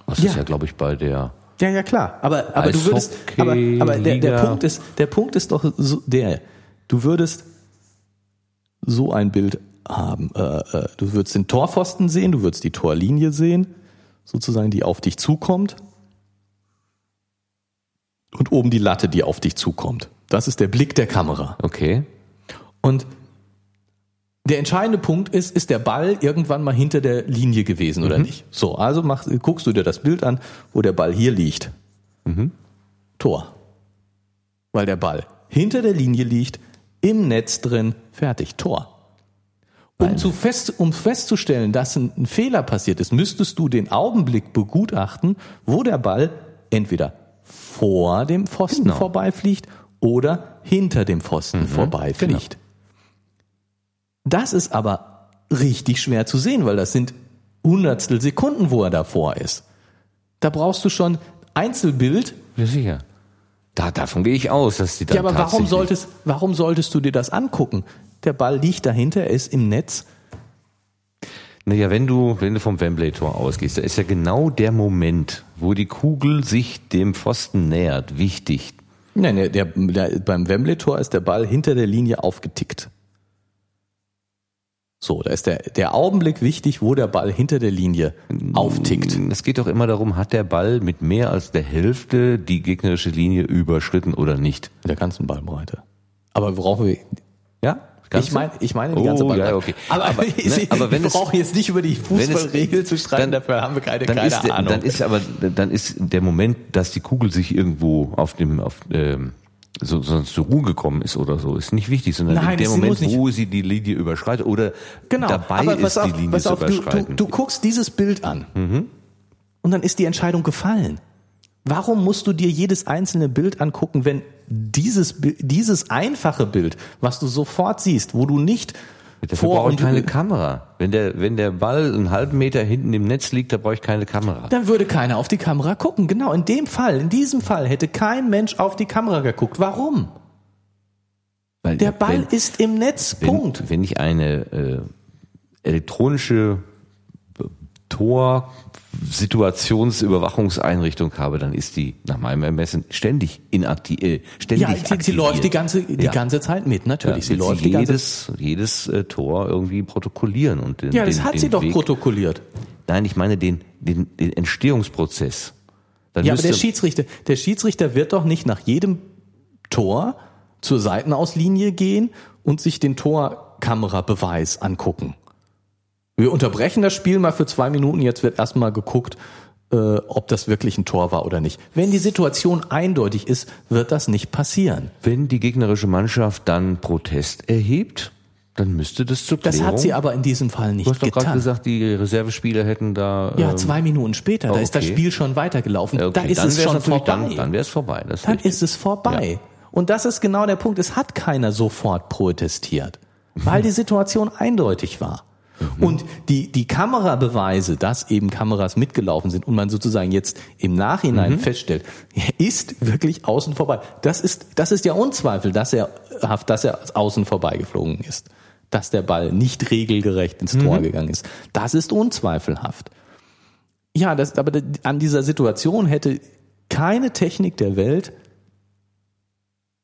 Was ja. ist ja, glaube ich, bei der. Ja, ja, klar. Aber, aber du würdest, aber, aber der, der Punkt ist, der Punkt ist doch so, der, du würdest so ein Bild haben. Äh, äh, du würdest den Torpfosten sehen, du würdest die Torlinie sehen, sozusagen, die auf dich zukommt und oben die Latte, die auf dich zukommt. Das ist der Blick der Kamera. Okay. Und der entscheidende Punkt ist, ist der Ball irgendwann mal hinter der Linie gewesen oder mhm. nicht? So, also mach, guckst du dir das Bild an, wo der Ball hier liegt. Mhm. Tor. Weil der Ball hinter der Linie liegt, im Netz drin, fertig, Tor. Um, zu fest, um festzustellen, dass ein, ein Fehler passiert ist, müsstest du den Augenblick begutachten, wo der Ball entweder vor dem Pfosten genau. vorbeifliegt oder hinter dem Pfosten mhm, vorbeifliegt. Genau. Das ist aber richtig schwer zu sehen, weil das sind Hundertstel Sekunden, wo er davor ist. Da brauchst du schon Einzelbild. Ja, sicher. Da, davon gehe ich aus, dass die da. Ja, aber warum solltest, warum solltest du dir das angucken? Der Ball liegt dahinter, er ist im Netz. Naja, wenn du, wenn du vom Wembley-Tor ausgehst, da ist ja genau der Moment, wo die Kugel sich dem Pfosten nähert, wichtig. Nein, der, der beim Wembley-Tor ist der Ball hinter der Linie aufgetickt. So, da ist der, der Augenblick wichtig, wo der Ball hinter der Linie auftickt. Es geht doch immer darum, hat der Ball mit mehr als der Hälfte die gegnerische Linie überschritten oder nicht? Der ganzen Ballbreite. Aber brauchen wir, ja? Ganze? Ich meine, ich meine die ganze oh, Ballbreite. Ja, okay. Aber, aber, ne, aber wenn wir brauchen jetzt nicht über die Fußballregel zu streiten, dann, dafür haben wir keine, keine ist, Ahnung. Dann ist aber, dann ist der Moment, dass die Kugel sich irgendwo auf dem, auf, ähm, so, sonst zur Ruhe gekommen ist oder so, ist nicht wichtig, sondern Nein, in dem Moment, wo sie die Linie überschreitet oder genau, dabei ist, auf, die Linie zu überschreiten. Du, du, du, guckst dieses Bild an mhm. und dann ist die Entscheidung gefallen. Warum musst du dir jedes einzelne Bild angucken, wenn dieses, dieses einfache Bild, was du sofort siehst, wo du nicht Dafür vor brauche ich keine Kamera. Wenn der, wenn der Ball einen halben Meter hinten im Netz liegt, da brauche ich keine Kamera. Dann würde keiner auf die Kamera gucken. Genau, in dem Fall, in diesem Fall hätte kein Mensch auf die Kamera geguckt. Warum? Weil der Ball wenn, ist im Netz. Wenn, Punkt. Wenn ich eine äh, elektronische Tor Situationsüberwachungseinrichtung habe, dann ist die nach meinem Ermessen ständig inaktiv. Äh, ständig ja, sie, sie läuft die ganze die ja. ganze Zeit mit, natürlich. Ja, sie läuft sie jedes jedes äh, Tor irgendwie protokollieren und den, Ja, das den, hat den sie doch Weg. protokolliert. Nein, ich meine den den, den Entstehungsprozess. Dann ja, aber der Schiedsrichter, der Schiedsrichter wird doch nicht nach jedem Tor zur Seitenauslinie gehen und sich den Torkamerabeweis angucken. Wir unterbrechen das Spiel mal für zwei Minuten. Jetzt wird erstmal geguckt, äh, ob das wirklich ein Tor war oder nicht. Wenn die Situation eindeutig ist, wird das nicht passieren. Wenn die gegnerische Mannschaft dann Protest erhebt, Dann müsste das zur Klärung. Das hat sie aber in diesem Fall nicht getan. Du hast doch gerade gesagt, die Reservespieler hätten da. Ja, ähm, zwei Minuten später. Da okay. ist das Spiel schon weitergelaufen. Okay, da ist es schon vorbei. Dann, dann wäre es vorbei. dann richtig. ist es vorbei. Ja. Und das ist genau der Punkt. Es hat keiner sofort protestiert, weil die Situation eindeutig war. Mhm. Und die, die Kamerabeweise, dass eben Kameras mitgelaufen sind und man sozusagen jetzt im Nachhinein mhm. feststellt, er ist wirklich außen vorbei. Das ist, das ist ja Unzweifel, dass er, dass er außen vorbeigeflogen ist. Dass der Ball nicht regelgerecht ins Tor mhm. gegangen ist. Das ist unzweifelhaft. Ja, das, aber an dieser Situation hätte keine Technik der Welt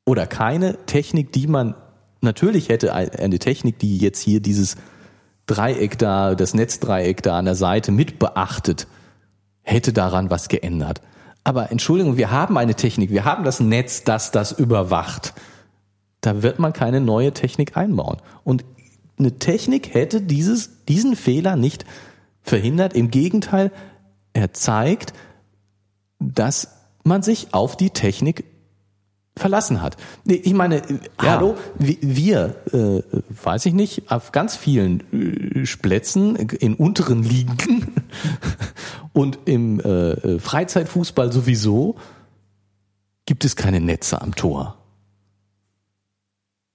oder keine Technik, die man natürlich hätte eine Technik, die jetzt hier dieses Dreieck da, das Netzdreieck da an der Seite mit beachtet, hätte daran was geändert. Aber Entschuldigung, wir haben eine Technik, wir haben das Netz, das das überwacht. Da wird man keine neue Technik einbauen. Und eine Technik hätte dieses, diesen Fehler nicht verhindert. Im Gegenteil, er zeigt, dass man sich auf die Technik verlassen hat. Ich meine, ja. hallo, wir, äh, weiß ich nicht, auf ganz vielen äh, Splätzen in unteren Ligen und im äh, Freizeitfußball sowieso gibt es keine Netze am Tor.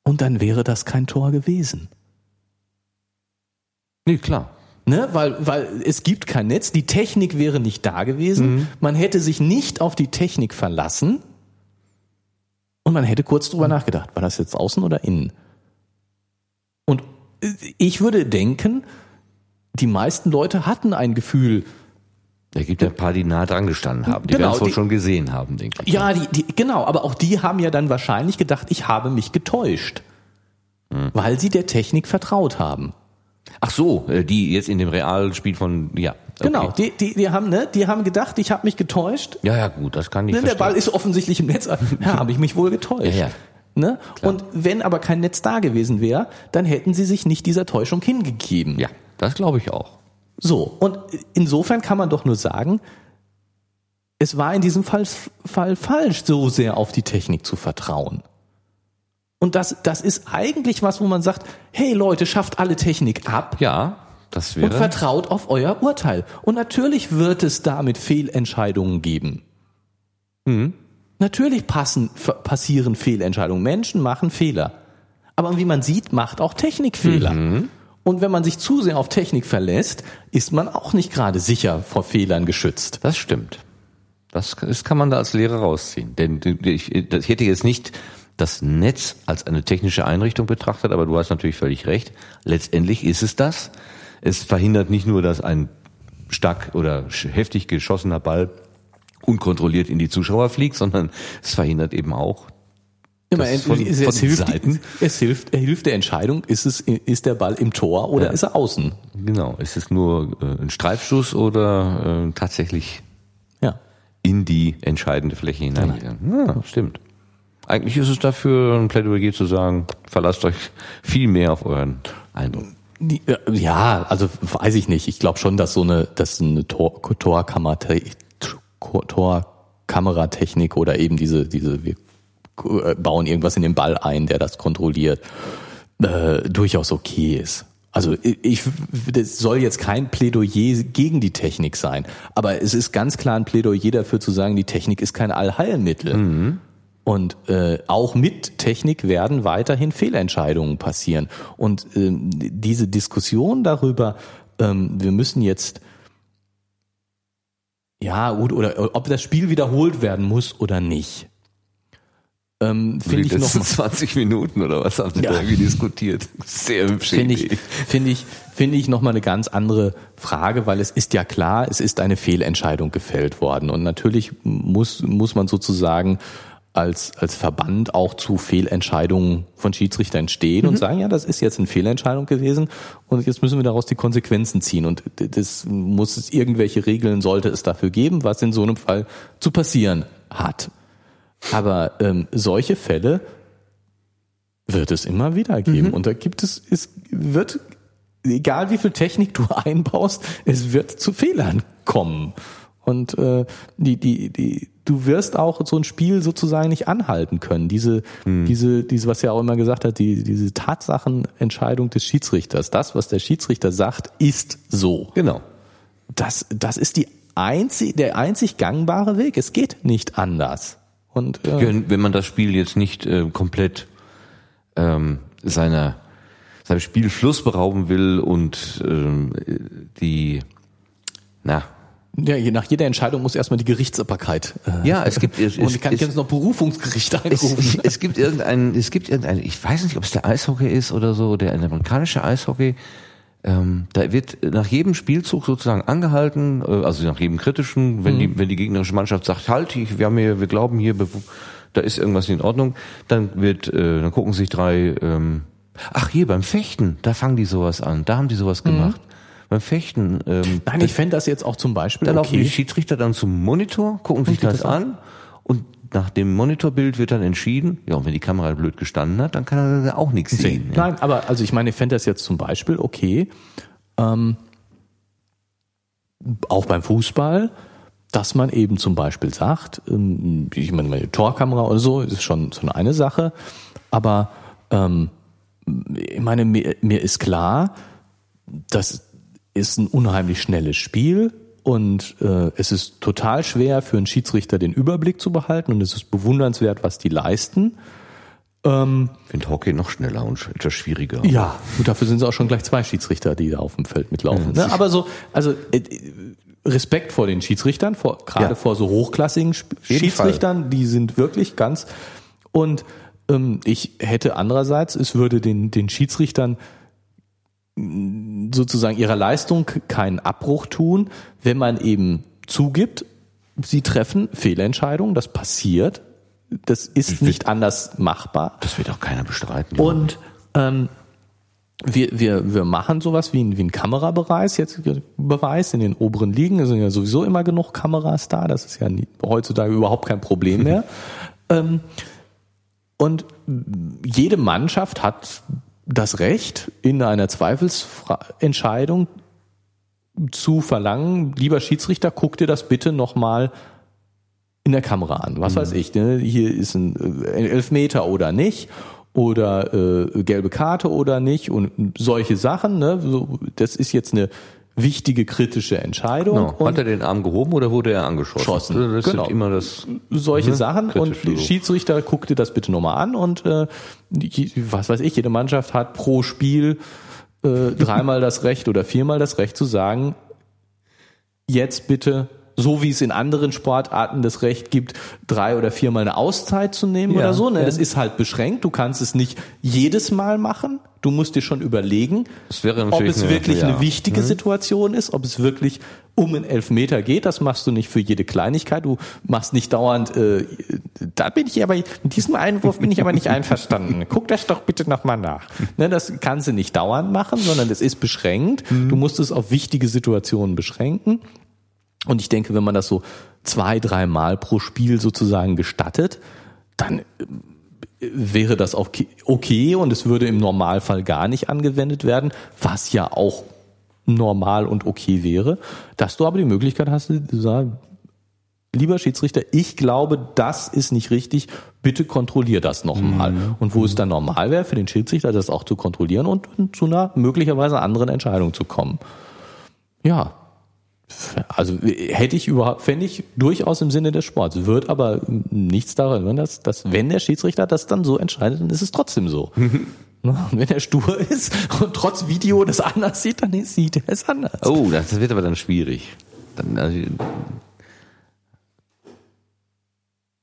Und dann wäre das kein Tor gewesen. Nee, klar. Ne, weil, weil es gibt kein Netz, die Technik wäre nicht da gewesen, mhm. man hätte sich nicht auf die Technik verlassen, und man hätte kurz drüber nachgedacht, war das jetzt außen oder innen? Und ich würde denken, die meisten Leute hatten ein Gefühl, es gibt ja ein paar, die nah dran gestanden haben, die genau, werden es wohl schon gesehen haben, denke ich. Ja, die, die, genau, aber auch die haben ja dann wahrscheinlich gedacht, ich habe mich getäuscht, hm. weil sie der Technik vertraut haben. Ach so, äh, die jetzt in dem Realspiel von, ja. Okay. Genau, die, die, die haben, ne, die haben gedacht, ich habe mich getäuscht. Ja, ja, gut, das kann ich ne, Der Ball ist offensichtlich im Netz. Ja, habe ich mich wohl getäuscht. Ja, ja. Ne? Und wenn aber kein Netz da gewesen wäre, dann hätten sie sich nicht dieser Täuschung hingegeben. Ja, das glaube ich auch. So, und insofern kann man doch nur sagen, es war in diesem Fall, Fall falsch, so sehr auf die Technik zu vertrauen. Und das, das ist eigentlich was, wo man sagt, hey Leute, schafft alle Technik ab. Ja, das wäre. Und vertraut auf euer Urteil. Und natürlich wird es damit Fehlentscheidungen geben. Mhm. Natürlich passen, passieren Fehlentscheidungen. Menschen machen Fehler. Aber wie man sieht, macht auch Technik Fehler. Mhm. Und wenn man sich zu sehr auf Technik verlässt, ist man auch nicht gerade sicher vor Fehlern geschützt. Das stimmt. Das, das kann man da als Lehrer rausziehen. Denn ich, ich hätte jetzt nicht das Netz als eine technische Einrichtung betrachtet, aber du hast natürlich völlig recht. Letztendlich ist es das. Es verhindert nicht nur, dass ein stark oder heftig geschossener Ball unkontrolliert in die Zuschauer fliegt, sondern es verhindert eben auch, Immer, es, von, es, es, hilft, es hilft, hilft der Entscheidung, ist es, ist der Ball im Tor oder ja. ist er außen? Genau. Ist es nur äh, ein Streifschuss oder äh, tatsächlich ja. in die entscheidende Fläche hinein? Ja, stimmt. Eigentlich ist es dafür ein Plädoyer zu sagen, verlasst euch viel mehr auf euren Eindruck. Ja, also weiß ich nicht. Ich glaube schon, dass so eine, dass eine Tor, Torkameratechnik oder eben diese, diese, wir bauen irgendwas in den Ball ein, der das kontrolliert, äh, durchaus okay ist. Also ich, das soll jetzt kein Plädoyer gegen die Technik sein, aber es ist ganz klar ein Plädoyer dafür zu sagen, die Technik ist kein Allheilmittel. Mhm. Und äh, auch mit Technik werden weiterhin Fehlentscheidungen passieren. Und ähm, diese Diskussion darüber, ähm, wir müssen jetzt ja, oder, oder ob das Spiel wiederholt werden muss oder nicht. Ähm, finde ich noch 20 Minuten oder was haben Sie ja. da irgendwie diskutiert? Sehr hübsch. Finde ich, finde ich, finde ich noch mal eine ganz andere Frage, weil es ist ja klar, es ist eine Fehlentscheidung gefällt worden und natürlich muss muss man sozusagen als, als Verband auch zu Fehlentscheidungen von Schiedsrichtern stehen mhm. und sagen, ja, das ist jetzt eine Fehlentscheidung gewesen und jetzt müssen wir daraus die Konsequenzen ziehen. Und das muss es irgendwelche Regeln sollte es dafür geben, was in so einem Fall zu passieren hat. Aber ähm, solche Fälle wird es immer wieder geben. Mhm. Und da gibt es, es wird, egal wie viel Technik du einbaust, es wird zu Fehlern kommen. Und äh, die, die, die, du wirst auch so ein Spiel sozusagen nicht anhalten können. Diese, hm. diese, diese, was ja auch immer gesagt hat, die, diese Tatsachenentscheidung des Schiedsrichters. Das, was der Schiedsrichter sagt, ist so. Genau. Das, das ist die einzig, der einzig gangbare Weg. Es geht nicht anders. Und äh, wenn man das Spiel jetzt nicht äh, komplett ähm, seiner seinem Spielfluss berauben will und ähm, die na ja, je nach jeder Entscheidung muss erstmal die Gerichtsbarkeit. Äh, ja, es gibt es, und ich kann es, jetzt noch Berufungsgericht einrufen. Es, es, gibt irgendein, es gibt irgendein, ich weiß nicht, ob es der Eishockey ist oder so, der amerikanische Eishockey. Ähm, da wird nach jedem Spielzug sozusagen angehalten, äh, also nach jedem kritischen, wenn mhm. die wenn die gegnerische Mannschaft sagt, halt, ich, wir haben hier, wir glauben hier, da ist irgendwas nicht in Ordnung, dann wird, äh, dann gucken sich drei. Ähm, ach hier beim Fechten, da fangen die sowas an, da haben die sowas mhm. gemacht. Mhm beim Fechten. Ähm, Nein, ich fände das jetzt auch zum Beispiel. Dann okay. laufen die Schiedsrichter dann zum Monitor, gucken sich das, das an und nach dem Monitorbild wird dann entschieden, ja, und wenn die Kamera blöd gestanden hat, dann kann er auch nichts sehen. sehen ja. Nein, aber also ich meine, ich fände das jetzt zum Beispiel okay, ähm, auch beim Fußball, dass man eben zum Beispiel sagt, ähm, ich meine, meine Torkamera oder so ist schon so eine Sache, aber ähm, ich meine, mir, mir ist klar, dass ist ein unheimlich schnelles Spiel und äh, es ist total schwer für einen Schiedsrichter den Überblick zu behalten und es ist bewundernswert, was die leisten. Ähm, ich finde Hockey noch schneller und etwas schwieriger. Ja, und dafür sind es auch schon gleich zwei Schiedsrichter, die da auf dem Feld mitlaufen. Ja, ne? Aber so, also äh, Respekt vor den Schiedsrichtern, vor, gerade ja. vor so hochklassigen Schiedsrichtern, die sind wirklich ganz und ähm, ich hätte andererseits, es würde den, den Schiedsrichtern sozusagen ihrer Leistung keinen Abbruch tun, wenn man eben zugibt, sie treffen Fehlentscheidungen, das passiert, das ist das nicht anders machbar. Das wird auch keiner bestreiten. Und ähm, wir, wir, wir machen sowas wie ein, wie ein Kamerabeweis, jetzt Beweis in den oberen Ligen, es sind ja sowieso immer genug Kameras da, das ist ja nie, heutzutage überhaupt kein Problem mehr. ähm, und jede Mannschaft hat das Recht, in einer Zweifelsentscheidung zu verlangen, lieber Schiedsrichter, guck dir das bitte nochmal in der Kamera an. Was mhm. weiß ich, ne? hier ist ein, ein Elfmeter oder nicht oder äh, gelbe Karte oder nicht und solche Sachen. Ne? So, das ist jetzt eine wichtige kritische Entscheidung. Genau. Hat er den Arm gehoben oder wurde er angeschossen? Schossen. Das genau. sind immer das solche ne? Sachen und die Schiedsrichter guck dir das bitte nochmal an und äh, was weiß ich, jede Mannschaft hat pro Spiel äh, dreimal das Recht oder viermal das Recht zu sagen, jetzt bitte so wie es in anderen Sportarten das Recht gibt, drei oder viermal eine Auszeit zu nehmen ja, oder so. Ne? Ja. Das ist halt beschränkt. Du kannst es nicht jedes Mal machen. Du musst dir schon überlegen, ob es wirklich eine, ja. eine wichtige mhm. Situation ist, ob es wirklich um einen Elfmeter geht. Das machst du nicht für jede Kleinigkeit. Du machst nicht dauernd, äh, da bin ich aber, mit diesem Einwurf bin ich aber nicht einverstanden. Guck das doch bitte nochmal nach. Ne, das kannst du nicht dauernd machen, sondern es ist beschränkt. Mhm. Du musst es auf wichtige Situationen beschränken. Und ich denke, wenn man das so zwei, dreimal pro Spiel sozusagen gestattet, dann wäre das auch okay und es würde im Normalfall gar nicht angewendet werden, was ja auch normal und okay wäre, dass du aber die Möglichkeit hast, zu sagen, lieber Schiedsrichter, ich glaube, das ist nicht richtig, bitte kontrollier das nochmal. Mhm. Und wo es dann normal wäre für den Schiedsrichter, das auch zu kontrollieren und zu einer möglicherweise anderen Entscheidung zu kommen. Ja, also hätte ich überhaupt, fände ich durchaus im Sinne des Sports, wird aber nichts daran, dass, dass wenn der Schiedsrichter das dann so entscheidet, dann ist es trotzdem so. Und wenn er stur ist und trotz Video das anders sieht, dann sieht er es anders. Oh, das wird aber dann schwierig. Dann, also,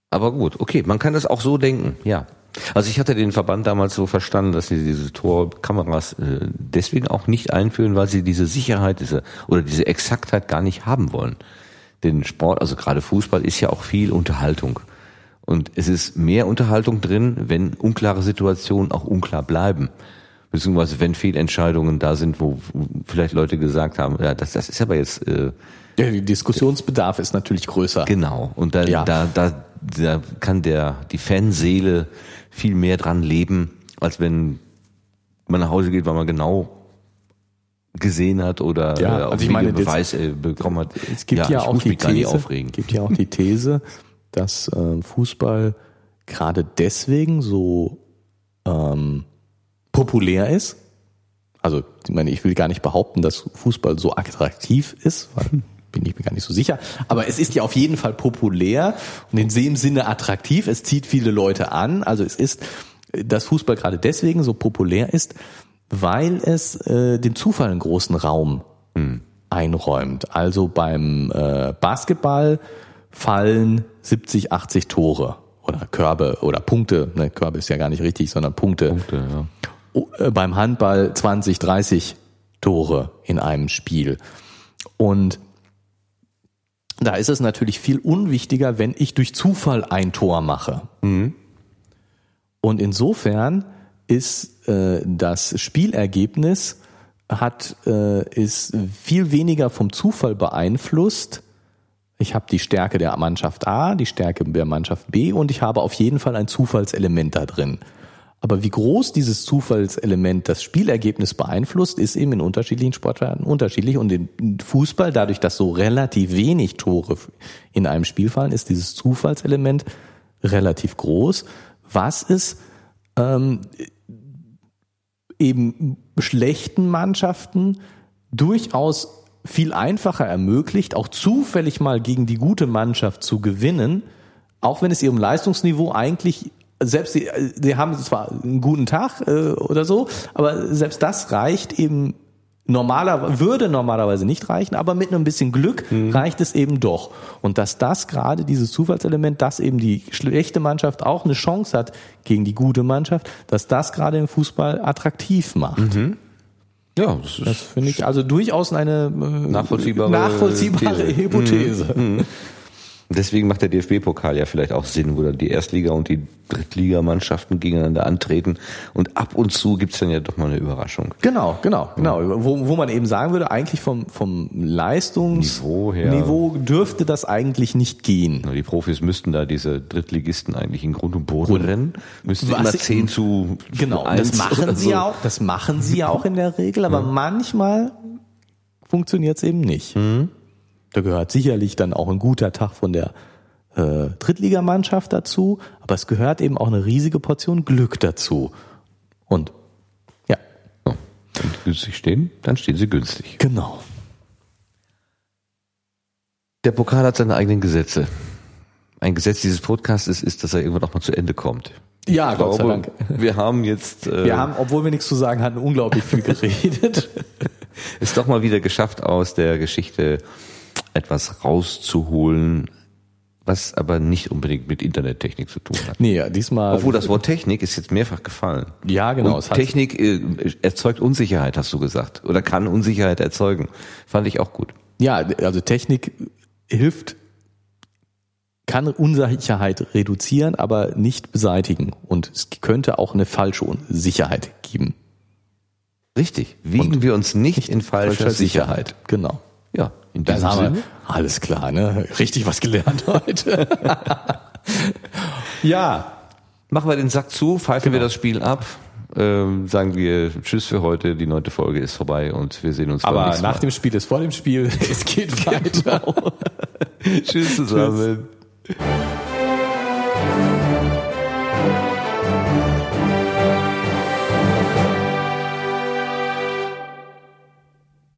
aber gut, okay, man kann das auch so denken, ja. Also ich hatte den Verband damals so verstanden, dass sie diese Torkameras äh, deswegen auch nicht einführen, weil sie diese Sicherheit diese, oder diese Exaktheit gar nicht haben wollen. Denn Sport, also gerade Fußball, ist ja auch viel Unterhaltung. Und es ist mehr Unterhaltung drin, wenn unklare Situationen auch unklar bleiben. Beziehungsweise wenn Fehlentscheidungen da sind, wo vielleicht Leute gesagt haben, ja, das, das ist aber jetzt äh, der Diskussionsbedarf ist natürlich größer. Genau. Und da, ja. da, da, da kann der die Fanseele viel mehr dran leben, als wenn man nach Hause geht, weil man genau gesehen hat oder ja, also ich meine, Beweis jetzt, äh, bekommen hat. Es gibt ja, ja auch die These, gibt ja auch die These, dass äh, Fußball gerade deswegen so ähm, populär ist. Also, ich meine, ich will gar nicht behaupten, dass Fußball so attraktiv ist, weil bin ich mir gar nicht so sicher. Aber es ist ja auf jeden Fall populär und in dem Sinne attraktiv. Es zieht viele Leute an. Also es ist, dass Fußball gerade deswegen so populär ist, weil es äh, dem Zufall einen großen Raum hm. einräumt. Also beim äh, Basketball fallen 70, 80 Tore oder Körbe oder Punkte. Ne, Körbe ist ja gar nicht richtig, sondern Punkte. Punkte ja. Oh, äh, beim Handball 20, 30 Tore in einem Spiel. Und da ist es natürlich viel unwichtiger, wenn ich durch Zufall ein Tor mache. Mhm. Und insofern ist äh, das Spielergebnis hat äh, ist viel weniger vom Zufall beeinflusst. Ich habe die Stärke der Mannschaft A, die Stärke der Mannschaft B und ich habe auf jeden Fall ein Zufallselement da drin. Aber wie groß dieses Zufallselement das Spielergebnis beeinflusst, ist eben in unterschiedlichen Sportarten unterschiedlich. Und in Fußball, dadurch, dass so relativ wenig Tore in einem Spiel fallen, ist dieses Zufallselement relativ groß, was es ähm, eben schlechten Mannschaften durchaus viel einfacher ermöglicht, auch zufällig mal gegen die gute Mannschaft zu gewinnen, auch wenn es ihrem Leistungsniveau eigentlich selbst die, die haben zwar einen guten Tag äh, oder so, aber selbst das reicht eben normaler würde normalerweise nicht reichen, aber mit einem bisschen Glück mhm. reicht es eben doch. Und dass das gerade dieses Zufallselement, dass eben die schlechte Mannschaft auch eine Chance hat gegen die gute Mannschaft, dass das gerade im Fußball attraktiv macht. Mhm. Ja, das, das finde ich also durchaus eine äh, nachvollziehbare, nachvollziehbare These. Hypothese. Mhm. Deswegen macht der DFB-Pokal ja vielleicht auch Sinn, wo dann die Erstliga- und die Drittligamannschaften gegeneinander antreten. Und ab und zu gibt's dann ja doch mal eine Überraschung. Genau, genau, genau. Wo, wo man eben sagen würde, eigentlich vom, vom Leistungsniveau Niveau dürfte das eigentlich nicht gehen. Die Profis müssten da diese Drittligisten eigentlich in Grund und Boden rennen. Müssten immer 10 zu Genau, das machen sie so. ja auch, das machen sie ja auch in der Regel, aber mhm. manchmal funktioniert's eben nicht. Mhm. Da gehört sicherlich dann auch ein guter Tag von der äh, Drittligamannschaft dazu, aber es gehört eben auch eine riesige Portion Glück dazu. Und ja. Wenn sie günstig stehen, dann stehen sie günstig. Genau. Der Pokal hat seine eigenen Gesetze. Ein Gesetz dieses Podcasts ist, ist dass er irgendwann auch mal zu Ende kommt. Ja, ich Gott glaube, sei Dank. Wir haben jetzt. Äh, wir haben, obwohl wir nichts zu sagen hatten, unglaublich viel geredet. ist doch mal wieder geschafft aus der Geschichte etwas rauszuholen, was aber nicht unbedingt mit Internettechnik zu tun hat. Nee, ja, diesmal. Obwohl das Wort Technik ist jetzt mehrfach gefallen. Ja, genau. Und Technik äh, erzeugt Unsicherheit, hast du gesagt. Oder kann Unsicherheit erzeugen. Fand ich auch gut. Ja, also Technik hilft, kann Unsicherheit reduzieren, aber nicht beseitigen. Und es könnte auch eine falsche Sicherheit geben. Richtig. Wiegen Und wir uns nicht in falscher, falscher Sicherheit. Sicherheit. Genau. Ja, in diesem Sinne. Alles klar, ne? Richtig was gelernt heute. ja. Machen wir den Sack zu, pfeifen genau. wir das Spiel ab. Ähm, sagen wir Tschüss für heute. Die neunte Folge ist vorbei und wir sehen uns Aber nach Mal. dem Spiel ist vor dem Spiel. Es geht weiter. Tschüss zusammen. Tschüss.